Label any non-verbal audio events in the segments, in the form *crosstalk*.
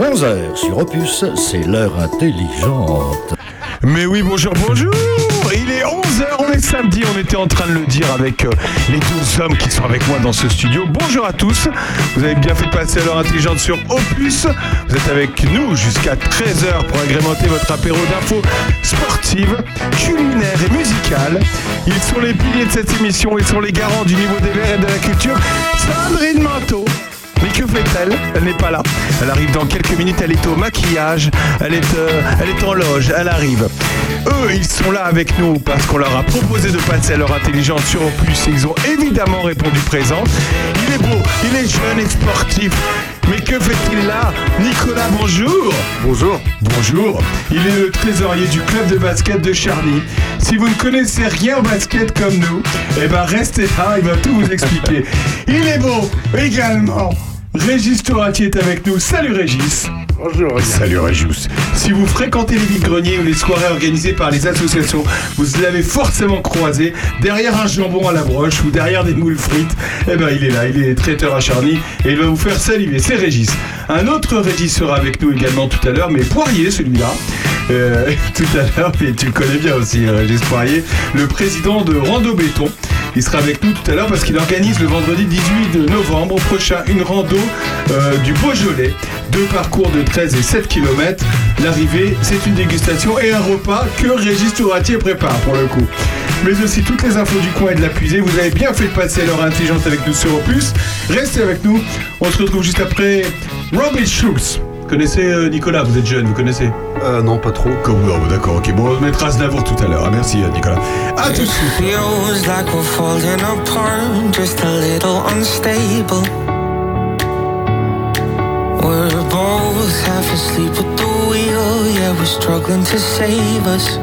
11h sur Opus, c'est l'heure intelligente. Mais oui, bonjour, bonjour Il est 11h, on est samedi, on était en train de le dire avec euh, les deux hommes qui sont avec moi dans ce studio. Bonjour à tous, vous avez bien fait passer à l'heure intelligente sur Opus. Vous êtes avec nous jusqu'à 13h pour agrémenter votre apéro d'infos sportives, culinaires et musicales. Ils sont les piliers de cette émission, ils sont les garants du niveau des verts et de la culture. Sandrine Manteau mais que fait-elle Elle, n'est pas là. Elle arrive dans quelques minutes, elle est au maquillage, elle est, euh, elle est en loge, elle arrive. Eux, ils sont là avec nous parce qu'on leur a proposé de passer à leur intelligence sur Opus et ils ont évidemment répondu présent. Il est beau, il est jeune et sportif. Mais que fait-il là? Nicolas, bonjour Bonjour Bonjour Il est le trésorier du club de basket de Charlie. Si vous ne connaissez rien au basket comme nous, eh ben restez là, il va tout vous expliquer. Il est beau également Régis Torati est avec nous. Salut Régis Bonjour. Salut Régis. Si vous fréquentez les vides-greniers ou les soirées organisées par les associations, vous l'avez forcément croisé derrière un jambon à la broche ou derrière des moules frites. Eh ben il est là, il est traiteur à Charny et il va vous faire saliver. C'est Régis. Un autre Régis sera avec nous également tout à l'heure, mais Poirier celui-là. Euh, *laughs* tout à l'heure, et tu le connais bien aussi, Régis Poirier, le président de Rando Béton. Il sera avec nous tout à l'heure parce qu'il organise le vendredi 18 novembre prochain une rando euh, du Beaujolais. Deux parcours de 13 et 7 km. L'arrivée, c'est une dégustation et un repas que Régis Touratier prépare pour le coup. Mais aussi toutes les infos du coin et de la puisée. Vous avez bien fait de passer l'heure intelligente avec nous sur Opus. Restez avec nous. On se retrouve juste après Robin Schulz. Vous connaissez euh, Nicolas, vous êtes jeune, vous connaissez Euh, non, pas trop. Comme non, d'accord, ok. Bon, on mettra Aznavour tout à l'heure. Ah, merci euh, Nicolas. À tout de suite. We're falling apart, just a little unstable. We're both half asleep at the wheel, yeah, we're struggling to save us.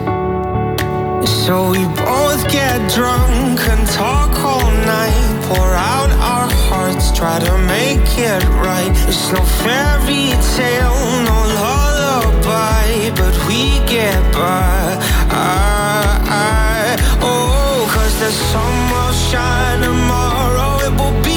So we both get drunk and talk all night, pour out our hearts, try to make it right. It's no fairy tale, no lullaby, but we get by. I, I, oh, cause the sun will shine tomorrow, it will be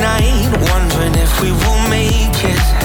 Night, wondering if we will make it.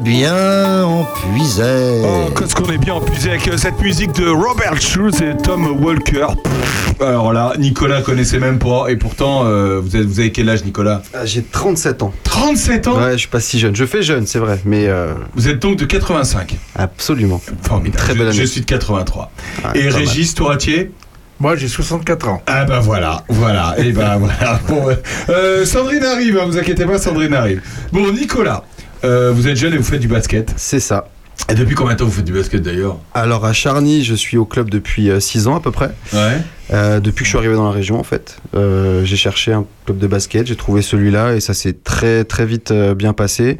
Bien en puisette. Oh, qu'est-ce qu'on est bien empuisé avec euh, cette musique de Robert Schulz et Tom Walker. Pff, Alors là, Nicolas connaissait même pas, et pourtant, euh, vous, avez quel âge, Nicolas? Ah, J'ai 37 ans. 37 ans? Ouais, je suis pas si jeune. Je fais jeune, c'est vrai, mais euh, Vous êtes donc de 85. absolument. Formidable. Très belle Je- Je année. suis de 83. Ouais, et. Régis Touratier Moi, j'ai 64 ans. Ah bah voilà, voilà, et bah *laughs* voilà. Bon. Euh, Sandrine arrive, hein, vous inquiétez pas, Sandrine arrive. Bon, Nicolas, euh, vous êtes jeune et vous faites du basket. C'est ça. Et depuis combien de temps vous faites du basket d'ailleurs? Alors à Charny, je suis au club depuis 6 ans à peu près. Ouais. Euh, depuis que je suis arrivé dans la région en fait. Euh, j'ai cherché un club de basket, j'ai trouvé celui-là et ça s'est très très vite euh, bien passé.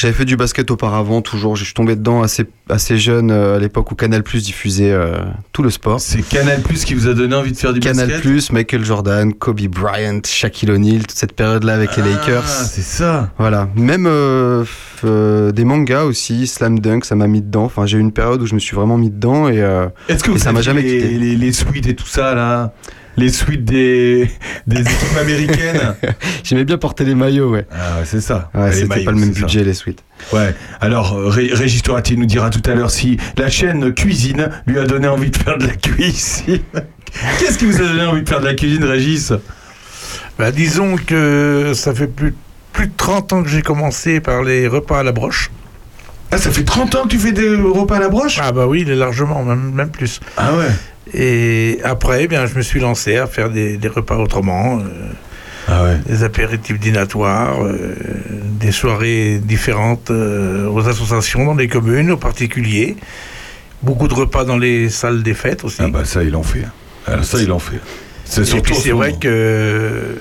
J'avais fait du basket auparavant, toujours. Je suis tombé dedans assez, assez jeune euh, à l'époque où Canal Plus diffusait euh, tout le sport. C'est Canal Plus qui vous a donné envie de faire du Canal basket Plus, Michael Jordan, Kobe Bryant, Shaquille O'Neal, toute cette période-là avec les Ah, Lakers. c'est ça. Voilà, même euh, des mangas aussi, Slam Dunk, ça m'a mis dedans. Enfin, j'ai eu une période où je me suis vraiment mis dedans et euh, Est-ce que Et vous ça m'a jamais les, quitté. les, les suites et tout ça là? Les suites des, des équipes américaines *laughs* j'aimais bien porter les maillots, ouais. Ah ouais, c'est ça. Ouais, c'était pas le même ça. budget les suites. Ouais. Alors, Ré- Régis Tourati nous dira tout à l'heure si la chaîne Cuisine lui a donné envie de faire de la cuisine. *laughs* Qu'est-ce qui vous a donné envie de faire de la cuisine, Régis? Bah, disons que ça fait plus, plus de 30 ans que j'ai commencé par les repas à la broche. Ah, ça fait 30 ans que tu fais des repas à la broche? Ah bah oui, largement, même, même plus. Ah ouais. Et après, eh bien, je me suis lancé à faire des, des repas autrement, euh, Ah ouais. des apéritifs dînatoires, euh, des soirées différentes euh, aux associations, dans les communes, aux particuliers. Beaucoup de repas dans les salles des fêtes aussi. Ah bah ça, il en fait. Ah, ça, il en fait. C'est surtout c'est vrai que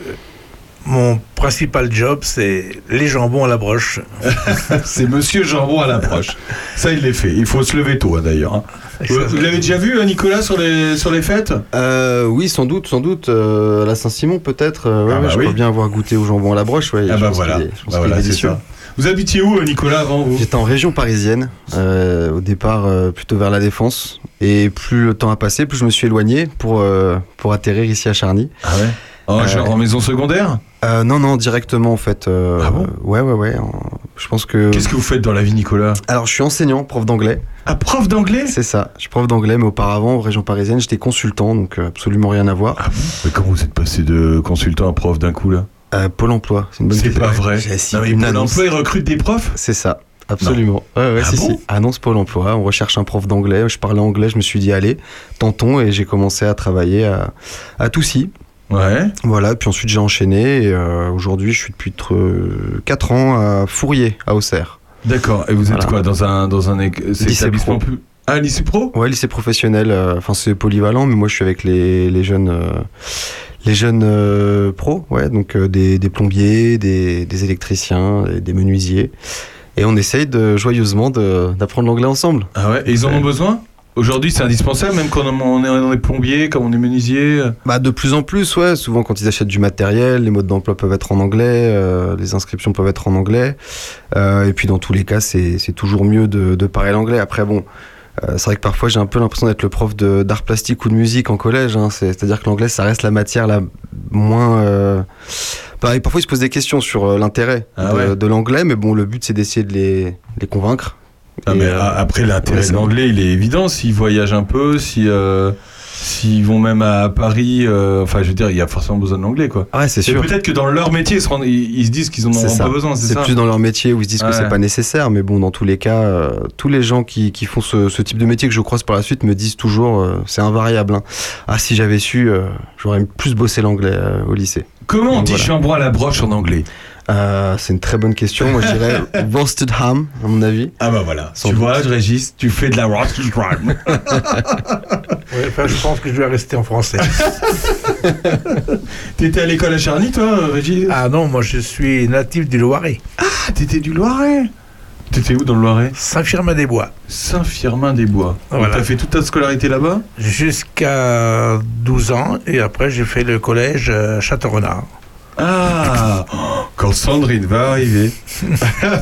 mon principal job, c'est les jambons à la broche. *laughs* C'est Monsieur Jambon à l'approche. Ça, il l'est fait. Il faut se lever tôt, hein, d'ailleurs. hein. Vous, l'avez déjà vu, hein, Nicolas, sur les, sur les fêtes? Euh, oui, sans doute, sans doute. euh, à la Saint-Simon, peut-être. euh, ouais, Ah ouais, bah je oui. crois bien avoir goûté au jambon à la broche. Ouais, Ah bah voilà. est- Bah voilà, c'est ça. Vous habitiez où, euh, Nicolas, avant vous? J'étais en région parisienne, euh, au départ euh, plutôt vers la Défense. Et plus le temps a passé, plus je me suis éloigné pour, euh, pour atterrir ici à Charny. Ah ouais? En, Euh, genre en maison secondaire? Euh, non, non, directement en fait. euh, Ah bon? Ouais, ouais, ouais. en- Je pense que. Qu'est-ce que vous faites dans la vie, Nicolas? Alors, je suis enseignant, prof d'anglais. Ah, prof d'anglais? C'est ça. Je suis prof d'anglais, mais auparavant, en région parisienne, j'étais consultant, donc euh, absolument rien à voir. Ah bon? Mais comment vous êtes passé de consultant à prof d'un coup, là? Euh, Pôle emploi, c'est une bonne C'est pas vrai. Non, mais Pôle annonce. emploi, il recrute des profs? C'est ça. Absolument. Ouais, ouais, Ah si, bon? Si. Annonce Pôle emploi. On recherche un prof d'anglais. Je parlais anglais. Je me suis dit, allez, tentons. Et j'ai commencé à travailler à, à Toussy. Ouais. Voilà. Puis ensuite, j'ai enchaîné. Et euh, aujourd'hui, je suis depuis 4 ans à Fourier, à Auxerre. D'accord. Et vous êtes Voilà. quoi Dans un, dans un établissement pro. pu- Ah, lycée pro? Ouais, lycée professionnel. euh, Enfin, c'est polyvalent, mais moi, je suis avec les, les jeunes. euh, les jeunes euh, pros, ouais, donc euh, des, des plombiers, des, des électriciens, des, des menuisiers. Et on essaye de, joyeusement de- d'apprendre l'anglais ensemble. Ah ouais? Et ils en ont besoin? Aujourd'hui, c'est indispensable, même quand on est, on est plombier, quand on est menuisier. Bah, de plus en plus, ouais. Souvent, quand ils achètent du matériel, les modes d'emploi peuvent être en anglais, euh, les inscriptions peuvent être en anglais. Euh, et puis, dans tous les cas, c'est toujours mieux de, de parler l'anglais. Après, bon, euh, c'est vrai que parfois, j'ai un peu l'impression d'être le prof d'art plastique ou de musique en collège. hein. C'est- C'est-à-dire que l'anglais, ça reste la matière la moins. Pareil, parfois, ils se posent des questions sur l'intérêt Ah de, ouais. de l'anglais, mais bon, le but, c'est d'essayer de les, les convaincre. Ah, mais euh, après, l'intérêt ouais, de l'anglais, il est évident. S'ils voyagent un peu, si, euh, s'ils vont même à Paris, euh, enfin, je veux dire, il y a forcément besoin de l'anglais, quoi. Ah ouais, c'est sûr. peut-être que dans leur métier, ils se, rendent- ils, ils se disent qu'ils en auront pas besoin, c'est ça plus dans leur métier où ils se disent Ouais. que c'est pas nécessaire, mais bon, dans tous les cas, euh, tous les gens qui, qui font ce, ce type de métier que je croise par la suite me disent toujours, euh, c'est invariable. hein. Ah, si j'avais su, j'aurais plus bossé l'anglais au lycée. Comment on dit voilà. jambon à la broche en anglais? Euh, c'est une très bonne question. Moi, je dirais *laughs* roasted ham, à mon avis. Ah bah voilà. Sans tu doute. vois, Régis, tu fais de la. *laughs* Ouais, enfin, je pense que je vais rester en français. *laughs* T'étais à l'école à Charny, toi, Régis? Ah non, moi je suis natif du Loiret, Ah, t'étais du Loiret? T'étais où dans le Loiret? Saint-Firmin-des-Bois. Saint-Firmin-des-Bois. Voilà. T'as fait toute ta scolarité là-bas? Jusqu'à 12 ans, et après j'ai fait le collège euh, Château-Renard. Ah oh, Quand Sandrine va arriver,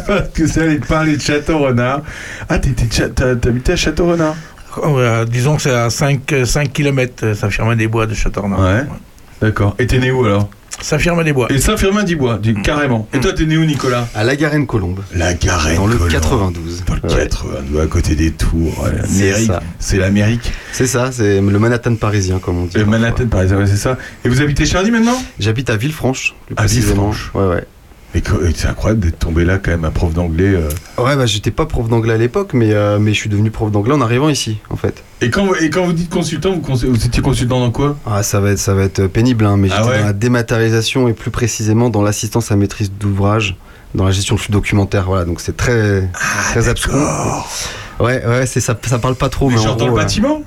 parce *laughs* que ça allait parler de Château-Renard. Ah, t'habitais à Château-Renard Euh, disons que c'est à 5, 5 km, Saint-Firmin-des-Bois de Château-Renard. Ouais. D'accord. Et t'es né où alors? Saint-Firmin-des-Bois. Et Saint-Firmin-des-Bois, du- carrément. Et toi, t'es né où, Nicolas À la Garenne-Colombe, La Garenne. dans le Colombe. 92. Dans le Ouais. 82, à côté des tours. ouais, C'est l'Amérique. ça. C'est l'Amérique. C'est ça, c'est le Manhattan parisien, comme on dit. Le parfois. Manhattan, par exemple, ouais, c'est ça. Et vous habitez Charny maintenant? J'habite à Villefranche, plus À précisément. Villefranche. Ouais, ouais. Mais co- c'est incroyable d'être tombé là, quand même, un prof d'anglais. euh. Ouais, bah j'étais pas prof d'anglais à l'époque, mais, euh, mais je suis devenu prof d'anglais en arrivant ici, en fait. Et, quand, et quand vous dites consultant, vous, cons- vous étiez consultant dans quoi? Ah, ça va être, ça va être pénible, hein, mais Ah j'étais ouais? dans la dématérialisation et plus précisément dans l'assistance à maîtrise d'ouvrage, dans la gestion de flux documentaire. Voilà, donc c'est très, très abscon. Ouais, ouais, ça, ça parle pas trop, mais, Mais en genre dans gros, le euh, bâtiment?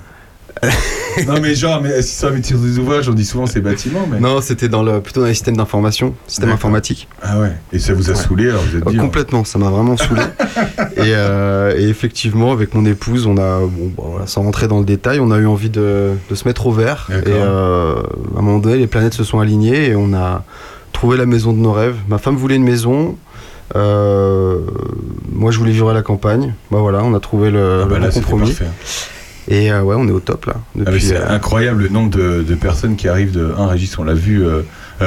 *laughs* Non, mais genre, mais si ça maîtrise des ouvrages, on dit souvent c'est bâtiment, mais. Non, c'était dans le, plutôt dans les systèmes d'information, système informatique. Ah ouais. Et ça vous a Ouais. saoulé, alors vous êtes Euh, dit. complètement, ça m'a vraiment saoulé. *laughs* et, euh, et effectivement, avec mon épouse, on a, bon, bah, voilà, sans rentrer dans le détail, on a eu envie de, de se mettre au vert. Et euh, à un moment donné, les planètes se sont alignées et on a trouvé la maison de nos rêves. Ma femme voulait une maison. euh, moi, je voulais vivre à la campagne. Bah voilà, on a trouvé le, Ah bah le là, compromis. Et euh, ouais, on est au top là. Ah, c'est euh, incroyable le nombre de, de personnes qui arrivent de. Un, Régis, on l'a vu. euh,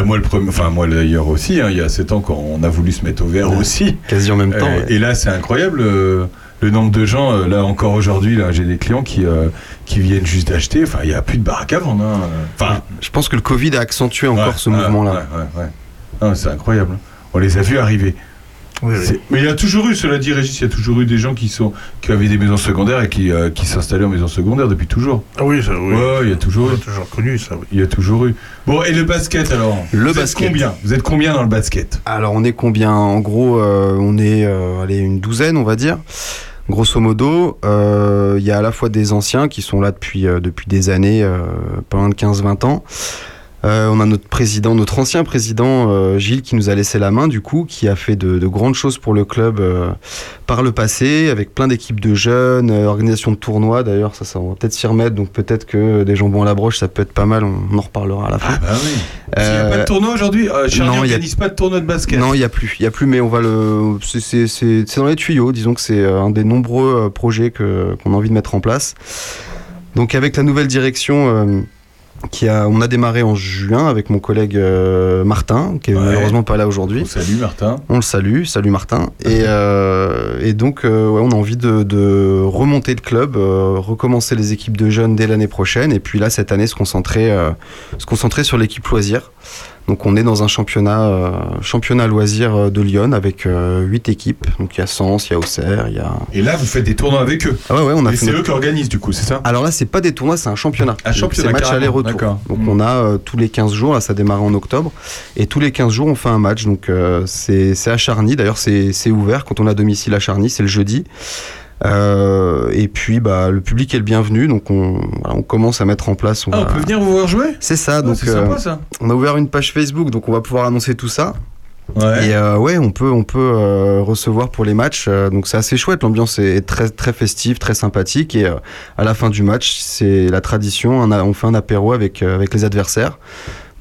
moi, le premier, enfin, moi d'ailleurs aussi, hein, il y a 7 ans, quand on a voulu se mettre au vert Ouais. aussi. quasi en même temps. Ouais. Et là, c'est incroyable le nombre de gens. là, encore aujourd'hui, là, j'ai des clients qui, euh, qui viennent juste d'acheter. Enfin, il n'y a plus de baraque à vendre. hein. Enfin, Je pense que le Covid a accentué encore ouais, ce mouvement-là. ouais, ouais, ouais. Ah, c'est incroyable. On les a vus arriver. Oui, oui. C'est- Mais il y a toujours eu, cela dit, Régis, il y a toujours eu des gens qui, sont, qui avaient des maisons secondaires et qui, euh, qui s'installaient en maison secondaire depuis toujours. Ah oui, ça, oui. Ouais, il y a toujours eu. a toujours connu ça, oui. Il y a toujours eu. Bon, et le basket alors? Le Vous basket. Êtes combien? Vous êtes combien dans le basket? Alors on est combien? En gros, euh, on est euh, allez, une douzaine, on va dire. Grosso modo, euh, il y a à la fois des anciens qui sont là depuis, euh, depuis des années, euh, pas loin de 15-20 ans. Euh, on a notre président, notre ancien président euh, Gilles qui nous a laissé la main du coup, qui a fait de, de grandes choses pour le club euh, par le passé, avec plein d'équipes de jeunes, organisation de tournois d'ailleurs, ça, ça on va peut-être s'y remettre, donc peut-être que des jambons à la broche ça peut être pas mal, on, on en reparlera à la fin. Ah bah oui. Il n'y a pas de tournoi aujourd'hui non, il y a- n'organise pas de tournoi de basket. Non, il y a plus, il y a plus, mais on va le. C'est- dans les tuyaux. Disons que c'est un des nombreux projets que qu'on a envie de mettre en place. Donc avec la nouvelle direction. Qui a, on a démarré en juin avec mon collègue euh, Martin, qui est Ouais. malheureusement pas là aujourd'hui. Salut Martin. On le salue, salut Martin. Et, euh, et donc, euh, ouais, on a envie de, de remonter le club, recommencer les équipes de jeunes dès l'année prochaine, et puis là, cette année, se concentrer, se concentrer sur l'équipe loisir. Donc, on est dans un championnat, euh, championnat loisir euh, de Lyon avec euh, 8 équipes. Donc, il y a Sens, il y a Auxerre, il y a. Et là, vous faites des tournois avec eux. Ah ouais, ouais, on a Et fait c'est notre- eux qui organisent du coup, c'est ça? Alors là, c'est pas des tournois, c'est un championnat. Un championnat, C'est match aller-retour. Donc Mm. on a euh, tous les 15 jours, là ça démarre en octobre, et tous les 15 jours on fait un match. Donc euh, c'est c'est à Charny, d'ailleurs c'est c'est ouvert quand on a domicile à Charny, c'est le jeudi. Euh, et puis bah, le public est le bienvenu, donc on, voilà, on commence à mettre en place. Ah, on va- peut venir vous voir jouer C'est ça, Ah, donc C'est euh, sympa ça. on a ouvert une page Facebook, donc on va pouvoir annoncer tout ça. Ouais. Et euh, ouais, on peut, on peut euh, recevoir pour les matchs. euh, donc c'est assez chouette. L'ambiance est très, très festive, très sympathique. Et à la fin du match, c'est la tradition. On, a- on fait un apéro avec, avec les adversaires.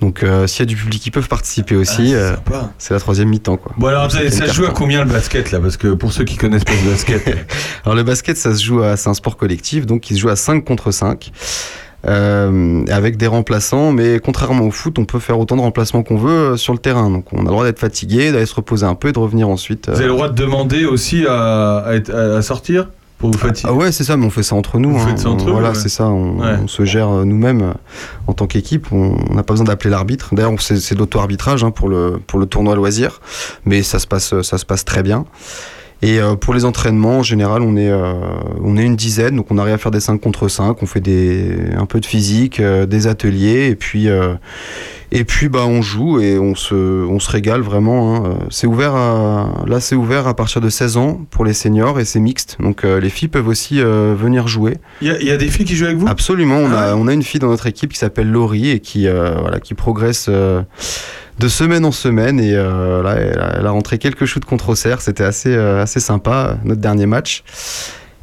Donc euh, s'il y a du public qui peuvent participer Ah, aussi, c'est euh, c'est la troisième mi-temps. Quoi. Bon alors Donc, ça, ça se joue à combien le basket là? Parce que pour ceux qui connaissent pas le basket, *laughs* Alors le basket, ça se joue à, c'est un sport collectif, donc il se joue à 5 contre 5. euh, avec des remplaçants, mais contrairement au foot, on peut faire autant de remplacements qu'on veut sur le terrain. Donc on a le droit d'être fatigué, d'aller se reposer un peu et de revenir ensuite. euh, vous avez le droit de demander aussi à, à, être- à- à sortir? Pour vous fatiguer. Ah ouais, c'est ça, mais on fait ça entre nous. Vous hein. faites ça entre On- Voilà, ouais. c'est ça. On, Ouais. on se gère euh, nous-mêmes euh, en tant qu'équipe. On on n'a pas besoin d'appeler l'arbitre. D'ailleurs, c'est l'auto-arbitrage hein, pour le pour le tournoi loisir, mais ça se passe ça se passe très bien. Et euh, pour les entraînements, en général, on est euh, on est une dizaine, donc on arrive à faire des 5 contre 5. On fait des un peu de physique, euh, des ateliers, et puis et puis bah on joue et on se on se régale vraiment. hein. C'est ouvert à, là c'est ouvert à partir de 16 ans pour les seniors et c'est mixte. Donc les filles peuvent aussi venir jouer. Il y, a- il y a des filles qui jouent avec vous? Absolument, on Ah a on a une fille dans notre équipe qui s'appelle Laurie et qui euh, voilà qui progresse euh, de semaine en semaine et euh, là elle a, elle a rentré quelques shoots contre Auxerre, c'était assez euh, assez sympa notre dernier match.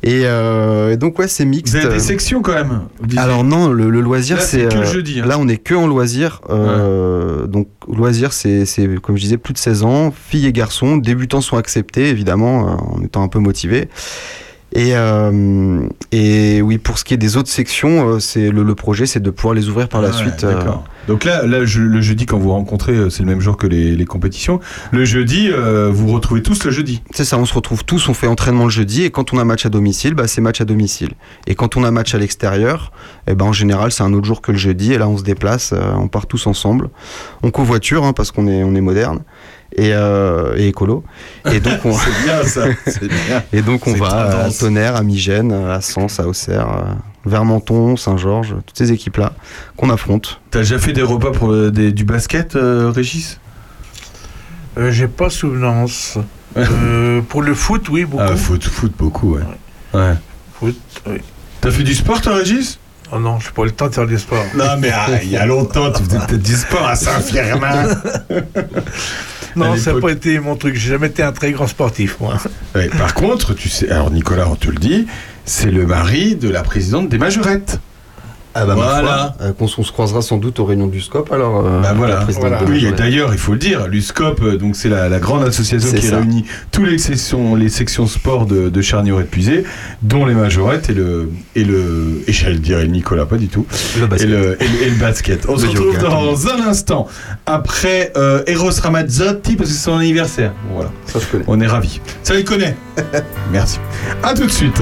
Et, euh, et donc ouais c'est mixte. Vous avez des sections quand même. Alors non, le, le loisir c'est que jeudi, hein. Là, on est que en loisir. Donc loisir, c'est comme je disais plus de 16 ans, filles et garçons. Débutants sont acceptés évidemment en étant un peu motivés. Et, euh, et oui, pour ce qui est des autres sections, euh, c'est le, le projet, c'est de pouvoir les ouvrir par la Ah ouais, suite. euh, D'accord. Donc là, là je- le jeudi, quand vous rencontrez, c'est le même jour que les, les compétitions. Le jeudi, euh, vous vous retrouvez tous le jeudi. C'est ça, on se retrouve tous, on fait entraînement le jeudi, et quand on a match à domicile, bah, c'est match à domicile. Et quand on a match à l'extérieur, eh ben, en général, c'est un autre jour que le jeudi, et là, on se déplace, on part tous ensemble. On covoiture, hein, parce qu'on est, on est moderne, et, euh, et écolo. Et *laughs* donc, on, C'est bien ça. *laughs* Bien. et donc on va à. Tonnerre, à Migène, à Sens, à Auxerre, à Vermenton, Saint-Georges, toutes ces équipes-là qu'on affronte. T'as déjà fait des repas pour euh, des- du basket, euh, Régis? Euh, J'ai pas souvenance. Euh, pour le foot, oui, beaucoup. Ah, foot, foot beaucoup, ouais. Ouais. Foot, oui. T'as fait du sport, toi, Régis? Oh non, j'ai pas eu le temps de faire du sport. Non, mais ah, il y a longtemps, tu faisais peut-être du sport à Saint-Firmin. *laughs* Non, ça n'a pas été mon truc. J'ai jamais été un très grand sportif, moi. Ouais, par contre, tu sais, alors Nicolas, on te le dit, c'est le mari de la présidente des majorettes. Ah bah, Voilà. euh, qu'on on se croisera sans doute aux réunions du SCOP alors. euh, Bah voilà. Oui, et d'ailleurs, il faut le dire, l'USCOP, euh, donc c'est la, la grande association qui ça. réunit toutes les sections, les sections sport de, de Charnier épuisé, dont les majorettes et le et le et j'allais dire Nicolas, pas du tout. Le basket. Et le, et, le- et le basket. On se retrouve yoga. dans un instant après euh, Eros Ramazzotti parce que c'est son anniversaire. Bon, Voilà, Ça je connais. on est ravis. Ça les connaît. *laughs* Merci. À tout de suite.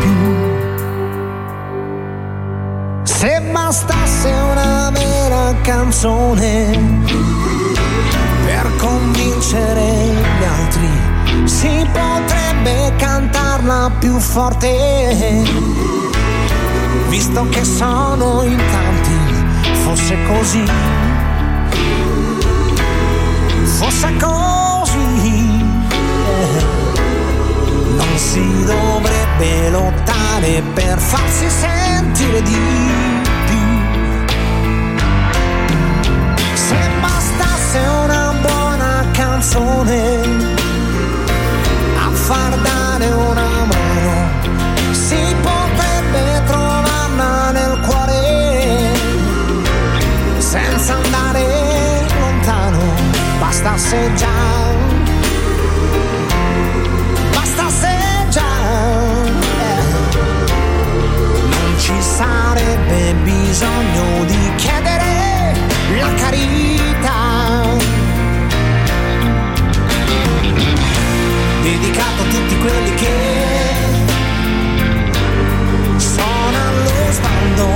Se bastasse una vera canzone per convincere gli altri, si potrebbe cantarla più forte. Visto che sono in tanti, fosse così fosse così, non si dovrebbe lottare per farsi sentire di più. Se bastasse una buona canzone a far dare una mano, si potrebbe trovarla nel cuore senza andare lontano, bastasse già, sarebbe bisogno di chiedere la carità. Dedicato a tutti quelli che sono allo sbando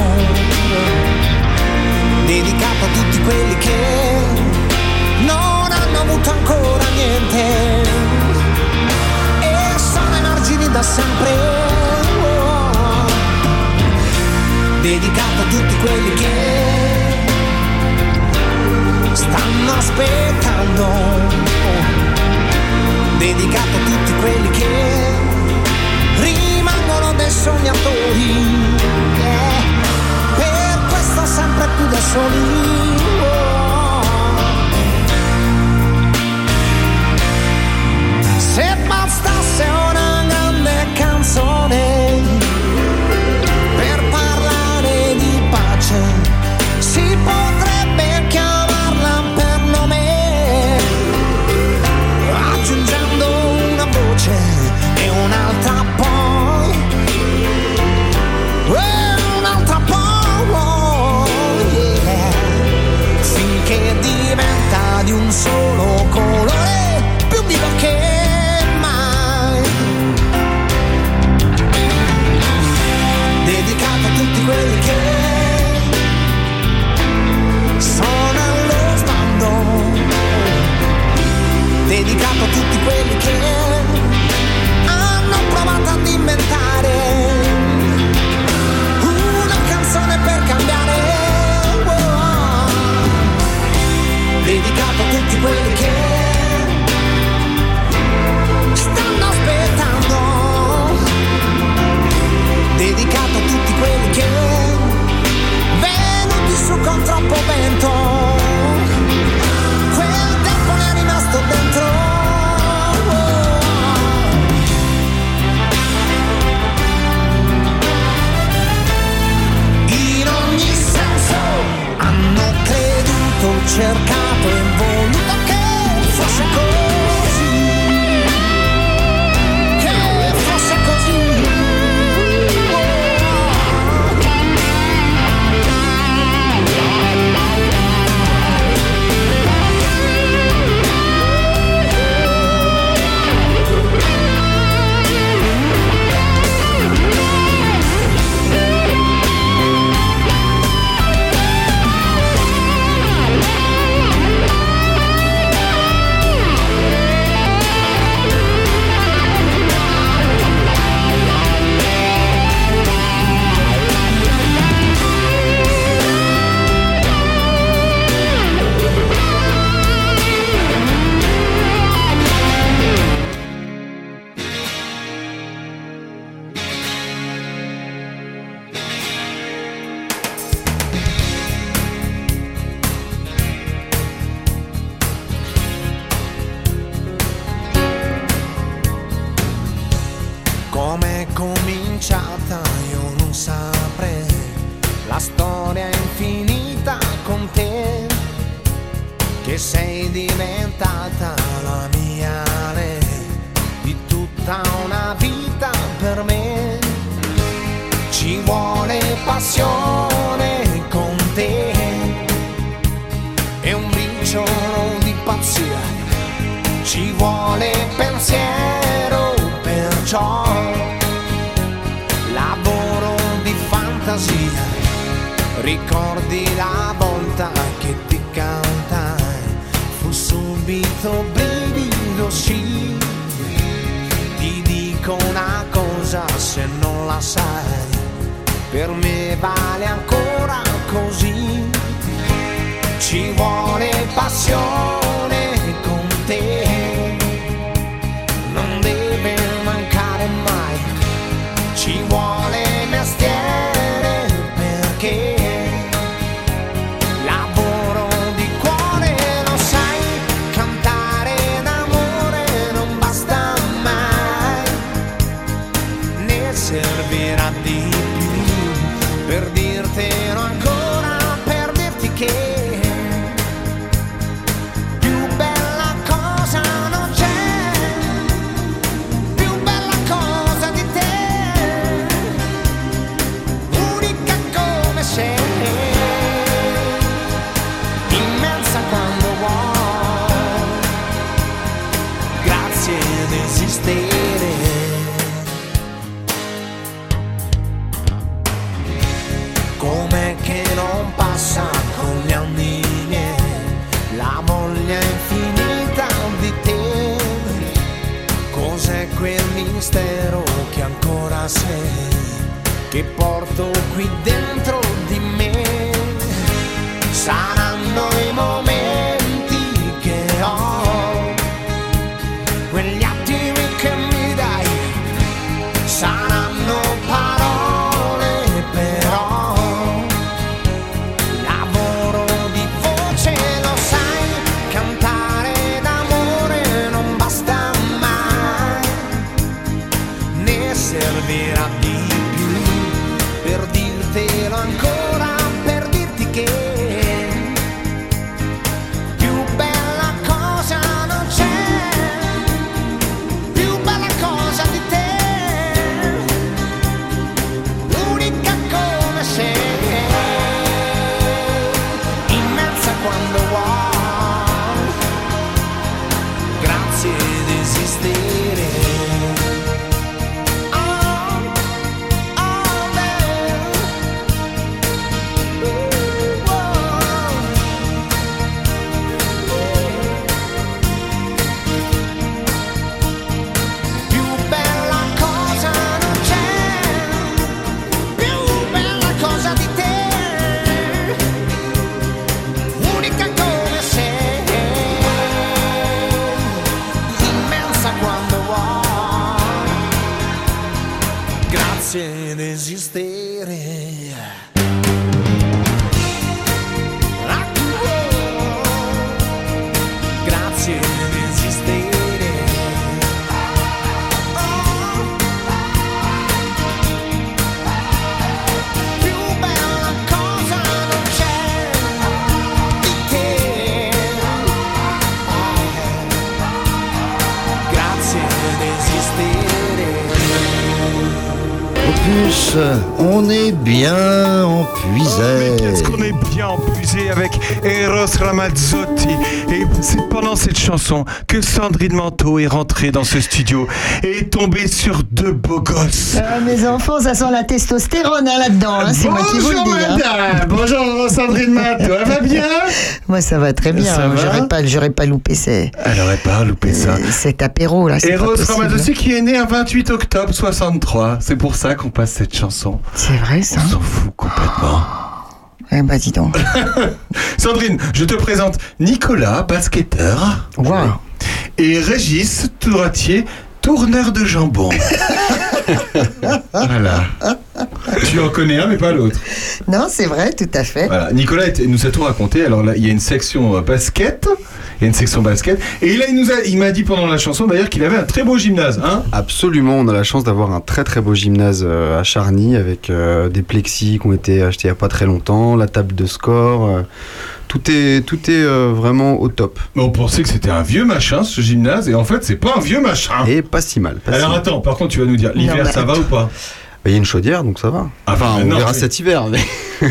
dedicato a tutti quelli che non hanno avuto ancora niente e sono emargini da sempre. Dedicato a tutti quelli che stanno aspettando. Dedicato a tutti quelli che bien oh, empuisé. Oh, qu'on est bien empuisé avec Eros Ramazzotti. Et c'est pendant cette chanson que Sandrine Manteau est rentrée dans ce studio et tomber sur deux beaux gosses. Euh, mes enfants, ça sent la testostérone hein, là-dedans. Hein, bonjour moi qui vous le dis, hein. bonjour Sandrine Matt, toi va bien Moi ça va très bien, j'aurais pas, pas loupé ces... Elle aurait pas loupé ça. Euh, cet apéro là. Et Rose Ramadossi qui est né un 28 octobre 63, c'est pour ça qu'on passe cette chanson. C'est vrai ça On s'en fout complètement. Oh. Eh ben dis donc. *laughs* Sandrine, je te présente Nicolas, basketteur. Wow et Régis Touratier, tourneur de jambon. voilà. Tu en connais un, mais pas l'autre. Non, c'est vrai, tout à fait. Voilà. Nicolas nous a tout raconté. Alors là, il y a une section euh, basket. Il y a une section basket. Et là, il m'a dit pendant la chanson d'ailleurs qu'il avait un très beau gymnase. Hein Absolument, on a la chance d'avoir un très très beau gymnase euh, à Charny avec euh, des plexis qui ont été achetés il n'y a pas très longtemps, la table de score tout est, tout est euh, vraiment au top. Mais on pensait que c'était un vieux machin, ce gymnase. Et en fait, c'est pas un vieux machin. Et pas si mal. pas si Alors mal. attends, par contre, tu vas nous dire, l'hiver, ça va ou pas? Il y a une chaudière, donc ça va. Ah, Enfin, on non, verra mais- cet hiver. mais- *laughs*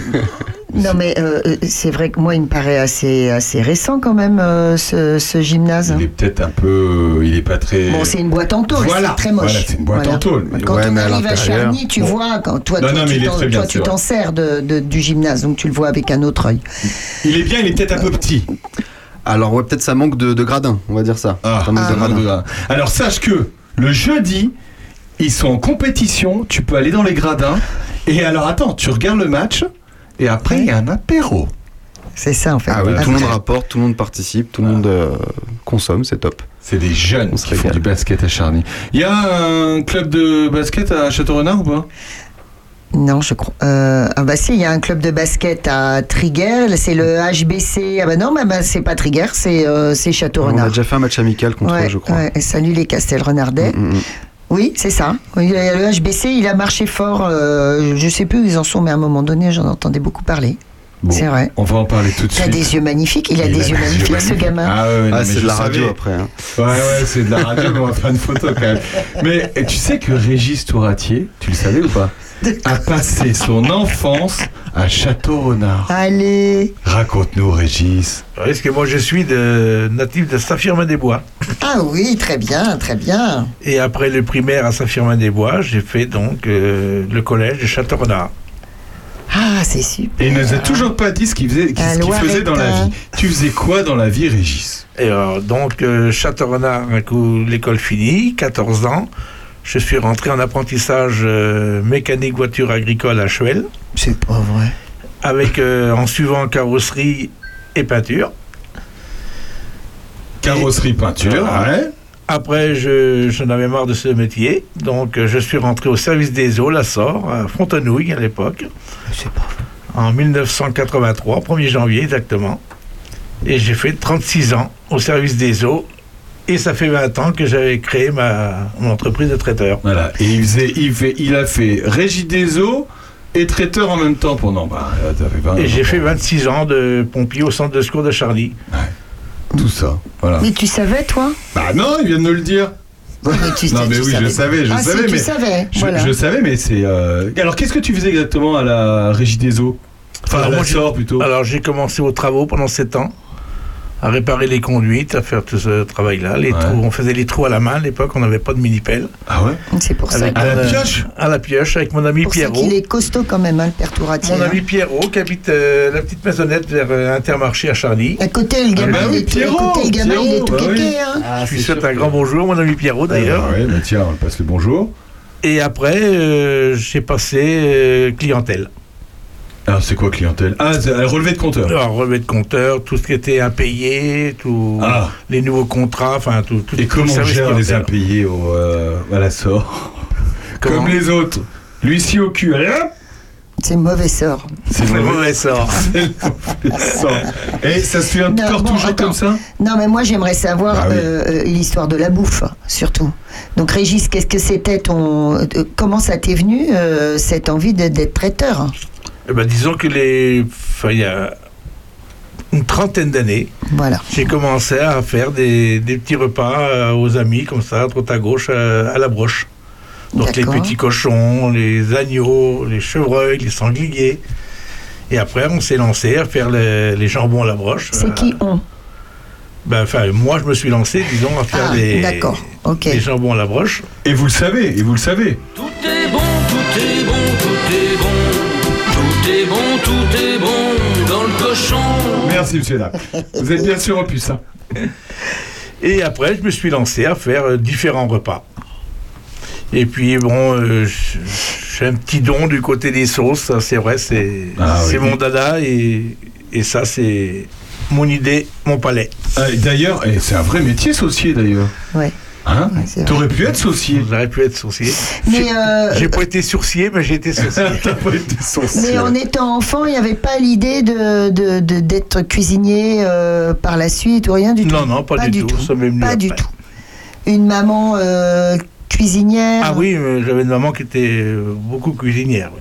Non, mais euh, euh, c'est vrai que moi, il me paraît assez, assez récent quand même, euh, ce, ce gymnase. Il est peut-être un peu. Il est pas très. Bon, c'est une boîte en tôle, Voilà, c'est très moche. voilà, c'est une boîte en tôle, Quand Ouais, on mais à arrive à l'intérieur, Charny, tu bon. vois, quand toi, Non, toi, non, mais tu il est t'en- très bien, toi, tu t'en sers de, de- du gymnase, donc tu le vois avec un autre œil. Il est bien, il est peut-être un peu petit. Alors, ouais, peut-être ça manque de, de gradins, on va dire ça. Ah, Ça manque de ah, gradins. non. Alors sache que le jeudi, ils sont en compétition. Tu peux aller dans les gradins. Et alors attends, tu regardes le match. Et après, il y a un apéro. C'est ça, en fait. Ah ouais, Voilà. tout le monde rapporte, tout le monde participe, tout le monde euh, consomme, c'est top. C'est des jeunes On se qui font régale. du basket à Charny. Il y a un club de basket à Château-Renard ou pas? Non, je crois. euh, ah bah si, il y a un club de basket à Triguer, c'est le HBC. Ah bah non, mais bah, c'est pas Triguer, c'est euh, c'est On a Château-Renard. déjà fait un match amical contre Ouais, eux, je crois. ouais, salut les Castelrenardais. Mm, mm, mm. Oui, c'est ça. Le HBC, il a marché fort. euh, je sais plus où ils en sont, mais à un moment donné, j'en entendais beaucoup parler. Bon, C'est vrai. On va en parler tout de Il a suite. des yeux magnifiques. Il a des yeux magnifiques, ce gamin. Ah, ouais, Ah, mais c'est de la savais. radio après. hein. Ouais, ouais, c'est de la radio, mais on va faire une photo quand même. Mais tu sais que Régis Touratier, tu le savais ou pas A passé son enfance à Château-Renard. Allez. Raconte-nous, Régis. Parce que moi, je suis de, natif de Saint-Firmin-des-Bois. Ah oui, très bien, très bien. Et après le primaire à Saint-Firmin-des-Bois, j'ai fait donc euh, le collège de Château-Renard. Ah, c'est super. Et il nous a toujours pas dit ce qu'il faisait, Un ce qu'il faisait dans la vie. Tu faisais quoi dans la vie, Régis? Et alors, donc, euh, Château-Renard, un coup, l'école finie, 14 ans. Je suis rentré en apprentissage euh, mécanique voiture agricole à Chevel, C'est pas vrai. avec, euh, en suivant carrosserie et peinture. Carrosserie, peinture, ouais. Après, je, j'en avais marre de ce métier, donc euh, je suis rentré au service des eaux, la SOR, à Fontenouille à l'époque, C'est pas vrai. en 1983, 1er janvier exactement. Et j'ai fait 36 ans au service des eaux, et ça fait 20 ans que j'avais créé ma, mon entreprise de traiteur. Voilà. Et il, faisait, il, fait, il a fait régie des eaux et traiteur en même temps pendant. Bah, là, t'avais 20 Et j'ai fait 26 ans de pompier au centre de secours de Charlie. Tout ça. Voilà. Mais tu savais, toi Bah non, il vient de nous le dire. Mais tu, *laughs* Non, mais tu oui, je savais, je ah, si, savais, tu mais- savais. Je, voilà. je savais, mais c'est. euh, Alors, qu'est-ce que tu faisais exactement à la régie des eaux? Enfin, Alors, à la moi, j'ai- SOR plutôt? Alors j'ai commencé aux travaux pendant 7 ans, à réparer les conduites, à faire tout ce travail-là. Les Ouais. trous, on faisait les trous à la main à l'époque, on n'avait pas de mini-pelle. Ah ouais? C'est pour ça. Avec À la euh, pioche? À la pioche, avec mon ami pour ça Pierrot. qu'il est costaud quand même, hein, le père Touratier. Mon hein. ami Pierrot qui habite euh, la petite maisonnette vers euh, Intermarché à Charlie. À côté, le gamin, bah oui, il est, à Pierrot, côté, le gamin, il est tout Pierrot, bah kéké, hein. Ah, Je lui souhaite un grand bonjour, mon ami Pierrot d'ailleurs. Ouais, bah tiens, on passe le bonjour. Et après, euh, j'ai passé euh, clientèle. Alors, c'est quoi clientèle Ah, relevé de compteur. Alors, relevé de compteur, tout ce qui était impayé, tout, Ah. les nouveaux contrats, enfin tout. tout Et tout comment on gère les impayés au, euh, à la *laughs* Comment Comme les autres. L'huissier au cul, allez hop C'est mauvais sort. C'est mauvais. mauvais sort. *laughs* C'est le mauvais sort. Et ça se fait encore bon, toujours attends. comme ça Non, mais moi, j'aimerais savoir Bah oui. euh, l'histoire de la bouffe, surtout. Donc, Régis, qu'est-ce que c'était ton. euh, comment ça t'est venu, euh, cette envie de- d'être traiteur? Eh ben, disons que les, enfin, il y a une trentaine d'années, Voilà. j'ai commencé à faire des, des petits repas euh, aux amis, comme ça, à droite à gauche, euh, à la broche. Donc les petits cochons, les agneaux, les chevreuils, les sangliers. Et après, on s'est lancé à faire les, les jambons à la broche. C'est Euh, qui on? ben, Enfin, moi, je me suis lancé, disons, à faire Ah, les, d'accord. Ok. les jambons à la broche. Et vous le savez, et vous le savez. Tout est bon, est bon, tout est bon dans le cochon. Merci, monsieur là. Vous êtes bien sûr opus, hein *laughs* Et après, je me suis lancé à faire euh, différents repas. Et puis, bon, euh, j'ai un petit don du côté des sauces, c'est vrai, c'est Ah oui. mon dada, et, et ça, c'est mon idée, mon palais. Ah, et D'ailleurs, et c'est un vrai métier saucier d'ailleurs. Ouais. Hein vrai. T'aurais pu être saucier. J'aurais pu être sourcier. Mais, J'ai- euh, J'ai pas été sourcier, mais j'ai été sourcier. *laughs* T'as pas été saucier. Mais en étant enfant, il n'y avait pas l'idée de, de- de- d'être cuisinier euh, par la suite ou rien du tout non, non, pas, du, tout. Ça Pas du après. tout. Une maman euh, cuisinière. Ah oui, j'avais une maman qui était beaucoup cuisinière, oui.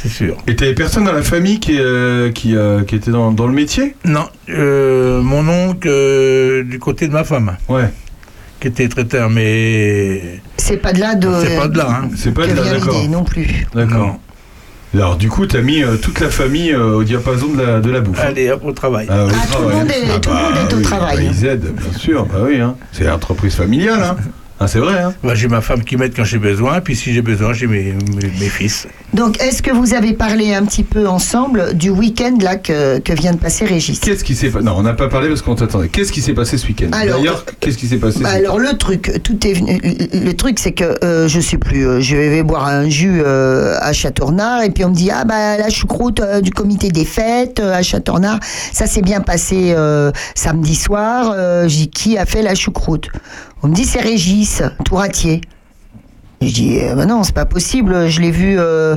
C'est sûr. Et t'avais personne dans la famille qui, euh, qui, euh, qui était dans, dans le métier? Non, euh, mon oncle euh, du côté de ma femme, Ouais. Qui était traiteur, mais C'est pas de là de, c'est pas de là. Hein. C'est pas de là, d'accord. non plus. D'accord. Alors du coup, t'as mis euh, toute la famille euh, au diapason de la, de la bouffe. Allez, hop, au travail. Ah, au Ah, tout le travail. monde est- tout le monde est au oui, travail. bah, ils aident, bien sûr. Bah oui, hein. c'est l'entreprise familiale. Hein. Ah, c'est vrai. Hein. Bah, j'ai ma femme qui m'aide quand j'ai besoin, puis si j'ai besoin, j'ai mes, mes, mes fils. Donc, est-ce que vous avez parlé un petit peu ensemble du week-end là que, que vient de passer Régis? Qu'est-ce qui s'est passé Non, on n'a pas parlé parce qu'on t'attendait. Qu'est-ce qui s'est passé ce week-end? Alors, D'ailleurs, qu'est-ce qui s'est passé ce Bah, alors le truc, tout est venu. Le truc, c'est que euh, je sais plus. euh, je vais boire un jus euh, à Châteaurnard et puis on me dit ah bah la choucroute euh, du comité des fêtes euh, à Châteaurnard, ça s'est bien passé euh, samedi soir. Euh, J'ai qui a fait la choucroute? On me dit c'est Régis Touratier. Je dis eh ben non c'est pas possible. Je l'ai vu euh,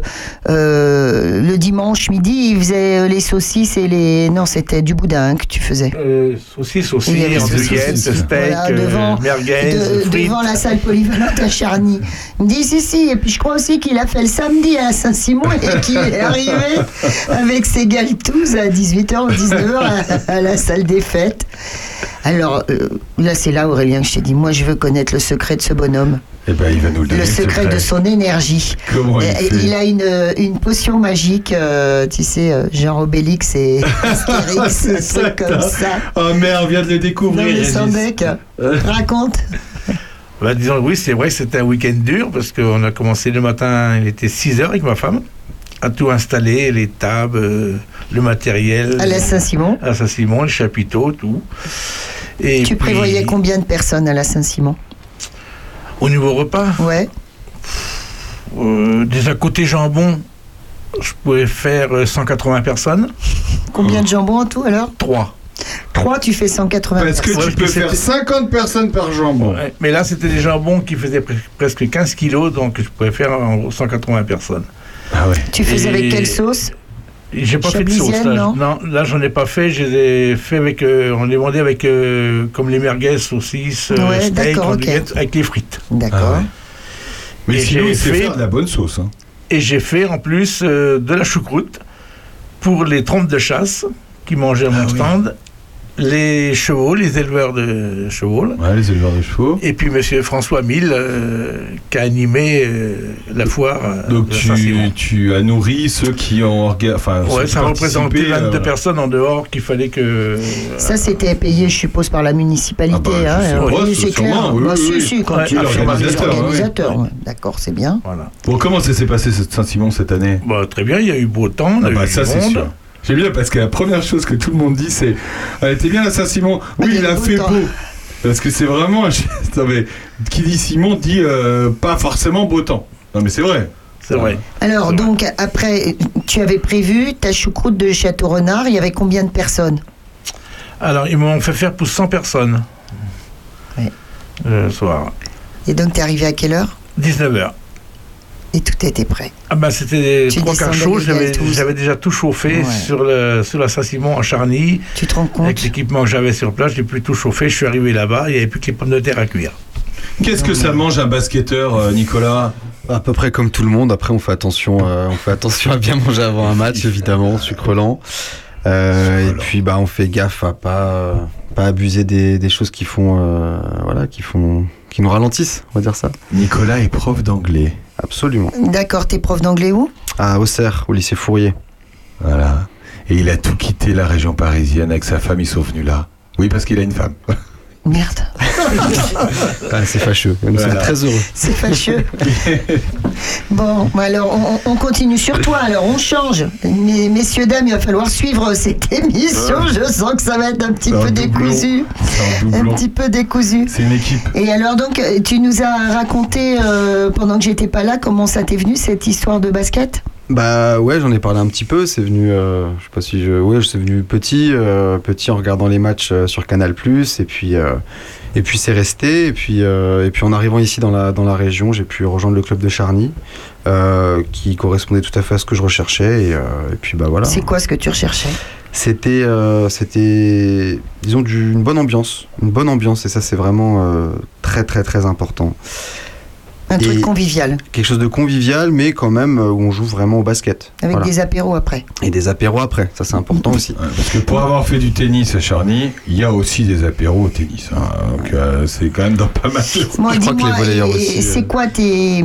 euh, le dimanche midi. Il faisait euh, les saucisses et les non c'était du boudin que tu faisais. Euh, saucisses aussi, saucisses. steak, Voilà, euh, devant- merguez, de- devant la salle polyvalente à Charny. Il me dit si, si, et puis je crois aussi qu'il a fait le samedi à Saint-Simon et qu'il est arrivé avec ses galtous à 18h ou 19h à, à la salle des fêtes. Alors euh, là, c'est là, Aurélien, que je t'ai dit moi, je veux connaître le secret de ce bonhomme, Eh ben, il va nous le donner. le secret de son énergie. Comment il fait il a une, une potion magique, euh, tu sais, euh, genre Obélix et *laughs* Astérix, C'est un ça truc que comme t'as. ça. Oh merde, on vient de le Non, découvrir. bec. Euh. Raconte. *laughs* Bah, disons, oui, c'est vrai que c'était un week-end dur parce qu'on a commencé le matin, il était 6 heures avec ma femme, à tout installer, les tables, euh, le matériel. À la Saint-Simon. à Saint-Simon, le chapiteau, tout. Et Tu puis, prévoyais combien de personnes à la Saint-Simon Au niveau repas, Ouais. euh, déjà côté jambon, je pouvais faire euh, 180 personnes. Combien de jambon en tout alors? 3. 3, tu fais 180 Parce que personnes. Ouais, tu peux faire c'était- 50 personnes par jambon. Mais là, c'était des jambons qui faisaient pre- presque 15 kilos, donc je pouvais faire en gros 180 personnes. Ah ouais. Tu faisais Et- avec quelle sauce? J'ai pas fait de sauce. Là, non là, j'en ai pas fait. Je les ai fait avec. euh, on les vendait avec. euh, comme les merguez, saucisses, euh, Ouais, steak, avec les frites. D'accord. Ah ouais. Mais sinon, j'ai fait- faire de la bonne sauce. Hein. Et j'ai fait en plus euh, de la choucroute pour les trompes de chasse qui mangeaient à mon Ah oui. Les chevaux, les éleveurs de chevaux. Ouais, les éleveurs de chevaux. Et puis Monsieur François Mille euh, qui a animé euh, la foire. euh, Donc tu, tu as nourri ceux qui ont enfin, Ouais, ça représentait participaient, 22 euh, personnes en dehors qu'il fallait que. Ça, c'était payé, je suppose, par la municipalité. Ah bah, hein, je sais pas, oui, c'est clair. sûrement, oui, Bah, oui, si, oui. si, quand Ouais, tu es l'organisateur, ouais. organisateur. ouais. D'accord, c'est bien. Voilà. Bon, comment ça s'est passé Saint-Simon cette année? Bah, très bien, il y a eu beau temps. on a Ah bah eu ça du c'est monde. J'aime bien parce que la première chose que tout le monde dit c'est Elle était bien la Saint-Simon Oui, Ah, il a fait temps. beau. Parce que c'est vraiment. *laughs* Non, mais, qui dit Simon dit euh, pas forcément beau temps. Non mais c'est vrai. C'est vrai. Alors, donc, après, tu avais prévu ta choucroute de Château Renard, il y avait combien de personnes? Alors, ils m'ont fait faire pour 100 personnes. Ouais. Le soir. Et donc, tu es arrivé à quelle heure? 19h. Et tout était prêt. Ah ben c'était trois quarts chaud, j'avais déjà tout chauffé Ouais. sur, le, sur la Saint-Simon en Charny. Tu te rends Avec compte l'équipement que j'avais sur place, j'ai pu tout chauffer. Je suis arrivé là-bas, il n'y avait plus que les pommes de terre à cuire. Qu'est-ce que ça mange un basketteur, euh, Nicolas? À peu près comme tout le monde. Après, on fait attention, euh, on fait attention à bien manger avant un match, évidemment, sucre lent. Euh, et puis, bah, on fait gaffe à pas, euh, pas abuser des, des choses qui font, euh, voilà, qui font, qui nous ralentissent, on va dire ça. Nicolas est prof d'anglais. Absolument. D'accord, t'es prof d'anglais où? À Auxerre, au lycée Fourier. Voilà. Et il a tout quitté la région parisienne avec sa femme, ils sont venus là. Oui, parce qu'il a une femme. *laughs* Merde, *laughs* Ah, c'est fâcheux. Nous Voilà. sommes très heureux. c'est fâcheux. *laughs* bon, alors on, on continue sur toi, alors on change. Mais, messieurs, dames, il va falloir suivre cette émission. Je sens que ça va être un petit peu décousu. Un Un petit peu décousu. C'est une équipe. Et alors donc, tu nous as raconté, euh, pendant que j'étais pas là, comment ça t'est venu cette histoire de basket? Bah ouais, j'en ai parlé un petit peu. C'est venu, euh, je sais pas si je, ouais, c'est venu petit, euh, petit en regardant les matchs euh, sur Canal+. Et puis, euh, et puis c'est resté. Et puis, et puis en arrivant ici dans la dans la région, j'ai pu rejoindre le club de Charny, qui correspondait tout à fait à ce que je recherchais. Et, et puis bah voilà. C'est quoi ce que tu recherchais? C'était, c'était, disons, du- une bonne ambiance, une bonne ambiance. Et ça, c'est vraiment très très très important. Un truc convivial, Quelque chose de convivial, mais quand même euh, où on joue vraiment au basket. avec Voilà. des apéros après. Et des apéros après, ça c'est important aussi. Parce que pour avoir fait du tennis à Charny, il y a aussi des apéros au tennis. hein. Donc euh, c'est quand même dans pas mal de... Moi, Je crois que les volleyeurs aussi, c'est euh. quoi tes,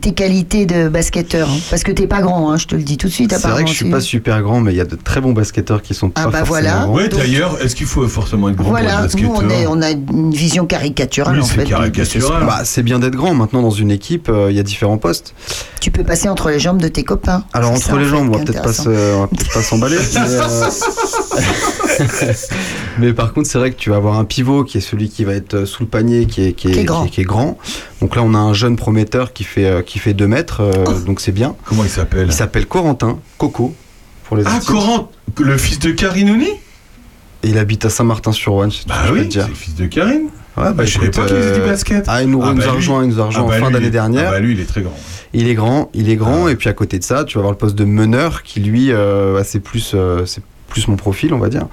tes qualités de basketteur hein? Parce que t'es pas grand, hein, je te le dis tout de suite. C'est vrai que je suis pas super grand, mais il y a de très bons basketteurs qui sont Ah pas bah forcément voilà. grands. Ouais, Donc- d'ailleurs, est-ce qu'il faut forcément être grand Voilà, pour être nous on, est, basketteur on a une vision caricaturale Oui, en c'est fait. caricatural. Bah, c'est bien d'être grand. Maintenant, dans une équipe, euh, il y a différents postes. Tu peux passer entre les jambes de tes copains. Alors, entre ça, en les fait, jambes, on va peut-être pas se- s'emballer. *laughs* mais, euh, *laughs* mais par contre, c'est vrai que tu vas avoir un pivot qui est celui qui va être euh, sous le panier, qui est, qui est, Qui est grand. qui est- qui est grand. Donc là, on a un jeune prometteur qui fait, qui fait 2 mètres, euh, Oh. donc c'est bien. Comment il s'appelle? Il s'appelle Corentin, Coco, pour les Ah. Coran, le fils de Karinouni Et il habite à Saint-Martin-sur-Ouane, c'est tout Bah ce que je peux oui, c'est le fils de Karine. Ouais, Bah, je savais pas qu'il faisait du euh, basket. Ah, il nous, Ah, nous bah, rejoint, il nous a rejoint Ah, bah, en fin lui, d'année dernière. Ah bah lui, il est très grand. Il est grand, il est grand, Ah. et puis à côté de ça, tu vas avoir le poste de meneur qui lui, euh, bah, c'est plus, euh, c'est plus mon profil, on va dire.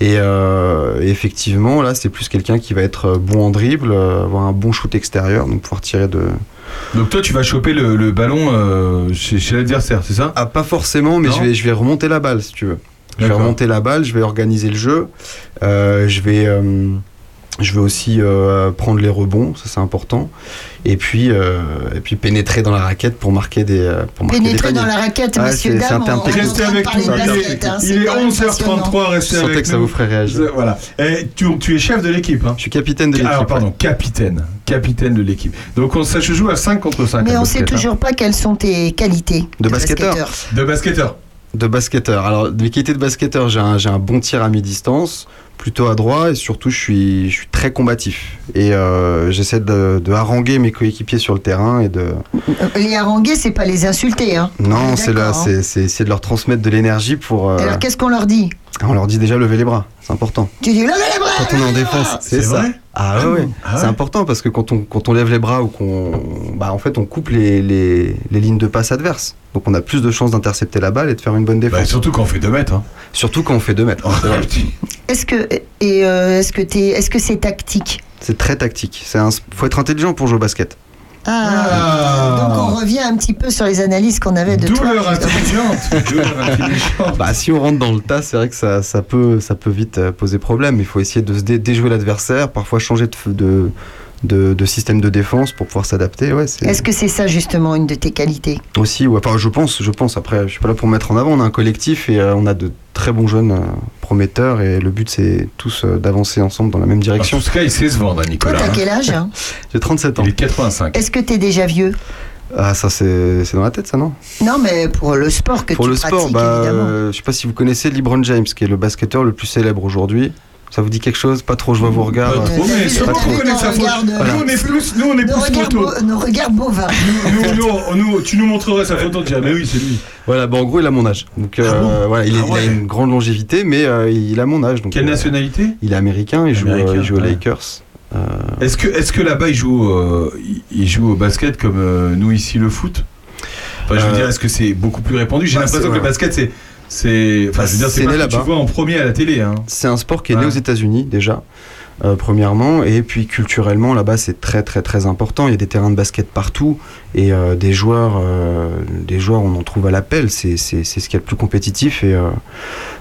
Et, euh, effectivement, là, c'est plus quelqu'un qui va être bon en dribble, euh, avoir un bon shoot extérieur, donc pouvoir tirer de. Donc toi, tu vas choper le, le ballon euh, chez, chez l'adversaire, c'est ça? Ah, pas forcément, mais je vais, je vais remonter la balle, si tu veux. Je vais remonter la balle, je vais organiser le jeu, euh, je vais. euh, je vais aussi euh, prendre les rebonds, ça c'est important, et puis euh, et puis pénétrer dans la raquette pour marquer des euh, pour marquer des Pénétrer dans la raquette, est en Restez de avec nous. de Il est- basket, hein, c'est Il est quand même 11h33, Je restez avec que ça nous. vous ferait réagir. Voilà. Et tu, tu es chef de l'équipe. Hein. Je suis capitaine de l'équipe. Alors, ouais. pardon, capitaine. Capitaine de l'équipe. Donc, on, ça se joue à 5 contre 5. Mais on basket, sait hein. toujours pas quelles sont tes qualités De basketteur. De basketteur. De basketteur. Alors, mes qualités de basketteur, j'ai un, j'ai un bon tir à mi-distance, plutôt adroit, et surtout, je suis, je suis très combatif. Et euh, j'essaie de, de haranguer mes coéquipiers sur le terrain et de. Les haranguer, c'est pas les insulter. Hein. On Non, est c'est là, hein. c'est c'est essayer de leur transmettre de l'énergie pour. euh, Alors qu'est-ce qu'on leur dit? On leur dit déjà lever les bras, c'est important. Tu dis levez les bras Quand on est en défense, c'est c'est ça. vrai? Ah ouais, ouais. Ah ouais. c'est important parce que quand on, quand on lève les bras ou qu'on. Bah, en fait, on coupe les, les, les lignes de passe adverses. Donc, on a plus de chances d'intercepter la balle et de faire une bonne défense. Bah, surtout quand on fait 2 mètres. Hein. Surtout quand on fait 2 mètres. c'est vrai. Est-ce que et euh, est-ce que t'es est-ce que c'est tactique C'est très tactique. C'est un... faut être intelligent pour jouer au basket. ah. Donc on revient un petit peu sur les analyses qu'on avait de toi. Douleur justement. intelligente. *laughs* Douleur intelligente. Bah, si on rentre dans le tas, c'est vrai que ça, ça, peut, ça peut vite euh, poser problème. Il faut essayer de se dé- déjouer l'adversaire, parfois changer de, de, de, de système de défense pour pouvoir s'adapter. Ouais, Est-ce que c'est ça justement une de tes qualités aussi. Ouais, enfin, je pense, je pense. Après, je suis pas là pour me mettre en avant. On a un collectif et euh, on a de très bons jeunes euh, prometteurs et le but c'est tous euh, d'avancer ensemble dans la même En direction. tout cas, il sait se vendre, hein, Toi, Nicolas. t'as hein. quel âge hein *laughs* J'ai 37 ans. Il est 85. Est-ce que t'es déjà vieux Ah, ça c'est c'est dans la tête, ça non? Non, mais pour le sport que Pour tu le pratiques, sport, bah, évidemment. euh, je sais pas si vous connaissez LeBron James, qui est le basketteur le plus célèbre aujourd'hui. Ça vous dit quelque chose? Pas trop, je vois vos regards. Pas trop, mais regards de- Nous, on est plus, nous, on est plus beau- nos regards bovins. Nous, nous, nous, tu nous montrerais sa photo, tu dirais, mais oui, c'est lui. Voilà, bah, en gros, il a mon âge. Donc, euh, Ah bon voilà, il, est- Ah il a une grande longévité, mais euh, il a mon âge. Donc, Quelle euh, nationalité? Il est américain, il joue, Américain, euh, il joue aux. Lakers. Euh, Est-ce que, est-ce que là-bas, il joue, euh, il- joue au basket comme euh, nous ici le foot? Enfin, je veux Euh, dire, est-ce que c'est beaucoup plus répandu? J'ai bah, l'impression que le basket, c'est. C'est enfin, je veux dire, c'est pas que tu là-bas. vois en premier à la télé. Hein. C'est un sport qui est né aux États-Unis déjà, euh, premièrement, et puis culturellement là-bas c'est très très très important. Il y a des terrains de basket partout et euh, des joueurs, euh, des joueurs on en trouve à l'appel. C'est c'est c'est ce qui est le plus compétitif et euh,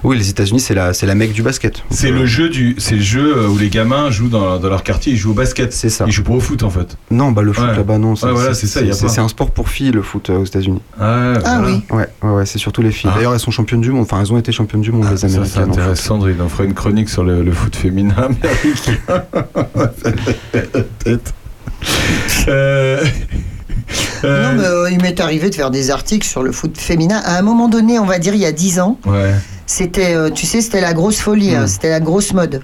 oui les États-Unis c'est la c'est la mecque du basket. C'est le jeu du, c'est le jeu où les gamins jouent dans, dans leur quartier, ils jouent au basket. C'est ça. Ils jouent pas au foot en fait. Non bah le foot Ouais. là-bas non. Ouais, voilà, c'est ça. C'est un sport pour filles le foot euh, aux États-Unis. Ah, Ah voilà. oui. Ouais ouais, ouais c'est surtout les filles. Ah. D'ailleurs elles sont championnes du monde. Enfin elles ont été championnes du monde Ah, les c'est Américaines. en foot. intéressant, Sandrine. On fera une chronique sur le, le foot féminin *laughs* américain. Peut-être. Euh, euh, Non, mais euh, il m'est arrivé de faire des articles sur le foot féminin. À un moment donné, on va dire il y a 10 ans, Ouais. c'était, euh, tu sais, c'était la grosse folie, hein, c'était la grosse mode.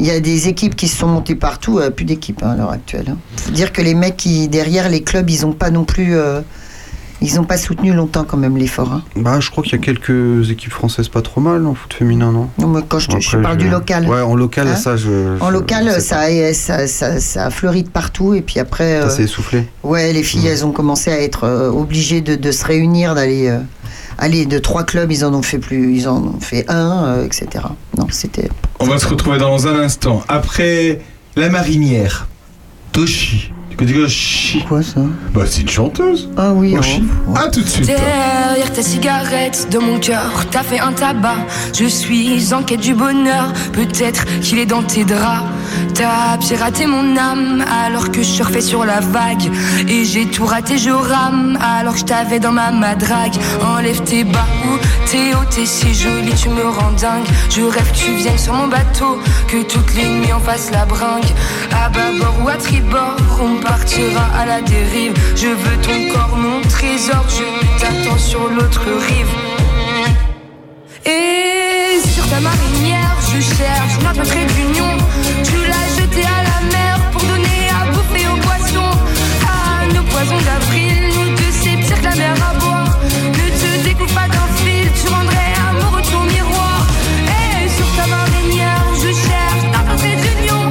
Il y a des équipes qui se sont montées partout, euh, plus d'équipes hein, à l'heure actuelle. hein. Faut dire que les mecs qui derrière les clubs, ils ont pas non plus, euh, Ils n'ont pas soutenu longtemps quand même l'effort. hein. Bah, je crois qu'il y a quelques équipes françaises pas trop mal en foot féminin, non? Non, mais quand je, parle je- du local. Ouais, en local, Hein ça, je. En local, ça, ça, ça, ça a fleuri de partout. Et puis après, euh, Ça s'est essoufflé. ouais, les filles, elles ont commencé à être euh, obligées de, de se réunir, d'aller. euh, aller de trois clubs, ils en ont fait plus, ils en ont fait un, euh, etc. Non, c'était. On va se retrouver dans un instant. Après la marinière, Toshi. Tu connais Toshi Quoi ça Bah, c'est une chanteuse. Ah oui. Oh. À tout de suite. Derrière ta cigarette, de mon cœur, t'as fait un tabac. Je suis en quête du bonheur, peut-être qu'il est dans tes draps. T'as piraté mon âme alors que je surfais sur la vague. Et j'ai tout raté, je rame alors que je t'avais dans ma madrague. Enlève tes bas ou t'es haut, t'es si jolie, tu me rends dingue. Je rêve que tu viennes sur mon bateau, que toutes les nuits on fasse la bringue. À bâbord ou à tribord, on partira à la dérive. Je veux ton corps, mon trésor, je t'attends sur l'autre rive. Et sur ta marinière, je cherche notre trait d'union. Tu l'as jeté à la mer pour donner à bouffer aux poissons. À nos poisons d'avril, nous deux c'est pire que la mer à boire. Ne te découpe pas d'un fil, tu rendrais amoureux ton miroir. Et sur ta marinière, je cherche notre trait d'union.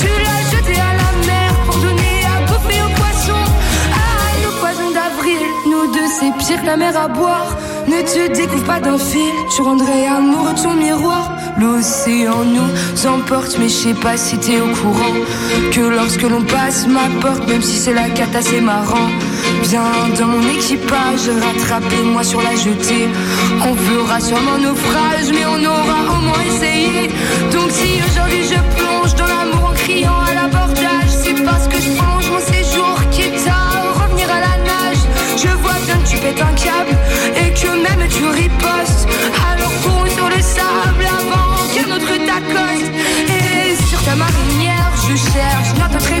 Tu l'as jeté à la mer pour donner à bouffer aux poissons. À nos poisons d'avril, nous deux c'est pire que la mer à boire. Ne te découvre pas d'un fil, tu rendrais amoureux ton miroir. L'océan nous emporte, mais je sais pas si t'es au courant. Que lorsque l'on passe ma porte, même si c'est la cata, c'est marrant. Viens dans mon équipage, rattrapez-moi sur la jetée. On fera sûrement naufrage, mais on aura au moins essayé. Donc si aujourd'hui je plonge dans l'amour en criant pètes un câble et que même tu ripostes. Alors cours sur le sable avant que notre t'accoste. Et sur ta marinière, je cherche notre trait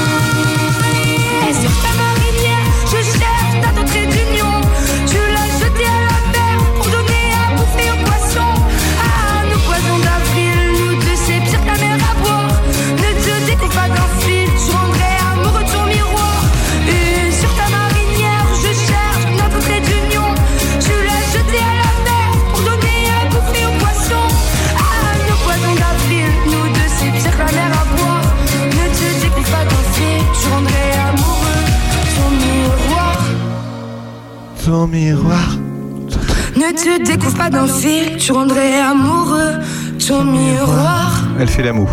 Ton miroir. Ne te découvre pas d'un fil, tu rendrais amoureux ton miroir. Elle fait la moue.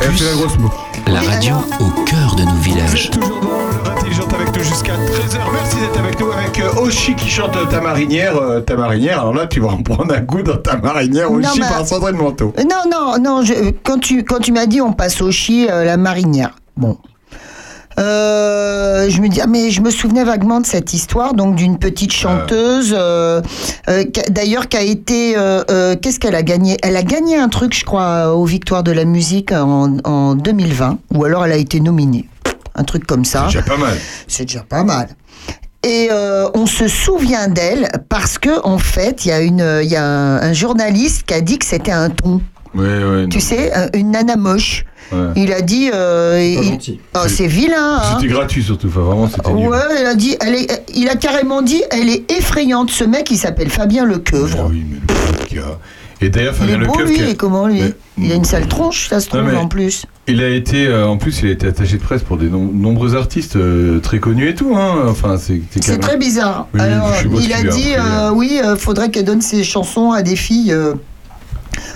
Elle fait la grosse moue. La radio au cœur de nos villages. toujours dans intelligente avec nous jusqu'à 13h. Merci d'être avec nous avec euh, Oshi qui chante euh, ta marinière. euh, ta marinière, alors là tu vas en prendre un coup dans ta marinière. Non, Oshi mais- par Sandrine Manteau. Euh, Non, non, non. je- quand tu, quand tu m'as dit on passe au euh, la marinière. Bon. Euh, je me dis, ah, mais je me souvenais vaguement de cette histoire, donc d'une petite chanteuse, euh, euh, d'ailleurs qui a été, qu'est-ce qu'elle a gagné? Elle a gagné un truc, je crois, aux Victoires de la musique en, en 2020, ou alors elle a été nominée, un truc comme ça. C'est déjà pas mal. C'est déjà pas mal. Et euh, on se souvient d'elle parce que en fait, il y a une, il y a un, un journaliste qui a dit que c'était un ton. Ouais, ouais. Tu sais, un- une nana moche. Ouais. Il a dit. euh, il-. Oh, c'est vilain. hein. C'était gratuit surtout. Enfin, vraiment, c'était nul. Ouais, il a dit. Elle est, il a carrément dit. Elle est effrayante. Ce mec, il s'appelle Fabien Ah Lecoeuvre. oui, mais le pauvre gars. Et d'ailleurs, Il est Fabien beau, Lecoeuvre. lui. qui a- comment, lui Mais- Il a une sale tronche, ça se trouve, mais- en plus. Il a été, euh, en plus, il a été attaché de presse pour de nombreux artistes euh, très connus et tout. Hein. Enfin, c'est très bizarre. Oui, Alors, il a dit, euh, oui, euh, faudrait qu'elle donne ses chansons à des filles euh,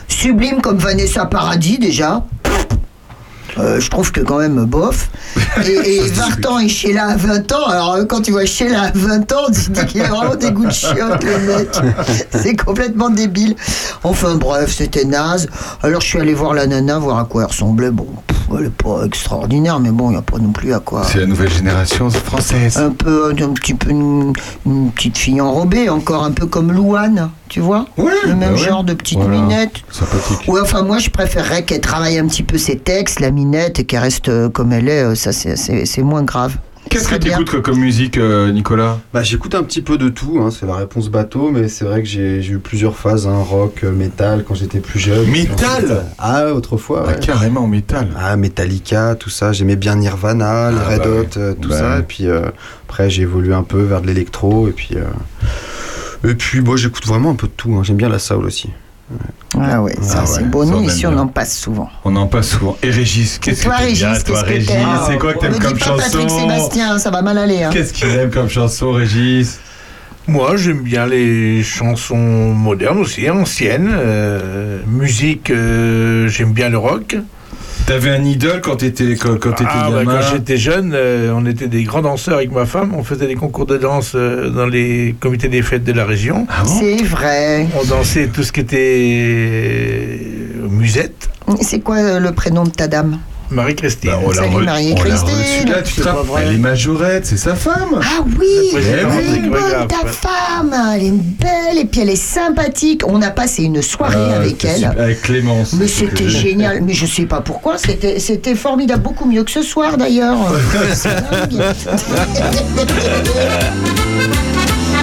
sublimes comme Vanessa Paradis déjà. Euh, je trouve que quand même bof. *laughs* Et, et 20 ans et Sheila à 20 ans. Alors euh, quand tu vois Sheila à 20 ans, tu te dis qu'il a vraiment des goûts de chiotte le mec. *laughs* C'est complètement débile. Enfin bref, c'était naze. Alors je suis allé voir la nana, voir à quoi elle ressemblait. Bon, pff, elle est pas extraordinaire, mais bon, il n'y a pas non plus à quoi. C'est la nouvelle génération française. Un peu, un petit peu une, une petite fille enrobée, encore un peu comme Louane, tu vois Le même bah ouais. genre de petite Voilà. minette. Sympathique. Ouais, enfin, moi, je préférerais qu'elle travaille un petit peu ses textes, la minette, et qu'elle reste euh, comme elle est. euh, Ça, c'est- moins grave. Qu'est-ce que Très tu bien. écoutes quoi, comme musique, euh, Nicolas? Bah, j'écoute un petit peu de tout, hein, c'est la réponse bateau, mais c'est vrai que j'ai eu plusieurs phases, hein, rock, métal quand j'étais plus jeune. Métal Ah, autrefois, Ah. Carrément métal. Ah, Metallica, tout ça, j'aimais bien Nirvana, les Ah, Red bah Hot, tout Bah ça, et puis euh, après j'ai évolué un peu vers de l'électro, et puis... euh, Et puis, bon, j'écoute vraiment un peu de tout, hein, j'aime bien la soul aussi. Ah ouais, ça, Ah c'est ouais, beau. ça, Nous, ici, on en passe souvent. On en passe souvent. Et Régis, qu'est-ce que t'aimes Régis, bien, toi, que Régis t'aimes C'est quoi que t'aimes Me comme pas Patrick chanson Sébastien, ça va mal aller. hein. Qu'est-ce qu'il aime comme chanson, Régis? Moi, j'aime bien les chansons modernes aussi, anciennes. euh, musique, euh, j'aime bien le rock. T'avais un idole quand t'étais quand, quand t'étais Ah, bah, quand j'étais jeune, euh, on était des grands danseurs avec ma femme. On faisait des concours de danse euh, dans les comités des fêtes de la région. Ah bon? C'est vrai. On dansait tout ce qui était euh, musette. C'est quoi euh, le prénom de ta dame? Marie-Christine. Bah, on l'a Salut, re- là, tu te rappelles. Elle est majorette, c'est sa femme Ah oui, elle est bonne chorégraphes, ta femme, elle est belle et puis elle est sympathique. On a passé une soirée Ah, avec elle. super. Avec Clémence. Mais c'était génial, mais je sais pas pourquoi, c'était c'était formidable, beaucoup mieux que ce soir d'ailleurs. *laughs*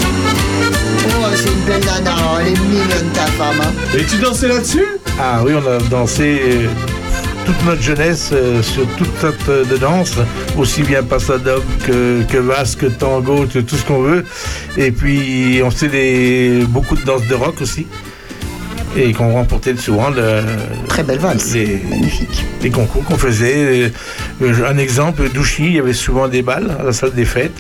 Oh, c'est une belle nana, elle est mignonne ta femme. hein. Et tu dansais là-dessus? Ah oui, on a dansé toute notre jeunesse euh, sur toute sorte de danse, aussi bien passadop que, que vasque, que tango, tout ce qu'on veut. Et puis on des, beaucoup de danses de rock aussi. Et qu'on remportait souvent le- Très belle valse, les, magnifique. les concours qu'on faisait. Euh, Un exemple, Douchy, il y avait souvent des balles à la salle des fêtes.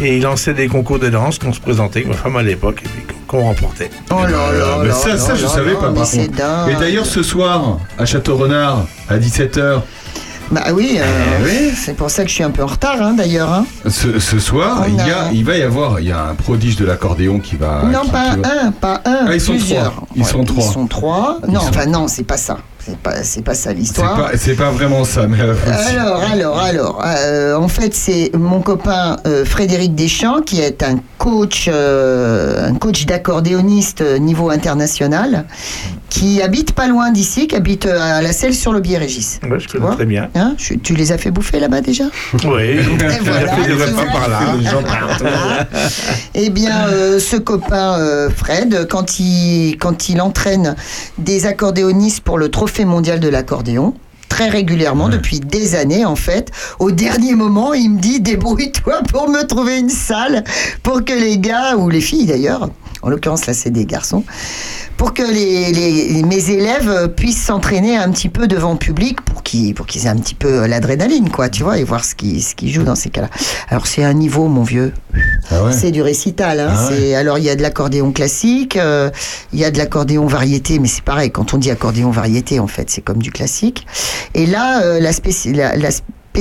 Et il lançait des concours de danse qu'on se présentait avec ma femme à l'époque et puis qu'on remportait. Oh là là Mais là ça, là ça, je là savais là, pas mais par. Et d'ailleurs, ce soir, à Château-Renard, à 17h, Bah oui, euh, Eh oui. c'est pour ça que je suis un peu en retard hein, d'ailleurs. hein. ce, ce soir, il, y a- a, il va y avoir il y a un prodige de l'accordéon qui va. non, qui- pas qui va- un, pas un, Ah, ils sont plusieurs. trois. Ils sont trois. Ils sont trois. Ils non, sont- enfin non, c'est pas ça. C'est pas, c'est pas ça C'est l'histoire. pas, c'est pas vraiment ça, mais. euh. Alors, alors, alors, euh, en fait, c'est mon copain euh, Frédéric Deschamps qui est un coach, euh, un coach d'accordéoniste niveau international, qui habite pas loin d'ici, qui habite à la Selle sur le Biais Régis. Ouais, je connais vois très bien. Hein, je- tu les as fait bouffer là-bas déjà? Oui, *laughs* voilà, fait des tu repas vois. par là. *laughs* Eh bien, euh, ce copain euh, Fred, quand il, quand il entraîne des accordéonistes pour le Trophée mondial de l'accordéon, très régulièrement, depuis des années en fait, au dernier moment, il me dit débrouille-toi pour me trouver une salle pour que les gars, ou les filles d'ailleurs, en l'occurrence là c'est des garçons, pour que les, les- mes élèves puissent s'entraîner un petit peu devant le public pour qu'ils pour qu'ils aient un petit peu euh, l'adrénaline, quoi, tu vois, et voir ce qu'ils ce qu'ils jouent dans ces cas-là. Alors c'est un niveau, mon vieux. Ah ouais. C'est du récital. Hein. Ah ouais. Alors il y a de l'accordéon classique, euh, il y a de l'accordéon variété, mais c'est pareil, quand on dit accordéon variété, en fait, c'est comme du classique. Et là, euh, la, spéci- la- la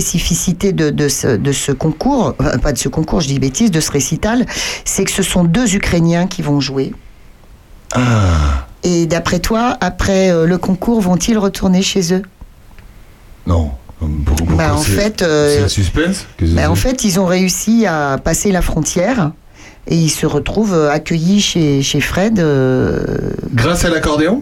spécificité de, de ce, de ce concours, euh, pas de ce concours, je dis bêtise, de ce récital, c'est que ce sont deux Ukrainiens qui vont jouer. Ah, Et d'après toi, après euh, le concours, vont-ils retourner chez eux? Non. Pour- pour- Bah, En c'est- fait, euh, suspense? Ben, en fait, ils ont réussi à passer la frontière et ils se retrouvent accueillis chez, chez Fred. euh, Grâce à l'accordéon?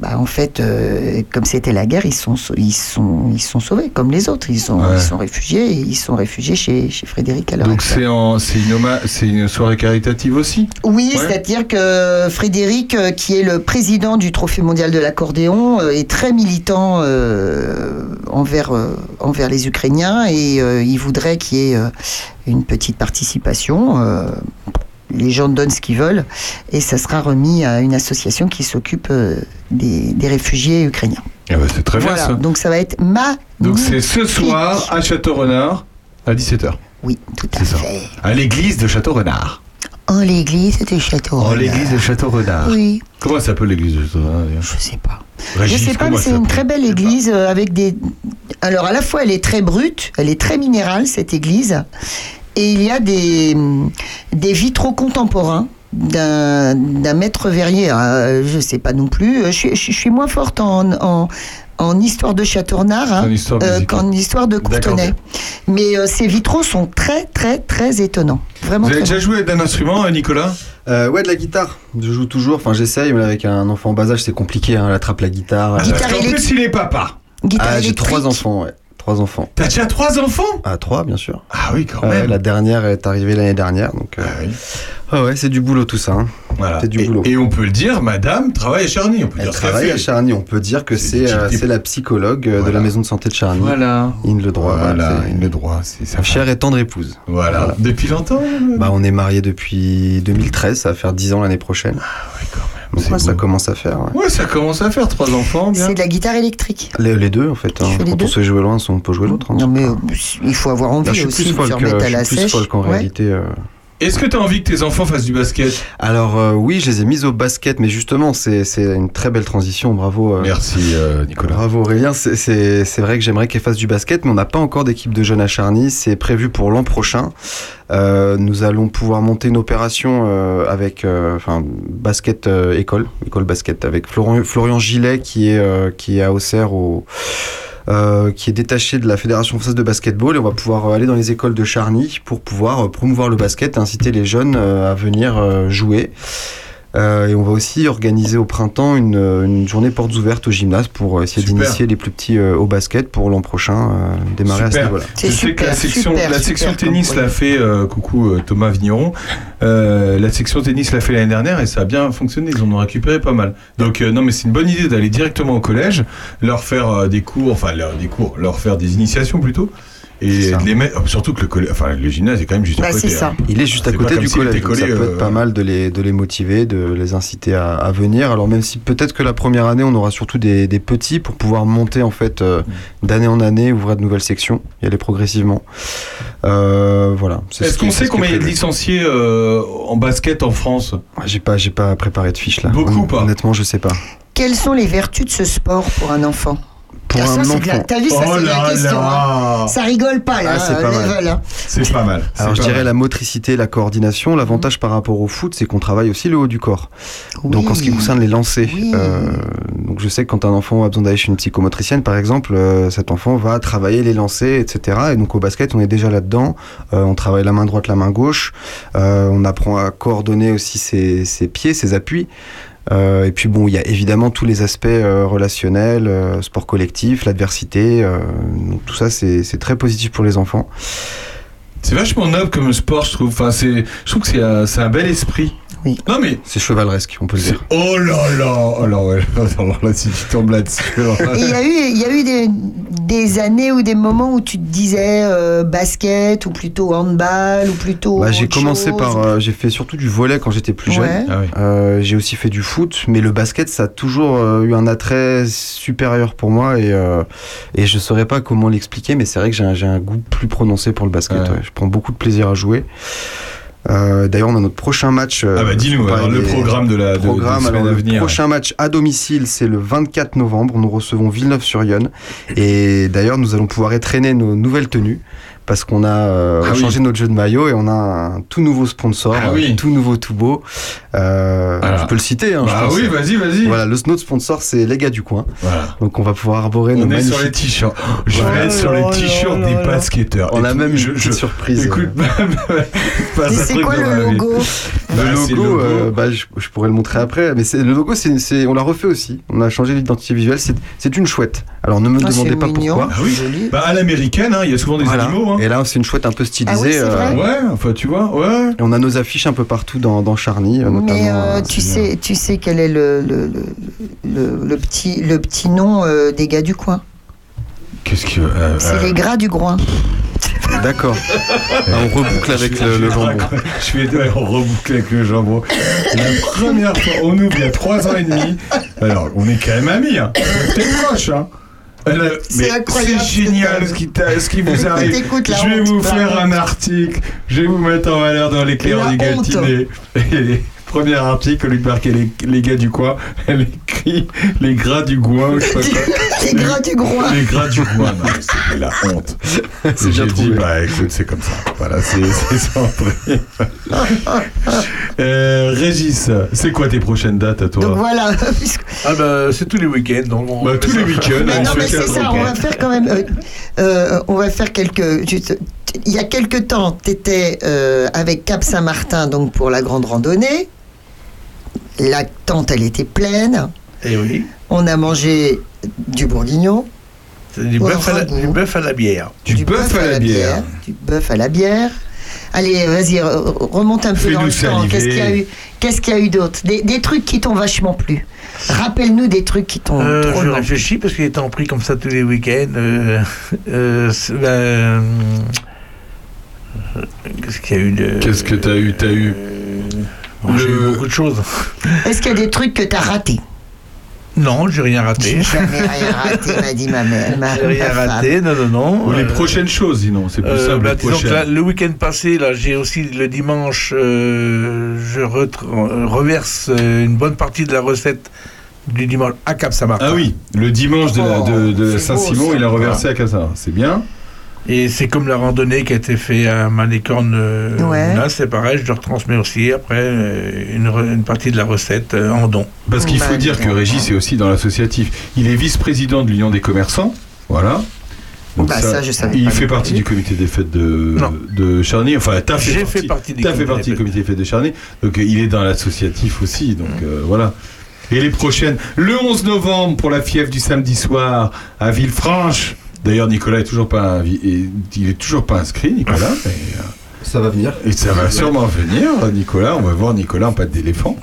Bah, en fait, euh, comme c'était la guerre, ils sont, ils, sont, ils sont sauvés, comme les autres. Ils sont, Ouais. ils sont réfugiés et ils sont réfugiés chez, chez Frédéric à Donc c'est en- c'est une, une soirée caritative aussi? Oui, Ouais. c'est-à-dire que Frédéric, euh, qui est le président du Trophée mondial de l'accordéon, euh, est très militant euh, envers, euh, envers les Ukrainiens et il voudrait qu'il y ait une petite participation. Les gens donnent ce qu'ils veulent et ça sera remis à une association qui s'occupe euh, des, des réfugiés ukrainiens. Eh ben, c'est très bien Voilà, ça. donc ça va être ma. Donc c'est ce soir à Château-Renard à 17h. Oui, tout à C'est ça. fait. À l'église de Château-Renard. En l'église de Château. En l'église de Château-Renard. Oui. Comment elle s'appelle l'église de Château-Renard Je sais pas. Régis, je sais pas, mais c'est une très belle église avec des. Alors à la fois elle est très brute, elle est très minérale cette église, et il y a des des vitraux contemporains d'un d'un maître verrier. euh, je sais pas non plus. Je, suis- je suis moins forte en, en en histoire de Châteaurenard hein, En euh, qu'en histoire de Courtenay. Mais euh, ces vitraux sont très très très étonnants. Vraiment Vous avez déjà joué d'un instrument, euh, Nicolas? Euh, ouais, de la guitare. Je joue toujours. Enfin, j'essaye, mais avec un enfant en bas âge, c'est compliqué. Hein. Elle attrape la guitare. Parce qu'en plus, il est papa. Guitare Ah, j'ai trois enfants, ouais. Trois enfants. T'as déjà trois enfants? Ah, trois, bien sûr. Ah oui, quand même. la dernière est arrivée l'année dernière, donc. euh, Ah oui. ah ouais, c'est du boulot tout ça. hein. Voilà. C'est du et, boulot. et on peut le dire, madame travaille à Charny. On peut Elle dire travaille à Charny. On peut dire que C'est c'est euh, la psychologue euh, de la maison de santé de Charny. Voilà. In le droit. Voilà, il le droit, c'est. Sa chère et tendre épouse. Voilà. Voilà. Depuis longtemps Bah, on est mariés depuis 2013, ça va faire 10 ans l'année prochaine. ouais, quand même. Donc ouais, ça commence à faire. ouais. Ouais, ça commence à faire trois enfants. C'est de la guitare électrique. Les, les deux en fait. hein. les Quand deux on sait jouer l'un, on peut jouer l'autre. hein. Non mais euh, il faut avoir envie Là, je suis aussi plus de se remettre euh, à la je suis plus sèche. folk en Ouais. réalité. euh. Est-ce que t'as envie que tes enfants fassent du basket? Alors euh, oui, je les ai mis au basket, mais justement, c'est c'est une très belle transition. Bravo. euh, Merci, euh, Nicolas. Bravo Aurélien, c'est- c'est c'est vrai que j'aimerais qu'elle fasse du basket, mais on n'a pas encore d'équipe de jeunes à Charny, c'est prévu pour l'an prochain. Euh, nous allons pouvoir monter une opération euh, avec, euh, enfin, basket euh, école, école basket, avec Florian, Florian Gillet qui est, euh, qui est à Auxerre au... euh, qui est détaché de la Fédération française de basketball et on va pouvoir euh, aller dans les écoles de Charny pour pouvoir euh, promouvoir le basket et inciter les jeunes à venir jouer. Euh, et on va aussi organiser au printemps une, euh, une journée portes ouvertes au gymnase pour euh, essayer d'initier les plus petits euh, au basket pour l'an prochain euh, démarrer à ce niveau-là. C'est Je sais que la section, super, la section tennis l'a fait, euh, coucou euh, Thomas Vigneron, euh, la section tennis l'a fait l'année dernière et ça a bien fonctionné, ils en ont récupéré pas mal. Donc euh, non mais c'est une bonne idée d'aller directement au collège, leur faire euh, des cours, enfin leur, des cours, leur faire des initiations plutôt. Et de les mettre, surtout que le, collège, enfin, le gymnase est quand même juste à Bah, côté. c'est ça. hein. Il est juste à côté du collège, ça peut euh, être pas mal de les, de les motiver, de les inciter à, à venir. Alors même si peut-être que la première année, on aura surtout des, des petits pour pouvoir monter en fait euh, Mm. d'année en année, ouvrir de nouvelles sections, y aller progressivement. Euh, voilà. Est-ce qu'on sait combien il y a de licenciés euh, en basket en France? Ouais, J'ai pas, j'ai pas préparé de fiche là. Beaucoup, Hon- pas? Honnêtement, je sais pas. Quelles sont les vertus de ce sport pour un enfant? Pour Ah, ça, un la- enfant. T'as vu, ça Oh c'est là la question. là hein. Ça rigole pas là, Ah, c'est euh, pas mal. hein. C'est pas mal. Alors c'est je pas dirais mal. la motricité, la coordination. L'avantage par rapport au foot, c'est qu'on travaille aussi le haut du corps. Donc en ce qui concerne les lancers, Oui. euh, donc je sais que quand un enfant a besoin d'aller chez une psychomotricienne, par exemple, euh, cet enfant va travailler les lancers, etc. Et donc au basket, on est déjà là-dedans. Euh, on travaille la main droite, la main gauche. Euh, on apprend à coordonner aussi ses, ses pieds, ses appuis. Euh, et puis bon, il y a évidemment tous les aspects euh, relationnels, euh, sport collectif, l'adversité. tout ça, c'est très positif pour les enfants. C'est vachement noble comme sport, je trouve. Enfin, je trouve que c'est un bel esprit. Oui. Non mais. C'est chevaleresque, on peut le dire. Oh là là Oh là ouais. Alors là, si tu tombes là-dessus. Et il y a eu, il y a eu des, des années ou des moments où tu te disais euh, basket ou plutôt handball ou plutôt. Bah, j'ai commencé chose. par, euh, j'ai fait surtout du volet quand j'étais plus jeune. Ouais. Ah oui. Euh, j'ai aussi fait du foot, mais le basket, ça a toujours euh, eu un attrait supérieur pour moi et, euh, et je saurais pas comment l'expliquer, mais c'est vrai que j'ai un, j'ai un goût plus prononcé pour le basket. Ouais. ouais. Je prends beaucoup de plaisir à jouer. Euh, D'ailleurs, on a notre prochain match. euh, Ah bah dis-nous le programme de la de, programme. de Alors, semaine à le prochain match à domicile, c'est le 24 novembre. Nous recevons Villeneuve-sur-Yonne. Et d'ailleurs, nous allons pouvoir étraîner nos nouvelles tenues parce qu'on a euh, Ah oui. changé notre jeu de maillot et on a un tout nouveau sponsor, Ah oui. euh, tout nouveau, tout beau. Euh, Voilà. Je peux le citer. Hein, je Ah oui, vas-y, vas-y. Voilà, le notre sponsor, c'est les gars du coin. Voilà. Donc, on va pouvoir arborer nos On est magnifiques. sur les t-shirts. Je vais être sur les t-shirts des basketteurs. On Et a tout, même une je, surprise. Écoute, *laughs* euh. un c'est quoi le logo? Le c'est logo, euh, bah, je, je pourrais le montrer après, mais c'est le logo, c'est, c'est- on l'a refait aussi. On a changé l'identité visuelle. C'est, c'est une chouette. Alors ne me Ah, demandez pas mignon. pourquoi. Ah oui. Joli. Bah à l'américaine, hein, il y a souvent des Voilà. animaux. Hein. Et là, c'est une chouette un peu stylisée. Ah oui, c'est vrai Ouais, enfin tu vois, ouais. Et on a nos affiches un peu partout dans, dans Charny, euh, notamment. Mais euh, euh, tu, sais, tu sais quel est le, le, le, le- le petit, le petit nom euh, des gars du coin Qu'est-ce que. euh, C'est euh, les gras du groin. D'accord. *laughs* On reboucle avec le, le jambon. Je vais on reboucle avec le jambon. La première fois, on ouvre il y a trois ans et demi, Alors, on est quand même amis, hein. T'es proche, hein. A- C'est incroyable, c'est génial ce qui, ce qui vous *laughs* arrive. Je vais honte, vous faire honte. un article. Je vais vous mettre en valeur dans l'éclair La du honte. *laughs* Premier article, lui marquait les, les gars du coin. *laughs* Elle écrit les gras du goin. ou je sais pas quoi. *laughs* Les gras du groin. Les gras du. Non, mais c'est la honte. *laughs* C'est dit, bah écoute, c'est comme ça. Voilà, c'est c'est centré. euh, Régis, c'est quoi tes prochaines dates à toi Donc voilà. Ah bah c'est tous les week-ends. Donc on- Bah, tous les week-ends, Mais on non, mais c'est ça, on va faire quand même. euh, euh, on va faire quelques. juste- il y a quelques temps, tu étais avec Cap Saint-Martin donc pour la grande randonnée. La tente, elle était pleine. Eh oui. On a mangé du bourguignon, du bœuf à, la- ragoût. du bœuf à la bière. Du, bœuf à la bière. du bœuf à la bière. Allez, vas-y, re- remonte un peu dans le temps. Qu'est-ce qu'il y a eu Qu'est-ce qu'il y a eu d'autre des, des trucs qui t'ont vachement plu. Rappelle-nous des trucs qui t'ont Euh, trop je plu. réfléchis parce qu'il est en pris comme ça tous les week-ends. euh, euh, ben, euh, Qu'est-ce qu'il y a eu de. Qu'est-ce que t'as eu? T'as eu Bon, J'ai eu beaucoup de choses. Est-ce qu'il y a des trucs que t'as ratés Non, j'ai rien raté. J'ai jamais rien raté, m'a dit ma mère. Ma, J'ai rien ma raté, non, non, non. Ou les Euh, prochaines choses, sinon, c'est plus Euh, simple. bah, les disons que prochaines. là, le week-end passé, là, j'ai aussi le dimanche, euh, je reverse euh, une bonne partie de la recette du dimanche à Cap Saint-Martin. Ah oui, le dimanche de, la- de- de Oh, Saint-Simon, il a reversé à Cassin. C'est bien. Et c'est comme la randonnée qui a été faite à Malicorne. euh, Ouais. Là, c'est pareil, je le retransmets aussi après euh, une, partie de la recette euh, en don. Parce qu'il faut Bah, dire que. Régis est aussi dans l'associatif. Il est vice-président de l'Union des commerçants. Voilà. Donc Bah, ça, je savais il pas fait partie du comité des fêtes de, de Charny. Enfin, t'as fait, fait partie du t'as fait comité partie des du comité des fêtes de Charny. Donc il est dans l'associatif aussi. Donc euh, voilà. Et les prochaines, le 11 novembre pour la fièvre du samedi soir à Villefranche. D'ailleurs, Nicolas est toujours pas, invi- et- il est toujours pas inscrit, Nicolas. *laughs* mais, euh, Ça va venir. et ça va sûrement venir, Nicolas. On va voir Nicolas en pâte d'éléphant.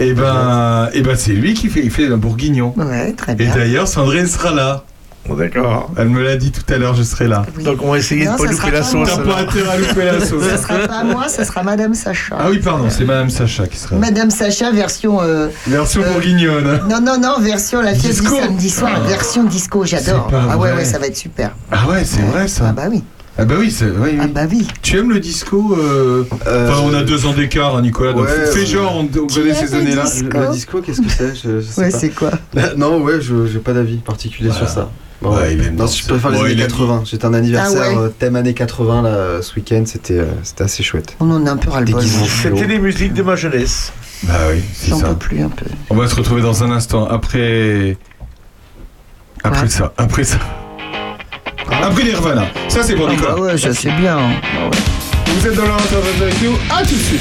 Et ben, et ben c'est lui qui fait, il fait un bourguignon. Ouais, très Et bien. d'ailleurs, Sandrine sera là. Bon, D'accord. Elle me l'a dit tout à l'heure, je serai là. Oui. Donc on va essayer Non, de pas louper la sauce. T'as pas intérêt à louper la *laughs* sauce. Ça sera pas moi, ça sera Madame Sacha. Ah oui, pardon, c'est Madame Sacha qui sera là. Madame Sacha, version. euh, Version Euh, bourguignonne. Non, non, non, version la fièvre du Disco. samedi soir, Ah. version disco, j'adore. Ah ouais, vrai. ouais, ça va être super. Ah ouais, c'est vrai Ah ça. bah oui. Ah bah oui, c'est oui, oui. Ah bah oui. Tu aimes le disco euh, Euh, Enfin, on a deux ans d'écart, hein, Nicolas. Donc Ouais, fais ouais. genre, on, on connaît ces années-là. Le, le disco, qu'est-ce que c'est? Ouais, c'est quoi? Non, ouais, je j'ai pas d'avis particulier Voilà. sur ça. Ouais, il aime non, je préfère les Bon, années il aime- 80. J'étais un anniversaire Ah ouais. euh, thème années 80 là, ce week-end, c'était euh, c'était assez chouette. On en a un peu. Déguisement. C'était les musiques de ma jeunesse. Bah oui, c'est ça. plus un peu. On va se retrouver dans un instant après. Après ça, après ça. Après Nirvana. Ça, c'est pour Ah Nicolas. bah ouais, ça c'est bien. Ah ouais. Vous êtes dans l'entente avec nous. À tout de suite.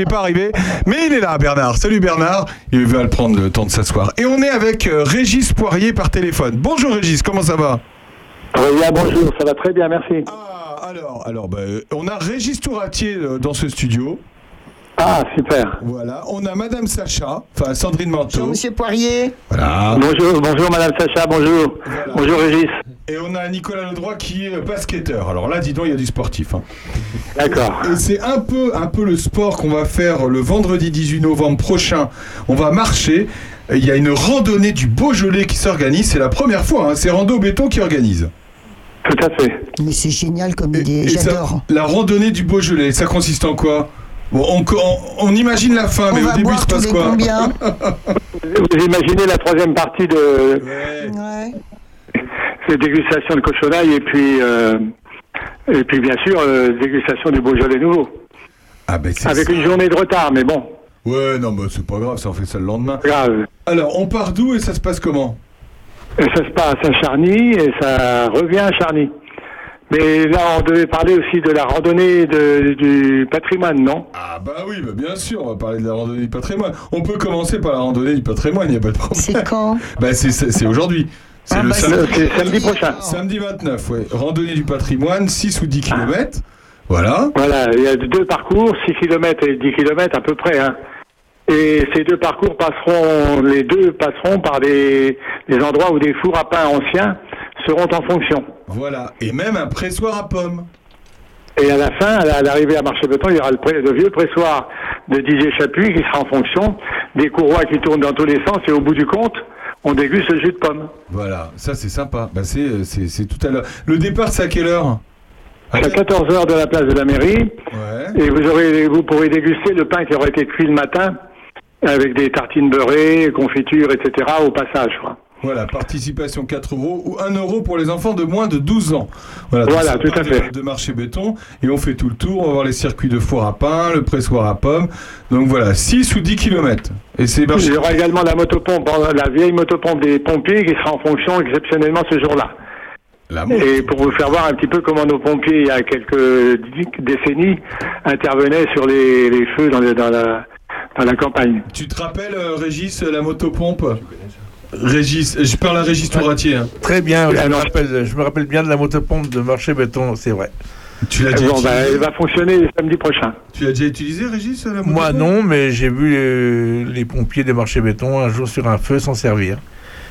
N'est pas arrivé, mais il est là Bernard. Salut Bernard, il va le prendre le temps de s'asseoir. Et on est avec euh, Régis Poirier par téléphone. Bonjour Régis, comment ça va? Oui, bonjour, ça va très bien, merci. Alors, alors bah, euh, on a Régis Touratier euh, dans ce studio. Ah, super. Voilà, on a Madame Sacha, enfin Sandrine Manteau. Monsieur Poirier. Voilà. Bonjour, bonjour Madame Sacha, bonjour. Bonjour Régis. Et on a Nicolas Ledroit qui est basketteur. Alors là, dis donc, il y a du sportif. hein. D'accord. Et c'est un peu, un peu le sport qu'on va faire le vendredi 18 novembre prochain. On va marcher. Il y a une randonnée du Beaujolais qui s'organise. C'est la première fois. hein. C'est Rando Béton qui organise. Tout à fait. Mais c'est génial comme idée, j'adore. la randonnée du Beaujolais, ça consiste en quoi? Bon, on, on- on imagine la fin, On mais au début, il se passe quoi combien *laughs* Vous imaginez la troisième partie de ces dégustations de cochonaille et puis, euh, et puis bien sûr, euh, dégustation du Beaujolais nouveau. Ah, ben, c'est Avec ça. une journée de retard, mais bon. Ouais, non, mais c'est pas grave, ça on fait ça le lendemain. Grave. Alors, on part d'où et ça se passe comment? Et ça se passe à Charny et ça revient à Charny. Mais là, on devait parler aussi de la randonnée de- du patrimoine, non? Ah bah oui, bah bien sûr, on va parler de la randonnée du patrimoine. On peut commencer par la randonnée du patrimoine, il n'y a pas de problème. C'est quand? *laughs* Bah c'est, aujourd'hui. C'est Ah le bah, samedi. prochain. Samedi 29, ouais. Randonnée du patrimoine, 6 ou 10 km. Voilà. Voilà, il y a deux parcours, 6 km et 10 km à peu près. Hein. Et ces deux parcours passeront, les deux passeront par des, des endroits où des fours à pain anciens seront en fonction. Voilà. Et même un pressoir à pommes. Et à la fin, à la- à l'arrivée à Marché-Beton, il y aura le, pré- le vieux pressoir de Didier Chapuis qui sera en fonction, des courroies qui tournent dans tous les sens et au bout du compte, on déguste le jus de pomme. Voilà, ça c'est sympa. Bah c'est, c'est, tout à l'heure. Le départ c'est à quelle heure? C'est à 14h de la place de la mairie. Ouais. Et vous, aurez, vous pourrez déguster le pain qui aura été cuit le matin avec des tartines beurrées, confitures, etc. au passage. quoi. Voilà, participation 4 euros ou 1 euro pour les enfants de moins de 12 ans. Voilà, tout à fait. De, marché béton et on fait tout le tour. On va voir les circuits de four à pain, le pressoir à pommes. Donc voilà, 6 ou 10 km. Et c'est marché. Il y aura également la motopompe, euh, la vieille motopompe des pompiers qui sera en fonction exceptionnellement ce jour-là. Et pour vous faire voir un petit peu comment nos pompiers, il y a quelques décennies, intervenaient sur les, les feux dans la, dans la campagne. Tu te rappelles, euh, Régis, la motopompe? Régis, je parle à Régis Touratier. hein. Très bien, je Ah me, rappelle, je me rappelle bien de la motopompe de marché béton, c'est vrai. Tu l'as déjà, Bon, bah, elle va fonctionner samedi prochain. tu l'as déjà utilisé, Régis, la motopompe? Moi non, mais j'ai vu euh, les pompiers des marchés béton un jour sur un feu s'en servir.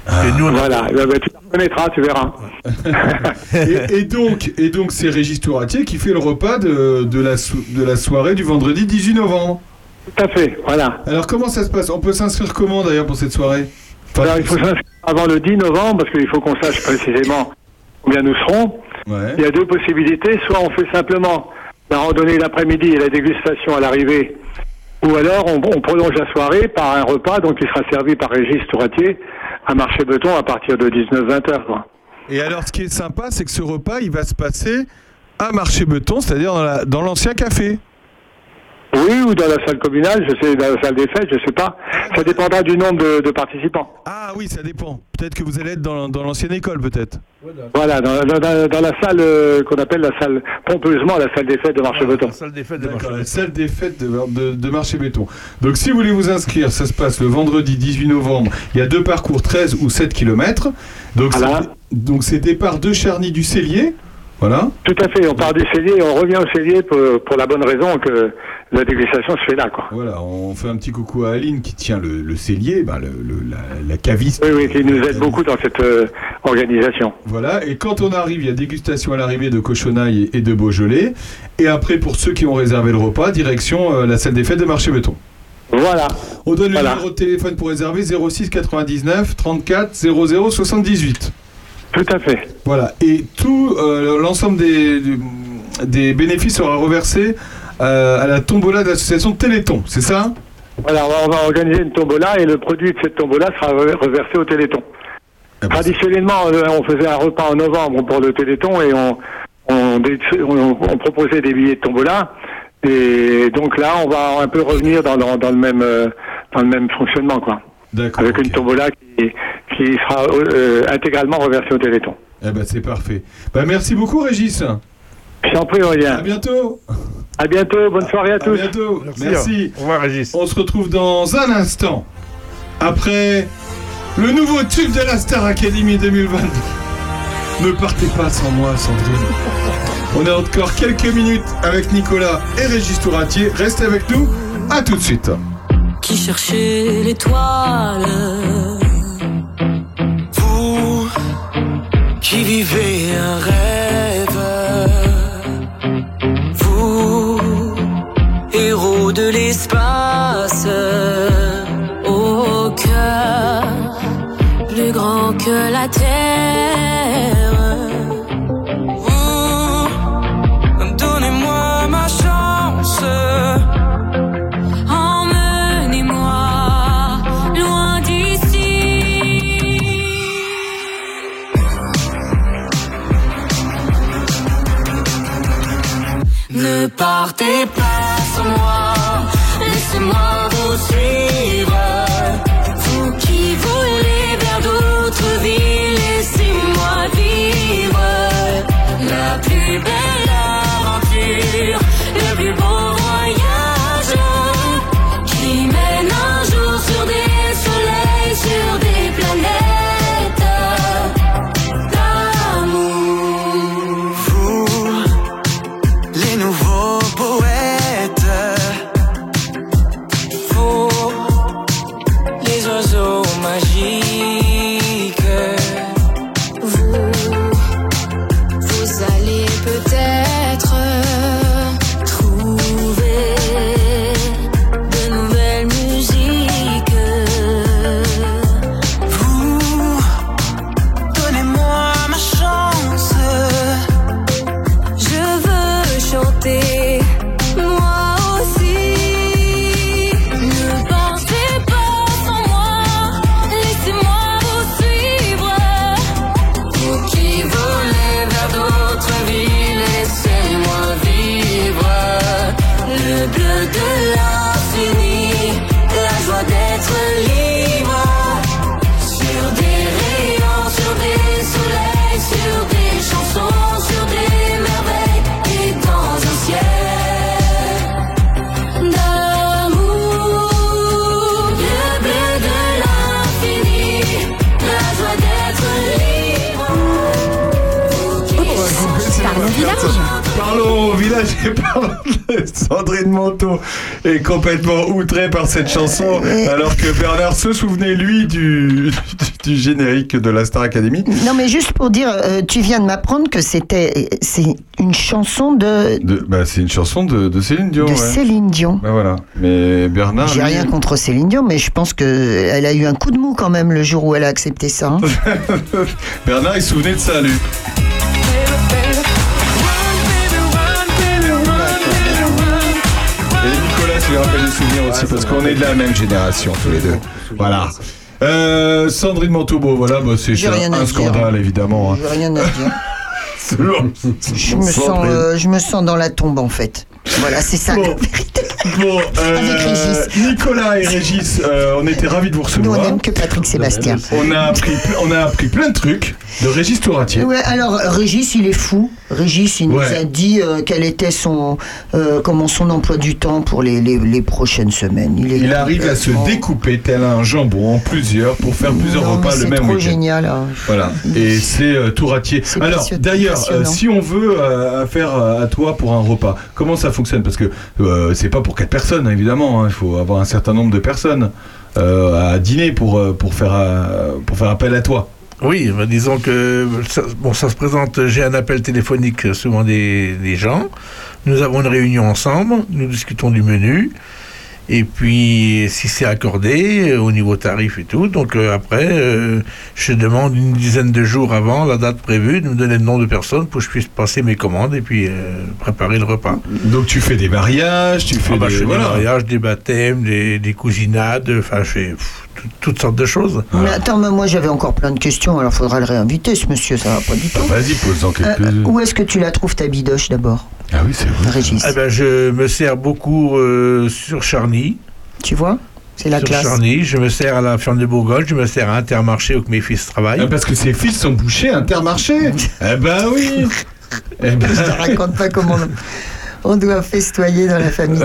Parce que nous, on a- Voilà, Bah, bah, tu la reconnaîtras, tu verras. *laughs* et, et donc, et donc c'est Régis Touratier qui fait le repas de, de, la, so- de la soirée du vendredi 18 novembre. Tout à fait, voilà. Alors comment ça se passe? On peut s'inscrire comment d'ailleurs pour cette soirée? Alors, il faut s'inscrire avant le 10 novembre parce qu'il faut qu'on sache précisément combien nous serons. Ouais. Il y a deux possibilités. Soit on fait simplement la randonnée l'après-midi et la dégustation à l'arrivée, ou alors on, on prolonge la soirée par un repas donc qui sera servi par Régis Touratier à Marché Beton à partir de 19-20 heures. Et alors ce qui est sympa, c'est que ce repas, il va se passer à Marché Beton, c'est-à-dire dans la- dans l'ancien café. Oui, ou dans la salle communale, je sais, dans la salle des fêtes, je sais pas. Ça dépendra du nombre de, de participants. Ah oui, ça dépend. Peut-être que vous allez être dans, dans l'ancienne école, peut-être. Voilà, dans, dans- dans- dans la salle euh, qu'on appelle la salle, pompeusement la salle des fêtes de Marché Beton. la salle des fêtes de marché D'accord, la béton. salle des fêtes de, de, de Marché Béton. Donc si vous voulez vous inscrire, ça se passe le vendredi 18 novembre. Il y a deux parcours, 13 ou 7 km. Donc Voilà. c'est- donc c'est départ de Charny du Cellier. Voilà. Tout à fait, on part du cellier et on revient au cellier pour, pour la bonne raison que la dégustation se fait là. Quoi. Voilà, on fait un petit coucou à Aline qui tient le, le cellier, ben, le, le- la, la caviste. Oui, oui, qui nous aide beaucoup dans cette euh, organisation. Voilà, et quand on arrive, il y a dégustation à l'arrivée de cochonaille et, de Beaujolais. Et après, pour ceux qui ont réservé le repas, direction euh, la salle des fêtes de Marché Béton. Voilà. On donne Voilà. le numéro de téléphone pour réserver 06 99 34 00 78. Tout à fait. Voilà, et tout euh, l'ensemble des, des bénéfices sera reversé euh, à la tombola de l'association Téléthon, c'est ça Voilà, on va, on va organiser une tombola et le produit de cette tombola sera re- reversé au Téléthon. Ah bah, Traditionnellement, on faisait un repas en novembre pour le Téléthon et on, on- on proposait des billets de tombola. Et donc là, on va un peu revenir dans, dans, dans le même euh, dans le même fonctionnement, quoi. D'accord. Avec une tombola qui, qui sera euh, intégralement reversé au Téléthon. Eh ben c'est parfait. Bah, merci beaucoup Régis. Je t'en prie, Aurélien. À bientôt. À bientôt, bonne soirée à tous. À bientôt. Merci. Merci. Au revoir, Régis. On se retrouve dans un instant. Après le nouveau tube de la Star Academy 2022. Ne partez pas sans moi, Sandrine. On a encore quelques minutes avec Nicolas et Régis Touratier. Restez avec nous. À tout de suite. Qui cherchez l'étoile. Vous qui vivez un rêve. Vous, héros de l'espace. Au cœur plus grand que la terre. Ne partez Parlons au village et parlons de Sandrine Manteau est complètement outrée par cette chanson alors que Bernard se souvenait lui du, du générique de la Star Academy. Non, mais juste pour dire, euh, tu viens de m'apprendre que c'était c'est une chanson de, De- bah, c'est une chanson de, de Céline Dion. de ouais. Céline Dion. Bah, voilà. Mais Bernard. J'ai lui- rien contre Céline Dion, mais je pense que elle a eu un coup de mou quand même le jour où elle a accepté ça. hein. *laughs* Bernard, il se souvenait de ça, lui. Lui rappelles des souvenirs aussi, parce qu'on est de la même génération, tous les deux. Voilà. Euh, Sandrine Montaubeau, voilà, bah, c'est un, un dire. scandale, évidemment. hein. J'ai rien à dire. *laughs* Je me, sens, euh, je me sens dans la tombe en fait. Voilà, c'est ça. Bon. Bon, euh. *laughs* Nicolas et Régis, euh, on était ravis de vous Nous, recevoir. on n'aime que Patrick Sébastien. On a appris, on a appris plein de trucs de Régis Touratier. Ouais, alors Régis, il est fou. Régis, il nous a dit euh, quel était son, euh, comment son emploi du temps pour les, les, les prochaines semaines. Il, est Il arrive à se découper tel un jambon en plusieurs pour faire plusieurs Non, repas le c'est même trop week-end. génial. hein. Voilà, et c'est euh, Touratier. C'est Alors, d'ailleurs, euh, si on veut faire à toi pour un repas, comment ça fonctionne? Parce que c'est pas pour quatre personnes, hein, évidemment. hein. Il faut avoir un certain nombre de personnes à dîner pour, pour, faire, pour faire appel à toi. Oui, bah, disons que ça, bon, ça se présente, j'ai un appel téléphonique souvent des gens, nous avons une réunion ensemble, nous discutons du menu, et puis si c'est accordé euh, au niveau tarif et tout, donc euh, après, euh, je demande une dizaine de jours avant la date prévue de me donner le nom de personne pour que je puisse passer mes commandes et puis euh, préparer le repas. Donc tu fais des mariages, tu fais Ah bah, des... je fais voilà. des mariages, des baptêmes, des, des cousinades, enfin je fais pff, toutes sortes de choses. Mais attends, mais moi j'avais encore plein de questions, alors faudra le réinviter, ce monsieur, ça va pas du tout. Vas-y, pose-en quelques... Euh, où est-ce que tu la trouves ta bidoche d'abord? Ah oui, c'est vrai. Régis. Eh ben, je me sers beaucoup euh, sur Charny. Tu vois C'est la sur classe. Charny, je me sers à la ferme de Bourgogne, je me sers à Intermarché où que mes fils travaillent. Ah, Parce que ses fils sont bouchés Intermarché. *laughs* eh ben oui. *laughs* Eh ben... Je te raconte pas comment on doit festoyer dans la famille. *laughs*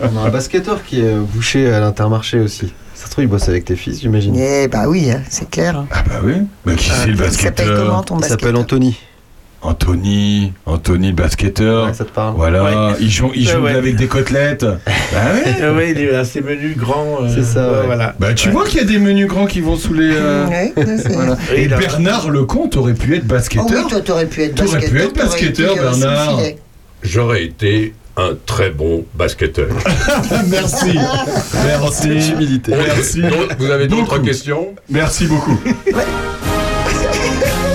On a un basketteur qui est bouché à l'intermarché aussi. Ça se trouve, il bosse avec tes fils, j'imagine. Eh bah oui, hein, c'est clair. Ah bah oui. Mais qui c'est le Il s'appelle basketteur? comment ton Il s'appelle basketteur? Anthony. Anthony, Anthony le basketteur. Ouais, ça te parle Voilà, Ouais. il joue, il Ouais, joue ouais. avec des côtelettes. *laughs* bah ouais. Ah ouais, il est assez menu, grand. euh, C'est ça, ouais. Voilà. Bah tu vois qu'il y a des menus grands qui vont sous les. euh, *laughs* voilà. Et a- Bernard Lecomte aurait pu être Oh basketteur. oui, toi t'aurais pu être T'aurais pu basketteur. être basketteur, Bernard. J'aurais été un très bon basketteur. *laughs* Merci. Merci. humilité. Merci. Donc, Vous avez d'autres questions? Merci beaucoup.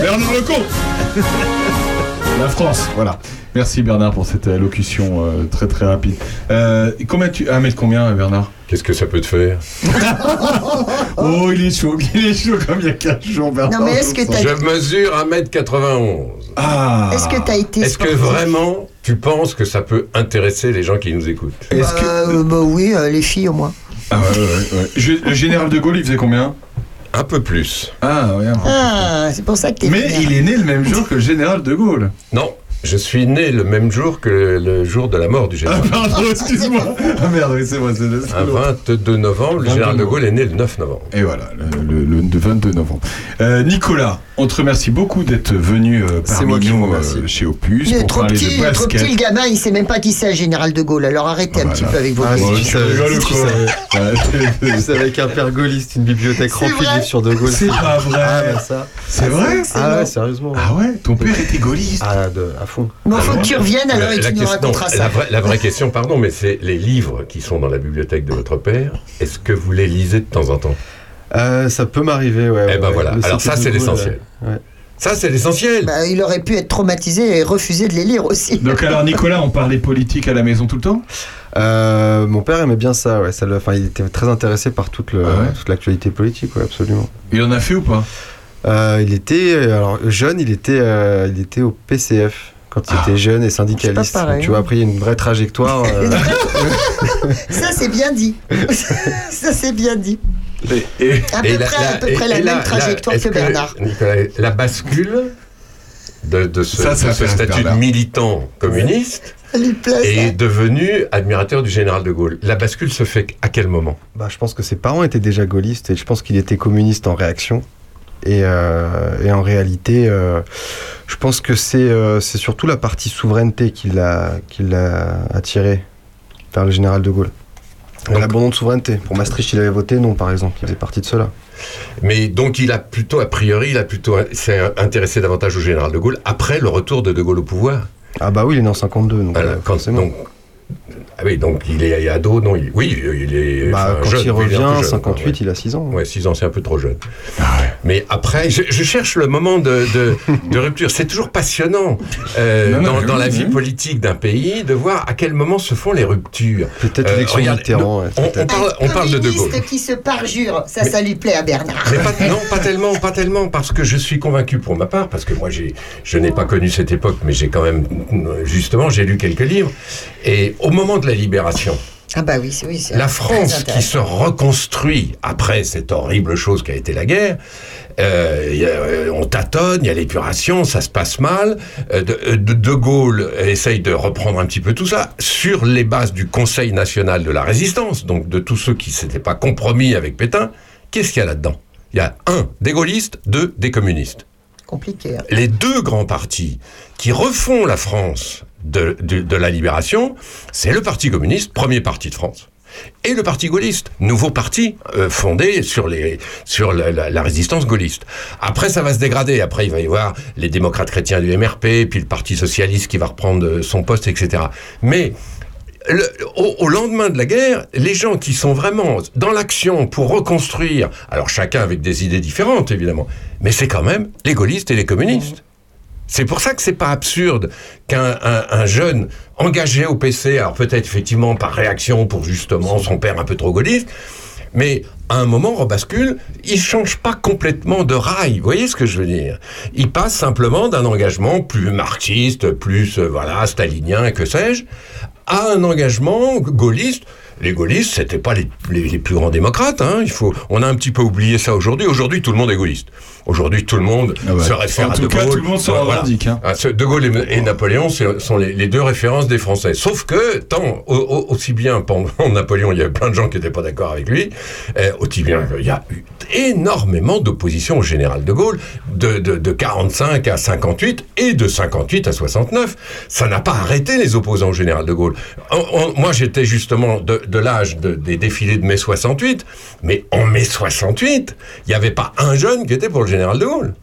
Bernard Lecomte *laughs* La France, voilà. Merci Bernard pour cette allocution euh, très très rapide. Euh, combien tu... Un mètre combien Bernard? Qu'est-ce que ça peut te faire? *laughs* Oh il est chaud, il est chaud comme il y a 15 jours Bernard. Non, mais est-ce que t'as- Je mesure 1m91. Ah Est-ce que t'as été Est-ce que vraiment tu penses que ça peut intéresser les gens qui nous écoutent? Est-ce que... Euh, bah oui, euh, les filles au moins. Ah ouais, ouais, ouais, ouais. Je- Le général de Gaulle il faisait combien? Un peu plus. Ah un peu. Ah, c'est pour ça que t'es Mais il est né le même jour que le général de Gaulle. Non, je suis né le même jour que le jour de la mort du Ah général. pardon, excuse-moi. Ah merde, oui c'est vrai, c'est le... Un 22 novembre, le 22 général de. Gaulle est né le 9 novembre. Et voilà, le, le- le 22 novembre. Euh, Nicolas, on te remercie beaucoup d'être venu euh, parmi moi vous nous euh, chez Opus Il est pour trop parler petit, de il est trop petit le gamin, il sait même pas qui c'est le général de Gaulle. Alors arrêtez un Voilà. petit peu avec vos Ah, questions. Oh, si tu tu savais, rigoles si tu quoi savais. *laughs* C'est avec un père gaulliste, une bibliothèque remplie de sur De Gaulle. C'est pas vrai. Ah, ça. C'est vrai Ah ouais, sérieusement. Ah ouais Ton père était gaulliste Ah, de, à fond. Bon, faut que tu reviennes alors La- et la tu nous question- raconteras non, ça. La vraie, la vraie question, pardon, mais c'est les livres qui sont dans la bibliothèque de votre père. Est-ce que vous les lisez de temps en temps? Euh, ça peut m'arriver, ouais. Eh ouais, ben ouais. voilà. Le Alors ça, c'est l'essentiel. ouais. Ça, c'est l'essentiel. Bah, il aurait pu être traumatisé et refuser de les lire aussi. Donc alors Nicolas, on parlait politique à la maison tout le temps? Euh, mon père aimait bien ça, ouais. Ça le- enfin, il était très intéressé par toute, Ah ouais? toute l'actualité politique, ouais, absolument. Il en a fait ou pas? Euh, il était, alors jeune, il était, euh, il était au PCF quand il Ah. était jeune et syndicaliste. Pareil. Tu vois, après, il y a une vraie trajectoire. *laughs* euh, Ça, c'est bien dit. *laughs* ça, c'est bien dit. Et, et- À peu Et près, à peu et- près la et même trajectoire que Bernard. Nicolas, la bascule de, de ce, Ça, ça de ce intéresse statut Bernard. de militant communiste plaît, est ça. devenu admirateur du général de Gaulle. La bascule se fait à quel moment? Bah, je pense que ses parents étaient déjà gaullistes et je pense qu'il était communiste en réaction. Et, euh, et en réalité, euh, je pense que c'est euh, c'est surtout la partie souveraineté qui l'a attiré vers le général de Gaulle. L'abandon de souveraineté. Pour Maastricht, il avait voté non, par exemple. Il faisait partie de cela. Mais donc il a plutôt, a priori, il a plutôt s'est intéressé davantage au général de Gaulle après le retour de de Gaulle au pouvoir. Ah bah oui, il est né en 52, donc Voilà, euh, quand, forcément. donc, ah oui, donc il est ado, non il- Oui, il est. Bah, quand jeune, il revient, jeune, 58, ouais. il a 6 ans. Ouais, 6 ans, c'est un peu trop jeune. Mais après, je, je cherche le moment de, de, de rupture. C'est toujours passionnant euh, Non, non, dans, la oui. vie politique d'un pays de voir à quel moment se font les ruptures. Peut-être Euh, l'élection Mitterrand. ouais, on, on parle, on parle de De Gaulle. Qui se parjure, ça, ça lui plaît à Bernard. Mais pas, non, pas tellement, pas tellement, parce que je suis convaincu pour ma part, parce que moi j'ai, je n'ai pas connu cette époque, mais j'ai quand même, justement, j'ai lu quelques livres. Et au moment de la libération, Ah bah oui, oui. la France qui se reconstruit après cette horrible chose qu'a été la guerre, euh, a, euh, on tâtonne, il y a l'épuration, ça se passe mal. Euh, de, de, de Gaulle essaye de reprendre un petit peu tout ça sur les bases du Conseil national de la résistance, donc de tous ceux qui s'étaient pas compromis avec Pétain. Qu'est-ce qu'il y a là-dedans? Il y a un, des gaullistes, deux, des communistes Compliqué. hein. les deux grands partis qui refont la France de, la libération, c'est le Parti communiste, premier parti de France, et le Parti gaulliste, nouveau parti euh, fondé sur, les, sur la, résistance gaulliste. Après, ça va se dégrader. Après, il va y avoir les démocrates chrétiens du MRP, puis le Parti socialiste qui va reprendre euh, son poste, etc. Mais au lendemain de la guerre, les gens qui sont vraiment dans l'action pour reconstruire, alors chacun avec des idées différentes évidemment, mais c'est quand même les gaullistes et les communistes. C'est pour ça que c'est pas absurde qu'un un, un jeune engagé au PC, alors peut-être effectivement par réaction pour justement son père un peu trop gaulliste, mais à un moment rebascule, il change pas complètement de rail. Vous voyez ce que je veux dire? Il passe simplement d'un engagement plus marxiste, plus euh, voilà stalinien, que sais-je, à un engagement gaulliste. les gaullistes, c'était pas les, les- les plus grands démocrates. Hein. Il faut, on a un petit peu oublié ça aujourd'hui. Aujourd'hui, tout le monde est gaulliste. Aujourd'hui, tout le monde Ah ouais. se réfère En à tout De cas, Gaulle. tout le monde s'en Voilà. revendique, hein. Ah, De Gaulle et, et Napoléon sont les, les deux références des Français. Sauf que, tant, au- au- aussi bien pendant *laughs* Napoléon, il y avait plein de gens qui n'étaient pas d'accord avec lui, euh, aussi bien il y a eu énormément d'opposition au général de Gaulle, de, de, de 45 à 58 et de 58 à 69. Ça n'a pas arrêté les opposants au général de Gaulle. En- en- moi, j'étais justement de, de l'âge de- des défilés de mai 68, mais en mai 68, il n'y avait pas un jeune qui était pour le général de Gaulle.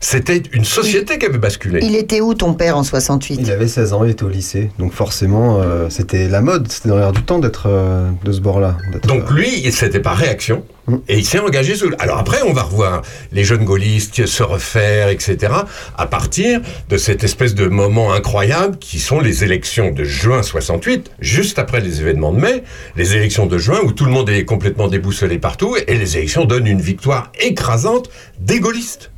C'était une société qui avait basculé. Il était où ton père en 68 Il avait 16 ans, il était au lycée. Donc forcément, euh, c'était la mode, c'était dans l'air du temps d'être euh, de ce bord-là. Donc lui, c'était par réaction. Et il s'est engagé sous. Alors après, on va revoir les jeunes gaullistes se refaire, etc. À partir de cette espèce de moment incroyable qui sont les élections de juin 68, juste après les événements de mai, les élections de juin où tout le monde est complètement déboussolé partout et les élections donnent une victoire écrasante des gaullistes.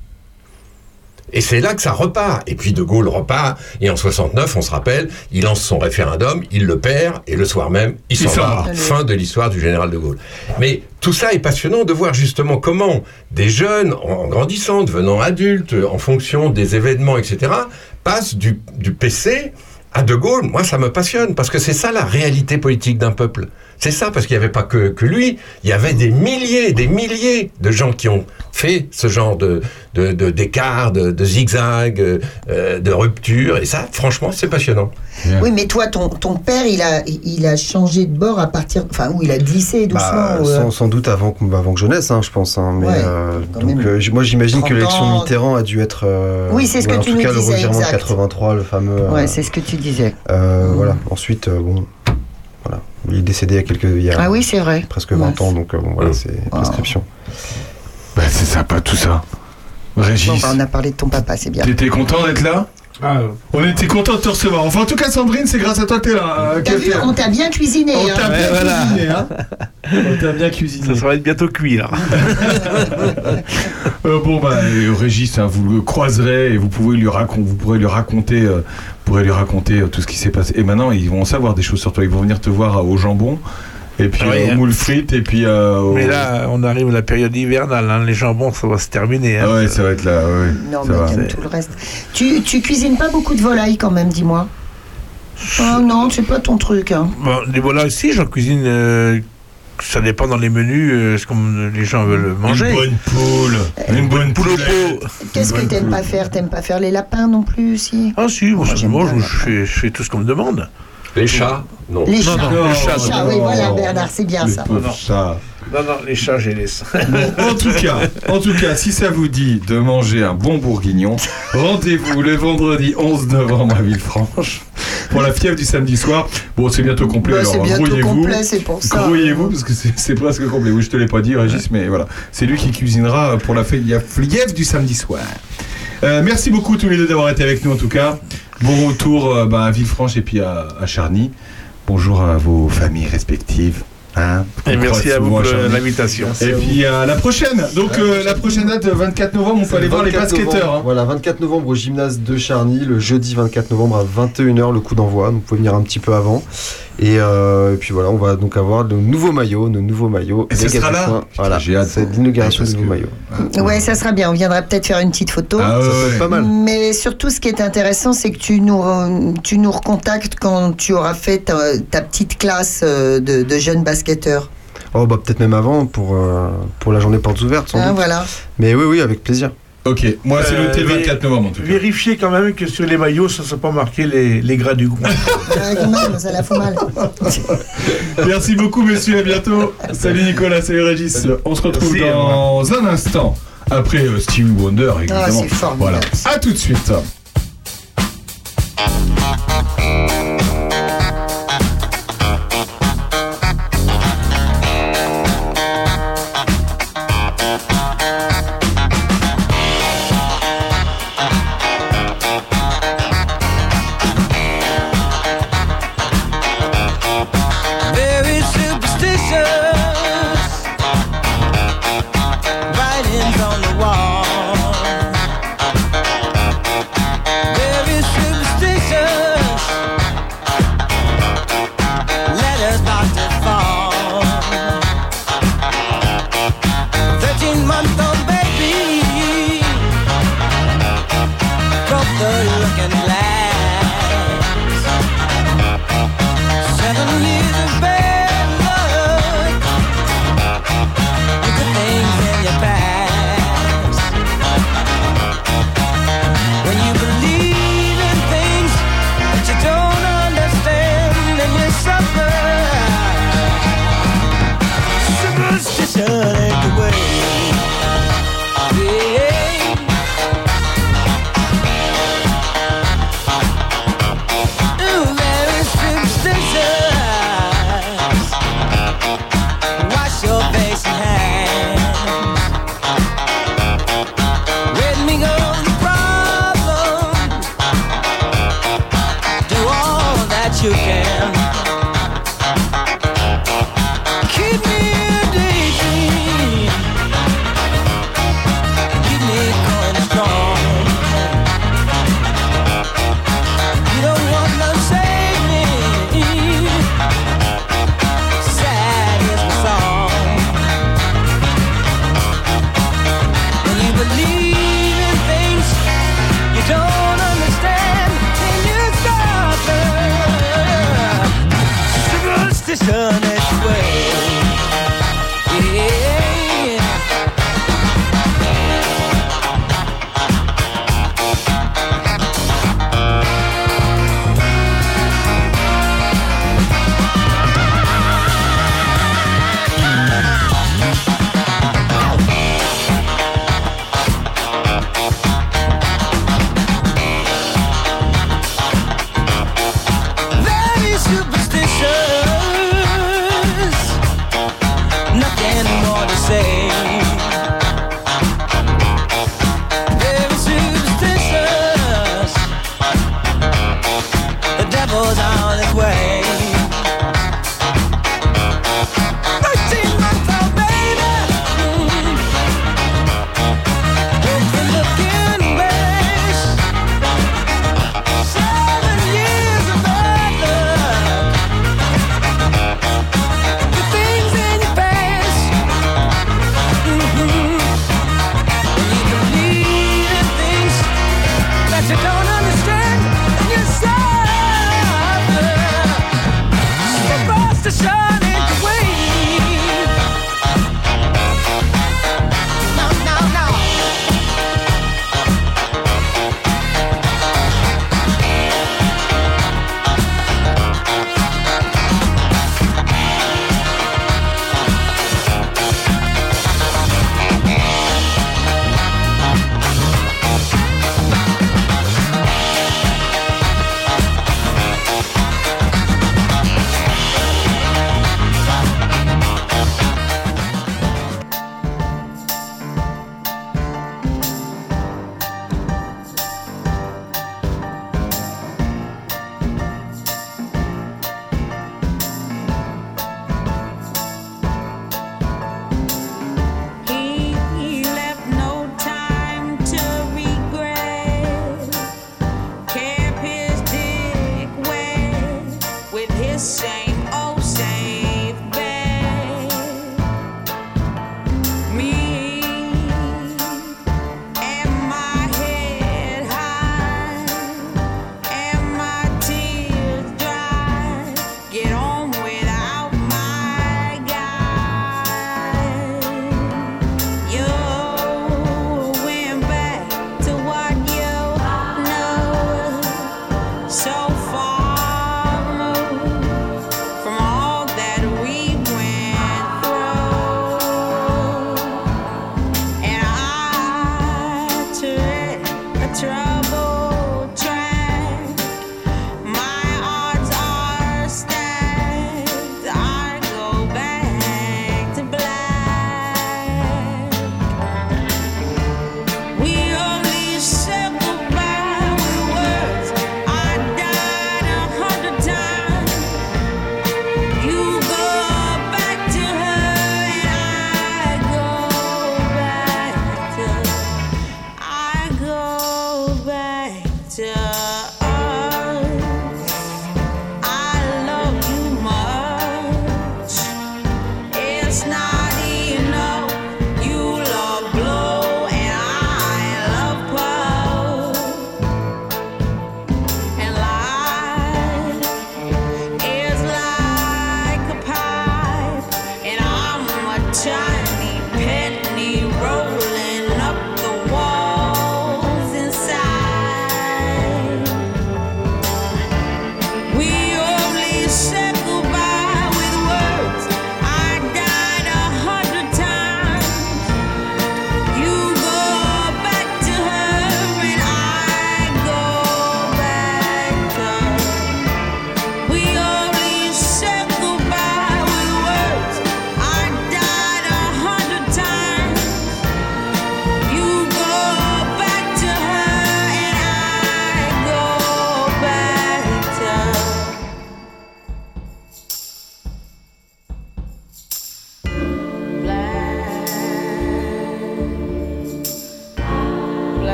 Et c'est là que ça repart. Et puis De Gaulle repart. Et en 69, on se rappelle, il lance son référendum, il le perd, et le soir même, il Il s'en va. Fin de l'histoire du général De Gaulle. Mais tout ça est passionnant de voir justement comment des jeunes, en grandissant, devenant adultes, en fonction des événements, etc., passent du, du PC à De Gaulle. Moi, ça me passionne, parce que c'est ça la réalité politique d'un peuple. C'est ça, parce qu'il n'y avait pas que, que lui, il y avait des milliers, des milliers de gens qui ont fait ce genre de de- de- d'écart, de, de, zigzag, euh, de rupture, et ça, franchement, c'est passionnant. Oui, mais toi, ton, ton père, il a, il a changé de bord à partir. Enfin, où il a glissé doucement. Bah, ou, euh, sans, sans doute avant, que- avant que je naisse, hein, je pense. hein, mais, Ouais, euh, donc, euh, moi, j'imagine que 30 l'élection. Mitterrand a dû être. euh, Oui, c'est ce que en tu tout nous cas, le disais, revirement de exact. 83, le fameux. euh, Ouais, c'est ce que tu disais. euh, Voilà. Ensuite, euh, bon. Voilà. Il est décédé il y a quelques. Il y a Ah oui, c'est vrai. presque 20 ans, donc euh, bon, voilà, c'est prescription. Bah, c'est sympa tout ça. Régis, Bon, bah, on a parlé de ton papa, c'est bien. t'étais content d'être là? On était content de te recevoir. Enfin, en tout cas, Sandrine, c'est grâce à toi que t'es là. euh, T'as vu, on t'a bien cuisiné. On hein. t'a bien cuisiné, hein. On t'a bien cuisiné. Ça va être bientôt cuit, là. Euh, bon bah euh, Régis, hein, vous le croiserez et vous pouvez lui raconter, vous pourrez lui raconter, euh, pourrez lui raconter euh, tout ce qui s'est passé. Et maintenant ils vont en savoir des choses sur toi. Ils vont venir te voir euh, au jambon et puis Ouais, euh, au hein. moule frites et puis. euh, au- Mais là, on arrive à la période hivernale. hein. Les jambons, ça va se terminer. hein. Ah ouais, ça va être là. Ouais, Non, ça mais va. tout le reste. Tu, tu cuisines pas beaucoup de volailles quand même, dis-moi. Oh non, c'est pas ton truc. Hein. Bon, les voilà aussi, j'en cuisine. euh, ça dépend dans les menus, euh, ce que les gens veulent manger. Une bonne poule, une bonne poule au pot. Qu'est-ce que t'aimes pas faire? T'aimes pas faire les lapins non plus aussi Ah si, moi, Moi, je fais, je fais tout ce qu'on me demande. Les chats, non. Les chats. non, les Les chats, chats, non. oui, voilà, Bernard, c'est bien Les ça. Non. chats. Non, non, les chats, je les laisse. En tout cas, en tout cas, si ça vous dit de manger un bon bourguignon, rendez-vous le vendredi 11 novembre à Villefranche pour la fièvre du samedi soir. Bon, c'est bientôt complet, Bah, alors grouillez-vous. complet, c'est pour ça. Grouillez-vous parce que c'est presque complet. Oui, je te l'ai pas dit, Régis, mais voilà. C'est lui qui cuisinera pour la fièvre du samedi soir. Euh, merci beaucoup tous les deux d'avoir été avec nous en tout cas. Bon retour euh, bah, à Villefranche et puis à, à Charny. Bonjour à vos familles respectives. hein, Et merci à vous pour l'invitation. Et puis à la prochaine. Donc euh, la prochaine date, 24 novembre, on peut aller voir les 24 basketteurs. hein. Voilà, 24 novembre au gymnase de Charny, le jeudi 24 novembre à 21h, le coup d'envoi. Donc vous pouvez venir un petit peu avant. Et, euh, et puis voilà, on va donc avoir de nouveaux maillots, de nouveaux maillots. Et ce sera là. Voilà, J'ai hâte. c'est l'inauguration Ouais, de parce nouveaux que- maillots. Ouais, ça sera bien. On viendra peut-être faire une petite photo. Ah Ça ouais, peut être ouais. pas mal. Mais surtout, ce qui est intéressant, c'est que tu nous, re- tu nous recontactes quand tu auras fait ta, ta petite classe euh, de, de jeunes basketteurs. Oh, bah peut-être même avant pour, euh, pour la journée portes ouvertes, sans Hein, doute. voilà. Mais oui, oui, avec plaisir. Ok, moi c'est Euh, le mais- 24 novembre en tout cas. Vérifiez quand même que sur les maillots, ça ne soit pas marqué les, les gras du coin. *laughs* Ouais, quand même, ça la fout mal. *laughs* Merci beaucoup messieurs, à bientôt. Salut Nicolas, salut Régis. On se retrouve Merci, dans un instant. Après euh, Stevie Wonder, évidemment. Ah, c'est formidable. voilà. À tout de suite.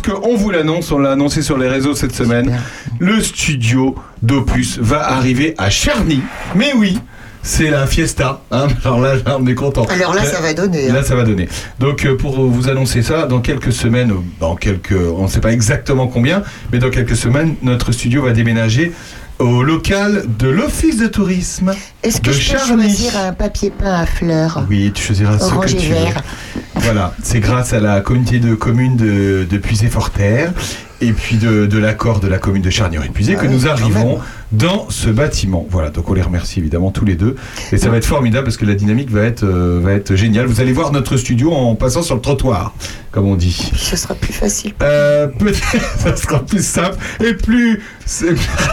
puisque on vous l'annonce, on l'a annoncé sur les réseaux cette semaine, le studio d'Opus va arriver à Charny. Mais oui, c'est la fiesta. Hein. *laughs* Alors là, on est content. Alors là, ça va donner. Hein. Là, ça va donner. Donc, euh, pour vous annoncer ça, dans quelques semaines, dans quelques, on ne sait pas exactement combien, mais dans quelques semaines, notre studio va déménager au local de l'office de tourisme. Est-ce que de je peux choisir un papier peint à fleurs? Oui, tu choisiras ce que tu vert. Veux. Voilà, c'est grâce à la communauté de communes de, de Puisé-Forterre et puis de, de l'accord de la commune de Charnier-et-Puisé Ah que oui, nous arrivons dans ce bâtiment. Voilà, donc on les remercie évidemment tous les deux. Et ça va être formidable parce que la dynamique va être, euh, va être géniale. Vous allez voir notre studio en passant sur le trottoir, comme on dit. Ce sera plus facile. Euh, Peut-être *laughs* ça sera plus simple et plus,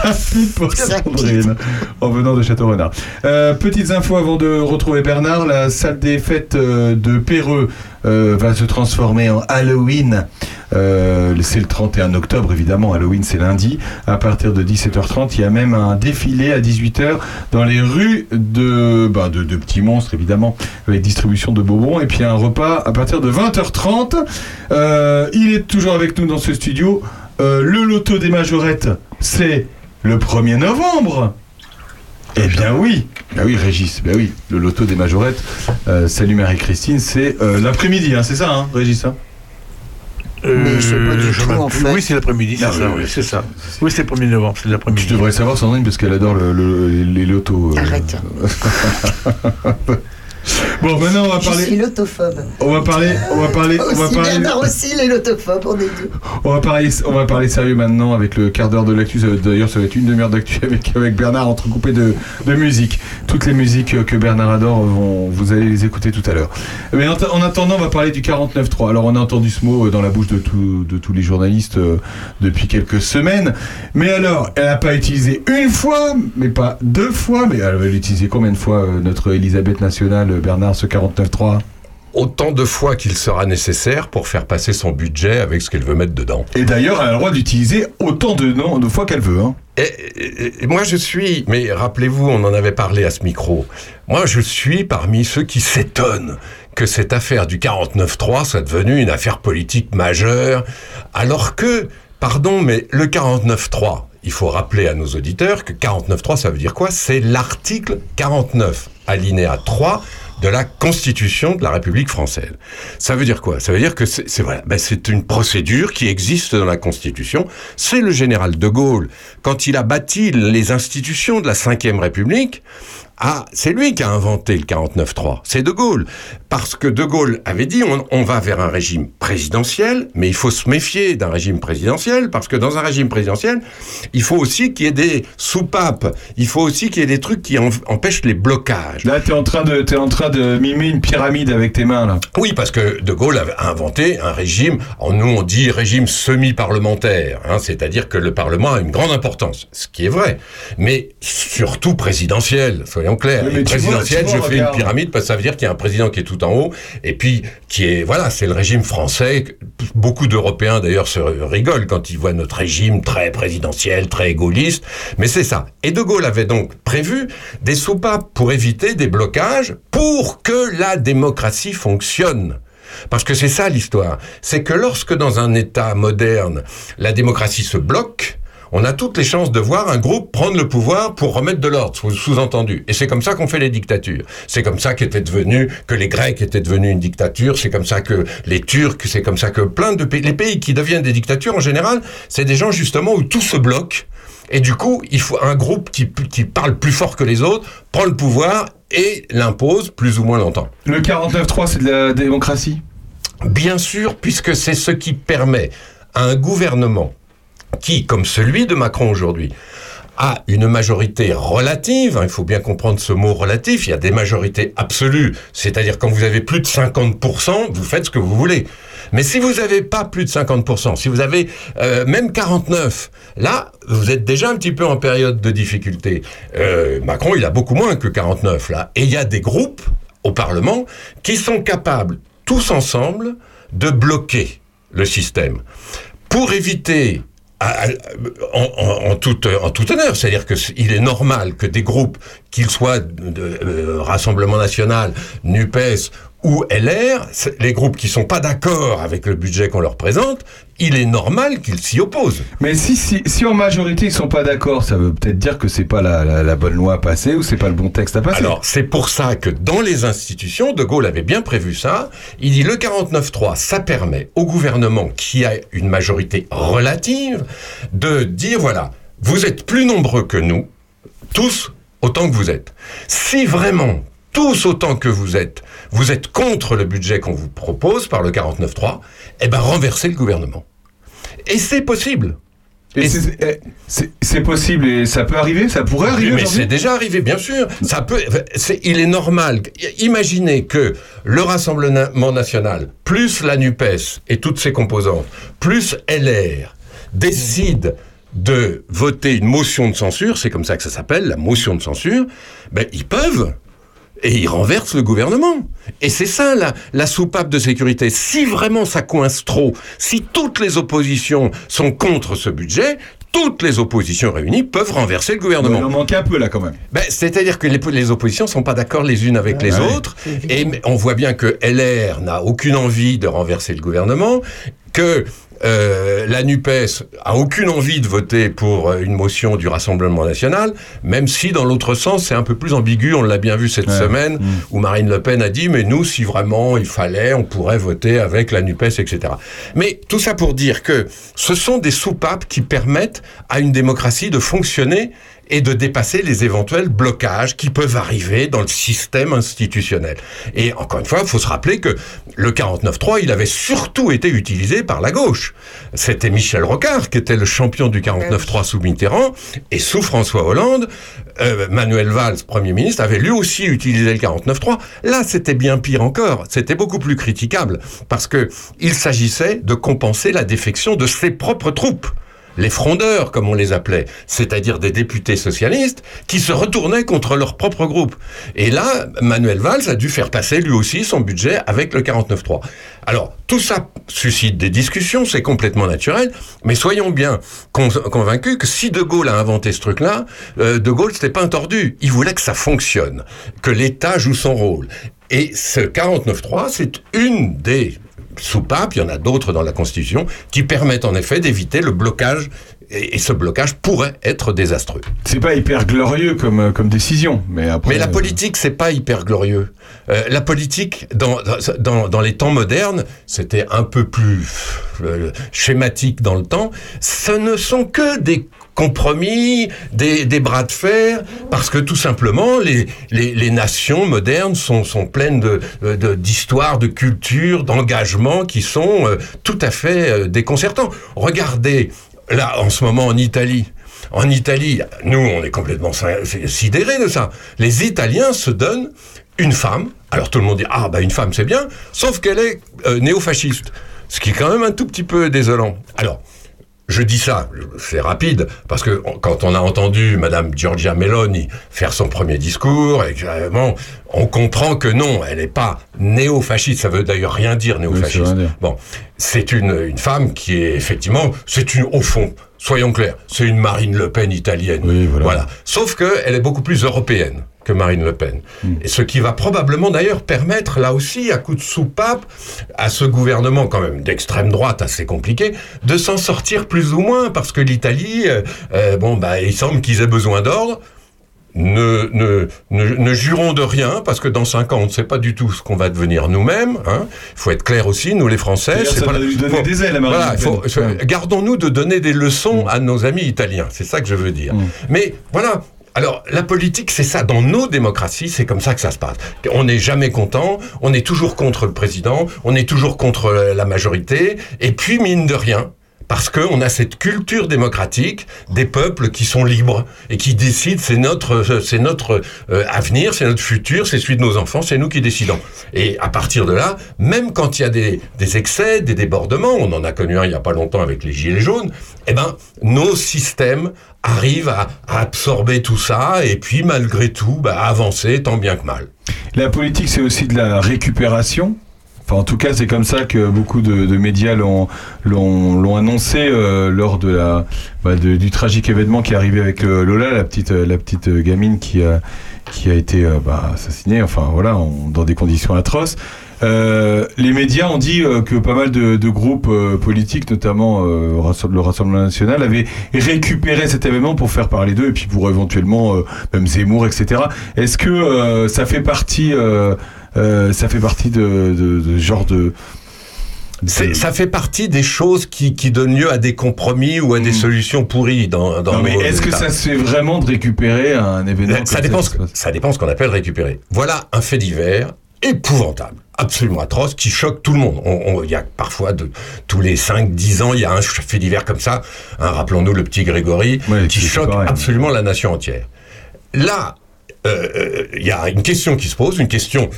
rapide pour. Sandrine en venant de Château-Renard. Euh, petites infos avant de retrouver Bernard. La salle des fêtes de Péreux euh, va se transformer en Halloween. Euh, c'est le 31 octobre, évidemment. Halloween, c'est lundi. À partir de 17h30, il y a même un défilé à 18h dans les rues de, bah, de, Petits Monstres, évidemment, avec distribution de bonbons. Et puis un repas à partir de 20h30. Euh, il est toujours avec nous dans ce studio. Le loto des majorettes, c'est le 1er novembre. Eh bien oui, bah oui Régis, bah oui, le loto des majorettes. Euh, salut Marie-Christine, c'est euh, l'après-midi, hein, c'est ça, hein, Régis hein? Euh, je sais pas du je tout, en fait. Oui, c'est l'après-midi, c'est Ah, ça, oui, c'est ça. Oui, c'est le 1er novembre, c'est l'après-midi. Tu devrais savoir Sandrine parce qu'elle adore le- le- les lotos. euh. Arrête. *laughs* Bon, maintenant on va Je suis parler. l'autophobe. On va parler. On va parler. On va parler. Bernard aussi, il est l'autophobe, on est deux. On va parler, on va parler sérieux maintenant avec le quart d'heure de l'actu. D'ailleurs, ça va être une demi-heure d'actu *laughs* avec, avec Bernard entrecoupé de, de musique. Toutes les musiques que Bernard adore, vont, vous allez les écouter tout à l'heure. Mais en, en attendant, on va parler du 49.3. Alors, on a entendu ce mot euh, dans la bouche de, tout- de tous les journalistes euh, depuis quelques semaines. Mais alors, elle n'a pas utilisé une fois, mais pas deux fois. Mais elle va l'utiliser combien de fois, euh, notre Elisabeth nationale, Bernard, ce 49.3 Autant de fois qu'il sera nécessaire pour faire passer son budget avec ce qu'elle veut mettre dedans. Et d'ailleurs, elle a le droit d'utiliser autant de, noms, de fois qu'elle veut. Hein. Et, et- et moi, je suis, mais rappelez-vous, on en avait parlé à ce micro. Moi, je suis parmi ceux qui s'étonnent que cette affaire du 49-3 soit devenue une affaire politique majeure, alors que, pardon, mais le 49-3, il faut rappeler à nos auditeurs que 49.3, ça veut dire quoi? C'est l'article 49, alinéa 3 de la Constitution de la République française. Ça veut dire quoi? Ça veut dire que c'est voilà, ben c'est une procédure qui existe dans la Constitution. C'est le général de Gaulle, quand il a bâti les institutions de la Ve République, ah, c'est lui qui a inventé le 49-3. C'est De Gaulle. Parce que De Gaulle avait dit on, on va vers un régime présidentiel, mais il faut se méfier d'un régime présidentiel, parce que dans un régime présidentiel, il faut aussi qu'il y ait des soupapes. Il faut aussi qu'il y ait des trucs qui en- empêchent les blocages. Là, t'es en train de, t'es en train de mimer une pyramide avec tes mains, là. Oui, parce que De Gaulle avait inventé un régime, nous on dit régime semi-parlementaire, hein, c'est-à-dire que le Parlement a une grande importance, ce qui est vrai, mais surtout présidentiel, soyons clairs. Oui, mais Et tu vois- présidentiel, tu vois, je fais regarde. une pyramide parce que ça veut dire qu'il y a un président qui est tout en haut, et puis qui est, voilà, c'est le régime français. Beaucoup d'Européens d'ailleurs se rigolent quand ils voient notre régime très présidentiel, très gaulliste, mais c'est ça. Et De Gaulle avait donc prévu des soupapes pour éviter des blocages, pour que la démocratie fonctionne. Parce que c'est ça l'histoire. C'est que lorsque dans un État moderne, la démocratie se bloque, on a toutes les chances de voir un groupe prendre le pouvoir pour remettre de l'ordre, sous- sous-entendu. Et c'est comme ça qu'on fait les dictatures. C'est comme ça qu'était devenu, que les Grecs étaient devenus une dictature, c'est comme ça que les Turcs, c'est comme ça que plein de pays, les pays qui deviennent des dictatures en général, c'est des gens justement où tout se bloque. Et du coup, il faut un groupe qui, qui parle plus fort que les autres, prend le pouvoir et l'impose plus ou moins longtemps. Le 49.3, c'est de la démocratie? Bien sûr, puisque c'est ce qui permet à un gouvernement qui, comme celui de Macron aujourd'hui, a une majorité relative, hein, il faut bien comprendre ce mot relatif, il y a des majorités absolues, c'est-à-dire quand vous avez plus de 50%, vous faites ce que vous voulez. Mais si vous n'avez pas plus de 50%, si vous avez euh, même 49, là, vous êtes déjà un petit peu en période de difficulté. Euh, Macron, il a beaucoup moins que 49, là. Et il y a des groupes au Parlement qui sont capables, tous ensemble, de bloquer le système. Pour éviter en, en, en toute, en tout honneur, c'est-à-dire que c- il est normal que des groupes, qu'ils soient de, euh, Rassemblement National, Nupes ou LR, les groupes qui sont pas d'accord avec le budget qu'on leur présente, il est normal qu'ils s'y opposent. Mais si, si, si en majorité ils sont pas d'accord, ça veut peut-être dire que c'est pas la, la- la bonne loi à passer ou c'est pas le bon texte à passer. Alors, c'est pour ça que dans les institutions, De Gaulle avait bien prévu ça. Il dit le 49.3, ça permet au gouvernement qui a une majorité relative de dire, voilà, vous êtes plus nombreux que nous, tous autant que vous êtes. Si vraiment, tous autant que vous êtes, vous êtes contre le budget qu'on vous propose par le 49.3, eh ben renversez le gouvernement. Et c'est possible. C'est- eh, c'est possible et ça peut arriver, ça pourrait arriver. Mais c'est déjà arrivé, bien sûr. Ça peut, il est normal. Imaginez que le Rassemblement national, plus la NUPES et toutes ses composantes, plus LR, décident de voter une motion de censure, c'est comme ça que ça s'appelle, la motion de censure, ben, ils peuvent. Et ils renversent le gouvernement. Et c'est ça la, la soupape de sécurité. Si vraiment ça coince trop, si toutes les oppositions sont contre ce budget, toutes les oppositions réunies peuvent renverser le gouvernement. Il en manque un peu là quand même. Ben, C'est-à-dire que les, les oppositions sont pas d'accord les unes avec les Ah ouais. autres, et on voit bien que LR n'a aucune envie de renverser le gouvernement, que euh, la NUPES a aucune envie de voter pour euh, une motion du Rassemblement national, même si dans l'autre sens c'est un peu plus ambigu, on l'a bien vu cette Ouais. semaine, Mm. où Marine Le Pen a dit, mais nous, si vraiment il fallait, on pourrait voter avec la NUPES, etc. Mais tout ça pour dire que ce sont des soupapes qui permettent à une démocratie de fonctionner et de dépasser les éventuels blocages qui peuvent arriver dans le système institutionnel. Et encore une fois, il faut se rappeler que le 49.3, il avait surtout été utilisé par la gauche. C'était Michel Rocard qui était le champion du 49.3 sous Mitterrand, et sous François Hollande, euh, Manuel Valls, Premier ministre, avait lui aussi utilisé le 49.3. Là, c'était bien pire encore. C'était beaucoup plus critiquable, parce que il s'agissait de compenser la défection de ses propres troupes les frondeurs, comme on les appelait, c'est-à-dire des députés socialistes qui se retournaient contre leur propre groupe. Et là, Manuel Valls a dû faire passer lui aussi son budget avec le 49.3. Alors, tout ça suscite des discussions, c'est complètement naturel, mais soyons bien con- convaincus que si De Gaulle a inventé ce truc-là, euh, De Gaulle, c'était pas un tordu. Il voulait que ça fonctionne, que l'État joue son rôle. Et ce 49.3, c'est une des soupapes, il y en a d'autres dans la Constitution, qui permettent en effet d'éviter le blocage, et, ce blocage pourrait être désastreux. C'est pas hyper glorieux comme, euh, comme décision, mais après. Mais la euh, politique, c'est pas hyper glorieux. Euh, la politique, dans, dans, dans les temps modernes, c'était un peu plus euh, schématique dans le temps. Ce ne sont que des compromis, des, bras de fer, parce que tout simplement, les, les, nations modernes sont, sont pleines de, de- d'histoires, de, culture, d'engagement qui sont euh, tout à fait euh, déconcertants. Regardez, là, en ce moment, en Italie, en Italie, nous, on est complètement si- sidérés de ça. Les Italiens se donnent une femme. Alors tout le monde dit ah bah une femme c'est bien, sauf qu'elle est euh, néo-fasciste, ce qui est quand même un tout petit peu désolant. Alors je dis ça, c'est rapide, parce que quand on a entendu Madame Giorgia Meloni faire son premier discours, et que, bon, on comprend que non, elle n'est pas néo-fasciste. Ça veut d'ailleurs rien dire néo-fasciste. Bon, c'est une, une femme qui est effectivement, c'est une au fond. Soyons clairs, c'est une Marine Le Pen italienne. voilà. Sauf qu'elle est beaucoup plus européenne que Marine Le Pen. Et ce qui va probablement d'ailleurs permettre, là aussi, à coup de soupape, à ce gouvernement quand même d'extrême droite assez compliqué, de s'en sortir plus ou moins, parce que l'Italie, euh, euh, bon, bah, il semble qu'ils aient besoin d'ordre. Ne, ne, ne, ne jurons de rien, parce que dans cinq ans, on ne sait pas du tout ce qu'on va devenir nous-mêmes. hein. Il faut être clair aussi, nous les Français. C'est pas lui donner faut- des ailes Voilà, faut- faut- gardons-nous de donner des leçons à nos amis italiens. C'est ça que je veux dire. Mais voilà. Alors, la politique, c'est ça. Dans nos démocraties, c'est comme ça que ça se passe. On n'est jamais content, on est toujours contre le président, on est toujours contre la majorité, et puis, mine de rien, parce qu'on a cette culture démocratique des peuples qui sont libres et qui décident, c'est notre, c'est notre euh, avenir, c'est notre futur, c'est celui de nos enfants, c'est nous qui décidons. Et à partir de là, même quand il y a des, des excès, des débordements, on en a connu un il n'y a pas longtemps avec les gilets jaunes, eh ben, nos systèmes arrivent à, à absorber tout ça et puis malgré tout, bah, avancer tant bien que mal. La politique, c'est aussi de la récupération. Enfin, en tout cas, c'est comme ça que beaucoup de, de médias l'ont, annoncé euh, lors de la, bah, du tragique événement qui est arrivé avec euh, Lola, la petite, euh, la petite euh, gamine qui a, qui a été bah, assassinée, enfin voilà, en- dans des conditions atroces. Les médias ont dit que pas mal de, de groupes politiques, notamment le Rassemblement national, avaient récupéré cet événement pour faire parler d'eux et puis pour éventuellement même Zemmour, etc. Est-ce que ça fait partie, euh, ça fait partie de, de, genre de ça fait partie des choses qui, qui donnent lieu à des compromis ou à des solutions pourries dans, dans Hmm. Non, mais est-ce que ça se fait vraiment de récupérer un événement ça dépend, ça ce, ça dépend ce qu'on appelle récupérer. Voilà un fait divers épouvantable, absolument atroce, qui choque tout le monde. On- on- Il y a parfois, de, tous les 5-10 ans, il y a un fait divers comme ça, hein, rappelons-nous le petit Grégory, qui choque absolument la nation entière. Là, euh, euh, il y a une question qui se pose, une question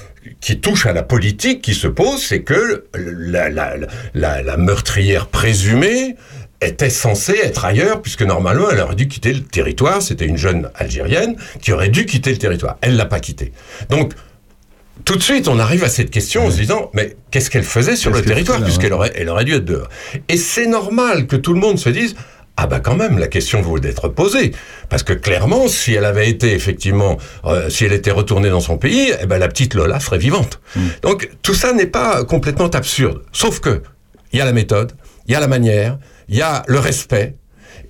qui touche à la politique qui se pose, c'est que la, la- la- la meurtrière présumée était censée être ailleurs, puisque normalement elle aurait dû quitter le territoire. C'était une jeune Algérienne qui aurait dû quitter le territoire. Elle l'a pas quitté. Donc, tout de suite, on arrive à cette question en se disant, mais qu'est-ce qu'elle faisait sur le territoire, puisqu'elle ouais. aurait, elle aurait dû être dehors? Et c'est normal que tout le monde se dise, ah bah quand même, la question vaut d'être posée. Parce que clairement, si elle avait été effectivement, euh, si elle était retournée dans son pays, eh ben la petite Lola serait vivante. Mm. Donc tout ça n'est pas complètement absurde. Sauf que, il y a la méthode, il y a la manière, il y a le respect,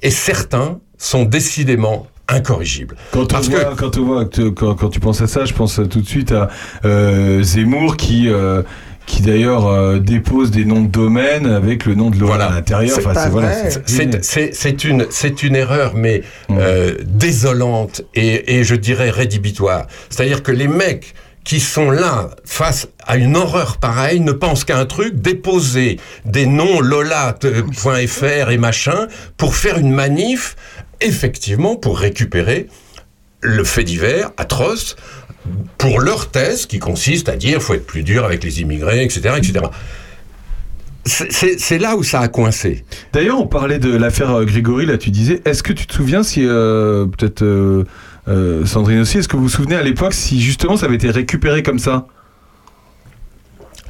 et certains sont décidément incorrigibles. Quand on, Parce que quand, on voit, quand, quand tu penses à ça, je pense tout de suite à euh, Zemmour qui, euh, qui d'ailleurs euh, dépose des noms de domaine avec le nom de Lola à l'intérieur. C'est Enfin, pas c'est- voilà, vrai. c'est- C'est- C'est c'est une, c'est une erreur, mais euh, désolante et, et je dirais rédhibitoire. C'est-à-dire que les mecs qui sont là face à une horreur pareille ne pensent qu'à un truc, déposer des noms lola.fr et machin pour faire une manif, effectivement, pour récupérer le fait divers atroce pour leur thèse qui consiste à dire faut être plus dur avec les immigrés, etc., etc. C'est- là où ça a coincé. D'ailleurs, on parlait de l'affaire euh, Grégory, là tu disais, est-ce que tu te souviens si, euh, peut-être euh, Sandrine aussi, est-ce que vous vous souvenez à l'époque si justement ça avait été récupéré comme ça?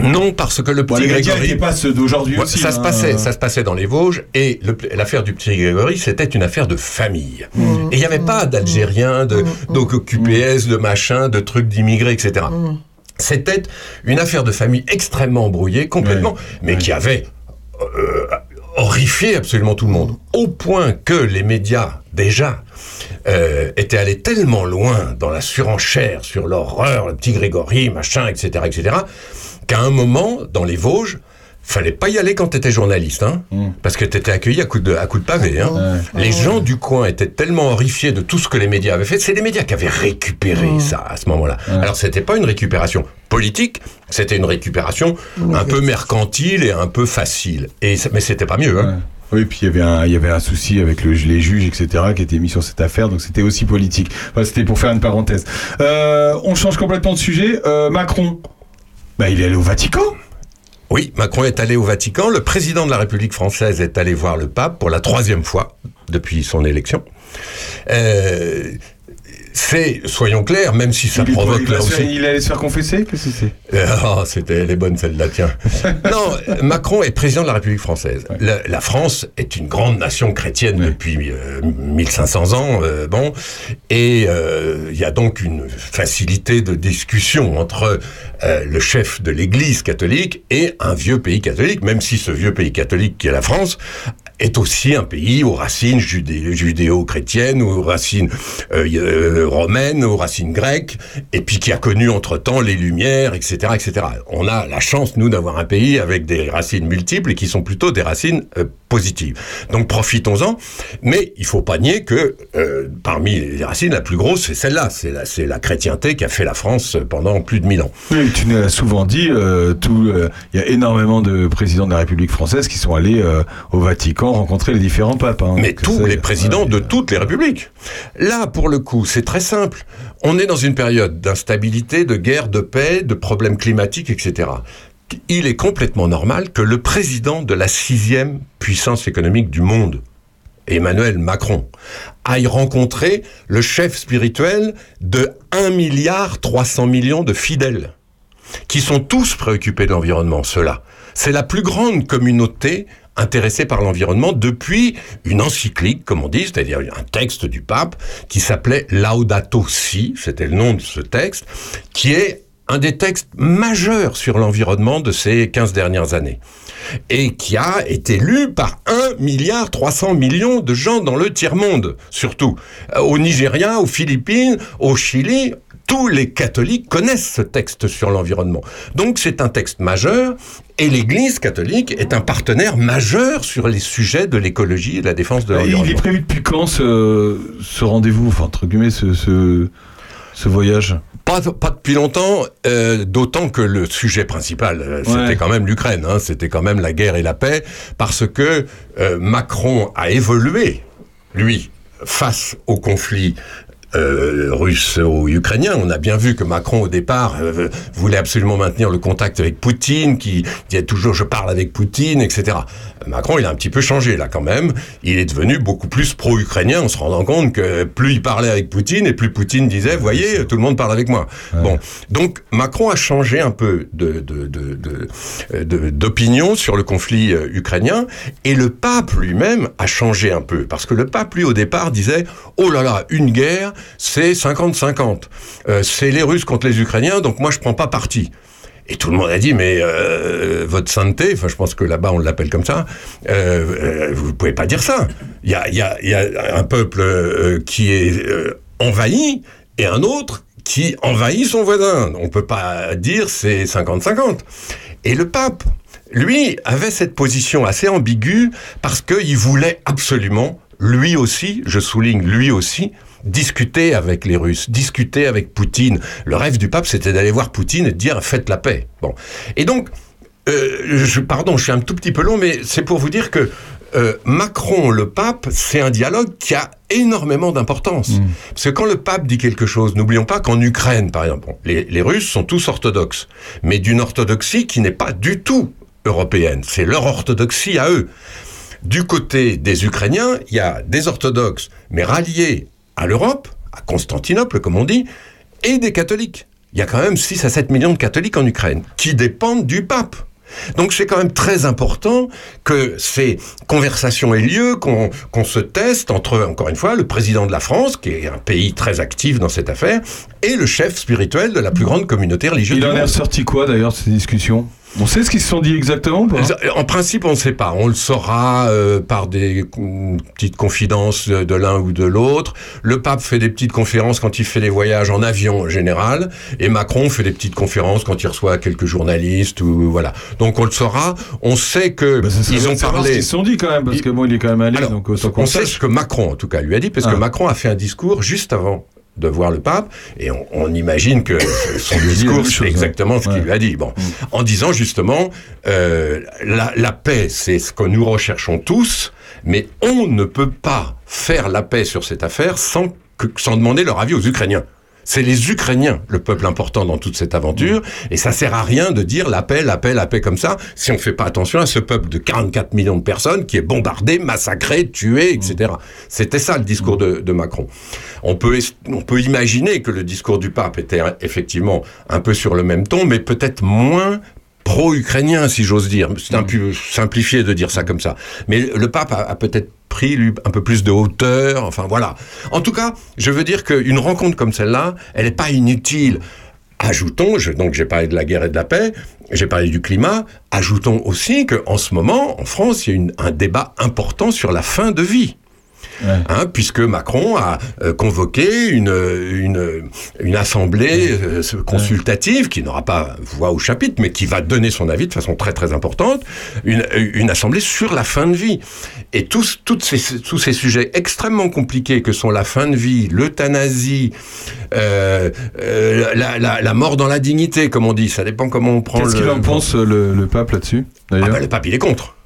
Non, parce que le petit médias Grégory. n'étaient pas ceux d'aujourd'hui Ouais, aussi, Ça se hein. passait, ça se passait dans les Vosges et l'affaire du petit Grégory, c'était une affaire de famille. Et il n'y avait pas d'Algériens, de d'OQPS, de machin, de trucs d'immigrés, etc. C'était une affaire de famille extrêmement embrouillée, complètement, mais qui avait euh, horrifié absolument tout le monde. Au point que les médias, déjà, euh, étaient allés tellement loin dans la surenchère sur l'horreur, le petit Grégory, machin, etc., etc., qu'à un moment, dans les Vosges, fallait pas y aller quand t'étais journaliste, hein, parce que t'étais accueilli à coups de, à coups de pavé. Hein. Les gens du coin étaient tellement horrifiés de tout ce que les médias avaient fait. C'est les médias qui avaient récupéré ça à ce moment-là. Alors c'était pas une récupération politique, c'était une récupération un peu mercantile et un peu facile. Et mais c'était pas mieux. Hein. Oui, puis il y avait un, il y avait un souci avec le, les juges, etc., qui étaient mis sur cette affaire, donc c'était aussi politique. Enfin, c'était pour faire une parenthèse. Euh, on change complètement de sujet. Euh, Macron, bah, il est allé au Vatican. Oui, Macron est allé au Vatican. Le président de la République française est allé voir le pape pour la troisième fois depuis son élection. Euh, c'est, soyons clairs, même si ça il, provoque là aussi. il allait se faire confesser Qu'est-ce que c'est Euh, Oh, c'était les bonnes celles-là, tiens. *laughs* non, euh, Macron est président de la République française. La, la France est une grande nation chrétienne depuis euh, 1500 ans, euh, bon, et euh, il y a donc une facilité de discussion entre euh, le chef de l'Église catholique et un vieux pays catholique, même si ce vieux pays catholique qui est la France est aussi un pays aux racines judé- judéo-chrétiennes, aux racines euh, euh, romaines, aux racines grecques, et puis qui a connu entre-temps les Lumières, etc., etc. On a la chance, nous, d'avoir un pays avec des racines multiples et qui sont plutôt des racines Donc profitons-en, mais il faut pas nier que euh, parmi les racines, la plus grosse, c'est celle-là, c'est la, c'est la chrétienté qui a fait la France pendant plus de mille ans. Oui, tu nous l'as souvent dit, euh, tout, euh, il y a énormément de présidents de la République française qui sont allés au Vatican rencontrer les différents papes. hein. Mais tous les présidents de toutes les républiques. Là, pour le coup, c'est très simple. On est dans une période d'instabilité, de guerre, de paix, de problèmes climatiques, etc. Il est complètement normal que le président de la sixième puissance économique du monde, Emmanuel Macron, aille rencontrer le chef spirituel de 1 milliard 300 millions de fidèles qui sont tous préoccupés de l'environnement, ceux-là. C'est la plus grande communauté intéressée par l'environnement depuis une encyclique, comme on dit, c'est-à-dire un texte du pape qui s'appelait Laudato Si, c'était le nom de ce texte, qui est un des textes majeurs sur l'environnement de ces 15 dernières années et qui a été lu par 1 milliard 300 millions de gens dans le tiers-monde, surtout. Euh, Au Nigeria, aux Philippines, au Chili, tous les catholiques connaissent ce texte sur l'environnement. Donc c'est un texte majeur et l'Église catholique est un partenaire majeur sur les sujets de l'écologie et de la défense de Il l'environnement. est prévu depuis quand ce, ce rendez-vous, enfin entre guillemets, ce, ce, ce voyage Pas, pas depuis longtemps, euh, d'autant que le sujet principal, euh, c'était Ouais. quand même l'Ukraine, hein, c'était quand même la guerre et la paix, parce que euh, Macron a évolué, lui, face au conflit. euh, russo-ukrainien. On a bien vu que Macron, au départ, euh, voulait absolument maintenir le contact avec Poutine, qui disait toujours je parle avec Poutine, etc. Macron, il a un petit peu changé là quand même. Il est devenu beaucoup plus pro-ukrainien en se rendant compte que plus il parlait avec Poutine et plus Poutine disait, voyez, tout le monde parle avec moi. Bon, donc Macron a changé un peu de de- de- de- de- d'opinion sur le conflit euh, ukrainien et le pape lui-même a changé un peu parce que le pape lui au départ disait, oh là là, une guerre, c'est 50-50. Euh, c'est les Russes contre les Ukrainiens, donc moi je prends pas parti. Et tout le monde a dit, mais euh, votre sainteté, enfin je pense que là-bas on l'appelle comme ça, euh, euh, vous pouvez pas dire ça. Il y a, y a- y a un peuple qui est envahi et un autre qui envahit son voisin. On peut pas dire c'est 50-50. Et le pape, lui, avait cette position assez ambiguë parce qu'il voulait absolument, lui aussi, je souligne lui aussi, discuter avec les Russes, discuter avec Poutine. Le rêve du pape, c'était d'aller voir Poutine et de dire faites la paix. Bon. Et donc, euh, je, pardon, je suis un tout petit peu long, mais c'est pour vous dire que euh, Macron, le pape, c'est un dialogue qui a énormément d'importance. Parce que quand le pape dit quelque chose, n'oublions pas qu'en Ukraine, par exemple, bon, les, les Russes sont tous orthodoxes, mais d'une orthodoxie qui n'est pas du tout européenne. C'est leur orthodoxie à eux. Du côté des Ukrainiens, il y a des orthodoxes, mais ralliés à l'Europe, à Constantinople, comme on dit, et des catholiques. Il y a quand même 6 à 7 millions de catholiques en Ukraine, qui dépendent du pape. Donc c'est quand même très important que ces conversations aient lieu, qu'on qu'on se teste entre, encore une fois, le président de la France, qui est un pays très actif dans cette affaire, et le chef spirituel de la plus grande communauté religieuse Il en est ressorti quoi d'ailleurs de ces discussions? On sait ce qu'ils se sont dit exactement pas En principe, on ne sait pas. On le saura euh, par des petites confidences de l'un ou de l'autre. Le pape fait des petites conférences quand il fait des voyages en avion en général, et Macron fait des petites conférences quand il reçoit quelques journalistes ou voilà. Donc on le saura. On sait que ils ont Bah, savoir ce parlé. qu'ils se sont dit quand même, parce que bon, il est quand même allé, donc qu'on On sait ce que Macron, en tout cas, lui a dit, parce que Ah. Macron a fait un discours juste avant de voir le pape, et on, on imagine que *laughs* son discours, c'est chose, exactement ce qu'il lui a dit. Bon, en disant justement, euh, la, la paix, c'est ce que nous recherchons tous, mais on ne peut pas faire la paix sur cette affaire sans, que, sans demander leur avis aux Ukrainiens. C'est les Ukrainiens, le peuple important dans toute cette aventure, et ça sert à rien de dire la paix, la paix, la paix comme ça, si on fait pas attention à ce peuple de 44 millions de personnes qui est bombardé, massacré, tué, etc. C'était ça le discours de, Macron. On peut, on peut imaginer que le discours du pape était effectivement un peu sur le même ton, mais peut-être moins pro-ukrainien, si j'ose dire. C'est un peu simplifié de dire ça comme ça. Mais le pape a, a peut-être pris lui, un peu plus de hauteur. Enfin voilà. En tout cas, je veux dire qu'une rencontre comme celle-là, elle n'est pas inutile. Ajoutons, je, donc j'ai parlé de la guerre et de la paix, j'ai parlé du climat, ajoutons aussi qu'en ce moment, en France, il y a une- un débat important sur la fin de vie. Hein, puisque Macron a euh, convoqué une, une, une assemblée euh, consultative qui n'aura pas voix au chapitre, mais qui va donner son avis de façon très très importante, une, une assemblée sur la fin de vie. Et tous, toutes ces, tous ces sujets extrêmement compliqués que sont la fin de vie, l'euthanasie, euh, la, la, la mort dans la dignité, comme on dit, ça dépend comment on prend Qu'est-ce le... qu'il en pense le, le pape là-dessus Ah bah, le pape, il est contre.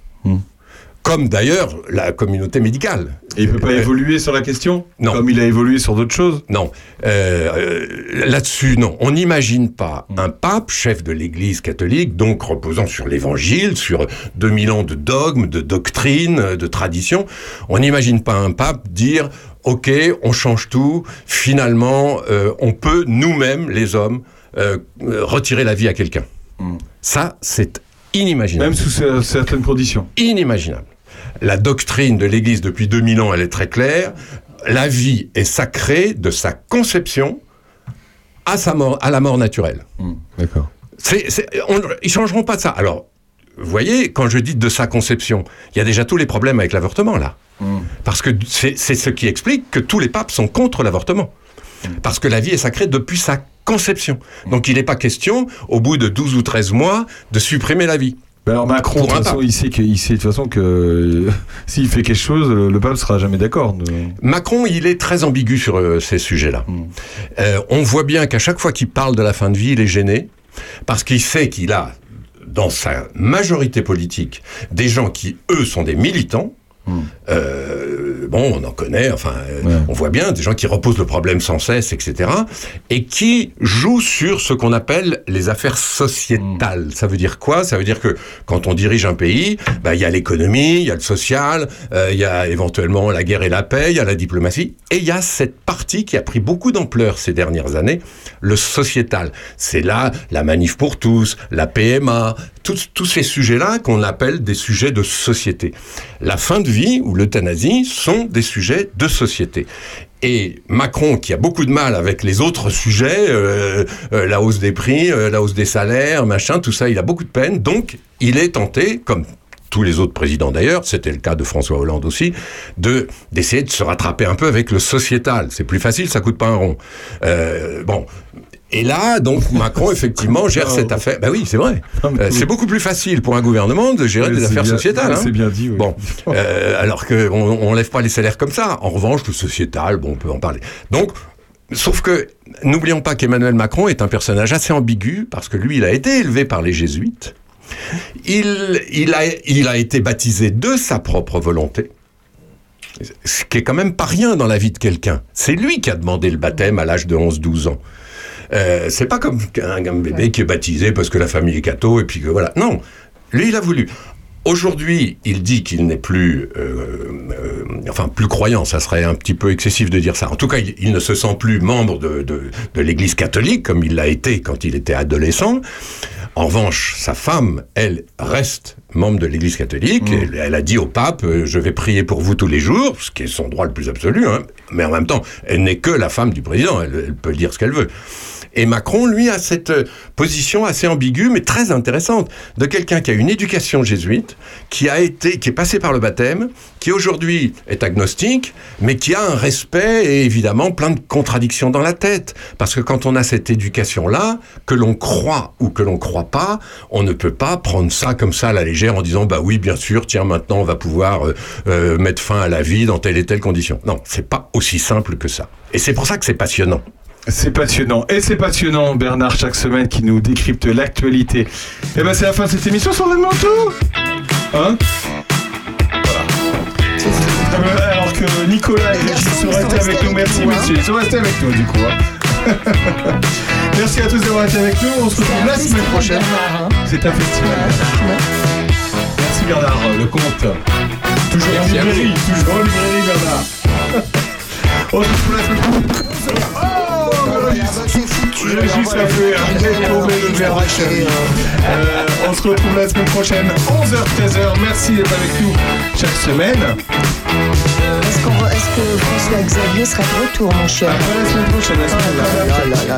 Comme d'ailleurs la communauté médicale. Et il peut pas Euh, évoluer sur la question Non. Comme il a évolué sur d'autres choses Non. Euh, euh, Là-dessus, non. On n'imagine pas un pape, chef de l'Église catholique, donc reposant sur l'Évangile, sur 2000 ans de dogmes, de doctrines, de traditions. On n'imagine pas un pape dire OK, on change tout. Finalement, euh, on peut nous-mêmes, les hommes, euh, euh, retirer la vie à quelqu'un. Ça, c'est inimaginable. Même sous cer- certaines conditions. Inimaginable. La doctrine de l'Église depuis 2000 ans, elle est très claire. La vie est sacrée de sa conception à, sa mort, à la mort naturelle. D'accord. C'est- on- ils changeront pas de ça. Alors, vous voyez, quand je dis de sa conception, il y a déjà tous les problèmes avec l'avortement là. Parce que c'est, c'est ce qui explique que tous les papes sont contre l'avortement. Parce que la vie est sacrée depuis sa conception. Donc il n'est pas question, au bout de 12 ou 13 mois, de supprimer la vie. Ben alors Macron, de toute façon, il sait, que, il sait de toute façon que euh, *laughs* s'il fait quelque chose, le, le pape sera jamais d'accord. Macron, il est très ambigu sur euh, ces sujets-là. Euh, on voit bien qu'à chaque fois qu'il parle de la fin de vie, il est gêné, parce qu'il sait qu'il a, dans sa majorité politique, des gens qui, eux, sont des militants. Euh, bon, on en connaît, enfin, euh, on voit bien des gens qui reposent le problème sans cesse, etc., et qui jouent sur ce qu'on appelle les affaires sociétales. Ça veut dire quoi? Ça veut dire que quand on dirige un pays, bah, il y a l'économie, il y a le social, euh, il y a éventuellement la guerre et la paix, il y a la diplomatie, et il y a cette partie qui a pris beaucoup d'ampleur ces dernières années, le sociétal. C'est là la manif pour tous, la PMA, tous ces sujets-là qu'on appelle des sujets de société. La fin de vie ou l'euthanasie sont des sujets de société. Et Macron, qui a beaucoup de mal avec les autres sujets, euh, euh, la hausse des prix, euh, la hausse des salaires, machin, tout ça, il a beaucoup de peine. Donc, il est tenté, comme tous les autres présidents d'ailleurs, c'était le cas de François Hollande aussi, de d'essayer de se rattraper un peu avec le sociétal. C'est plus facile, ça coûte pas un rond. Bon. Et là, donc, Macron, effectivement, gère cette affaire. Ben oui, c'est vrai. Euh, c'est beaucoup plus facile pour un gouvernement de gérer des affaires bien- sociétales. hein. c'est bien dit, oui. Bon, euh, alors qu'on on lève pas les salaires comme ça. En revanche, le sociétal, bon, on peut en parler. Donc, sauf que, n'oublions pas qu'Emmanuel Macron est un personnage assez ambigu, parce que lui, il a été élevé par les jésuites. Il, il, a, il a été baptisé de sa propre volonté. Ce qui est quand même pas rien dans la vie de quelqu'un. C'est lui qui a demandé le baptême à l'âge de 11-12 ans. Euh, c'est pas comme un, un bébé qui est baptisé parce que la famille est catho et puis que voilà. Non, lui il a voulu. Aujourd'hui, il dit qu'il n'est plus, euh, euh, enfin plus croyant, ça serait un petit peu excessif de dire ça. En tout cas, il, il ne se sent plus membre de, de, de l'Église catholique comme il l'a été quand il était adolescent. En revanche, sa femme, elle, reste membre de l'Église catholique. Elle, elle a dit au pape euh, Je vais prier pour vous tous les jours, ce qui est son droit le plus absolu. hein. Mais en même temps, elle n'est que la femme du président. Elle, elle peut dire ce qu'elle veut. Et Macron, lui, a cette euh, position assez ambiguë, mais très intéressante, de quelqu'un qui a une éducation jésuite, qui a été, qui est passé par le baptême, qui aujourd'hui est agnostique, mais qui a un respect et évidemment plein de contradictions dans la tête. Parce que quand on a cette éducation-là, que l'on croit ou que l'on croit pas, on ne peut pas prendre ça comme ça à la légère en disant bah oui, bien sûr, tiens, maintenant on va pouvoir euh, euh, mettre fin à la vie dans telle et telle condition. Non, c'est pas aussi simple que ça. Et c'est pour ça que c'est passionnant. C'est passionnant. Et c'est passionnant, Bernard, chaque semaine, qui nous décrypte l'actualité. Et ben, c'est la fin de cette émission sur le manteau. Hein Voilà. Euh, Alors que Nicolas et Régis sont restés avec nous. Merci, messieurs. Ils sont restés avec nous, du coup. hein. *laughs* Merci à tous d'avoir été avec nous. On se retrouve la semaine prochaine. C'est un festival. Merci, Bernard. Le compte. Toujours en librairie. Toujours en librairie, Bernard. *laughs* On se retrouve la semaine prochaine. Régis. Fait le verre chérie. Euh, on se retrouve la semaine prochaine, 11h-13h. Merci d'être avec nous chaque semaine. Est-ce, que François Xavier sera de retour, mon cher? Après la semaine prochaine, la semaine Oh là là là là.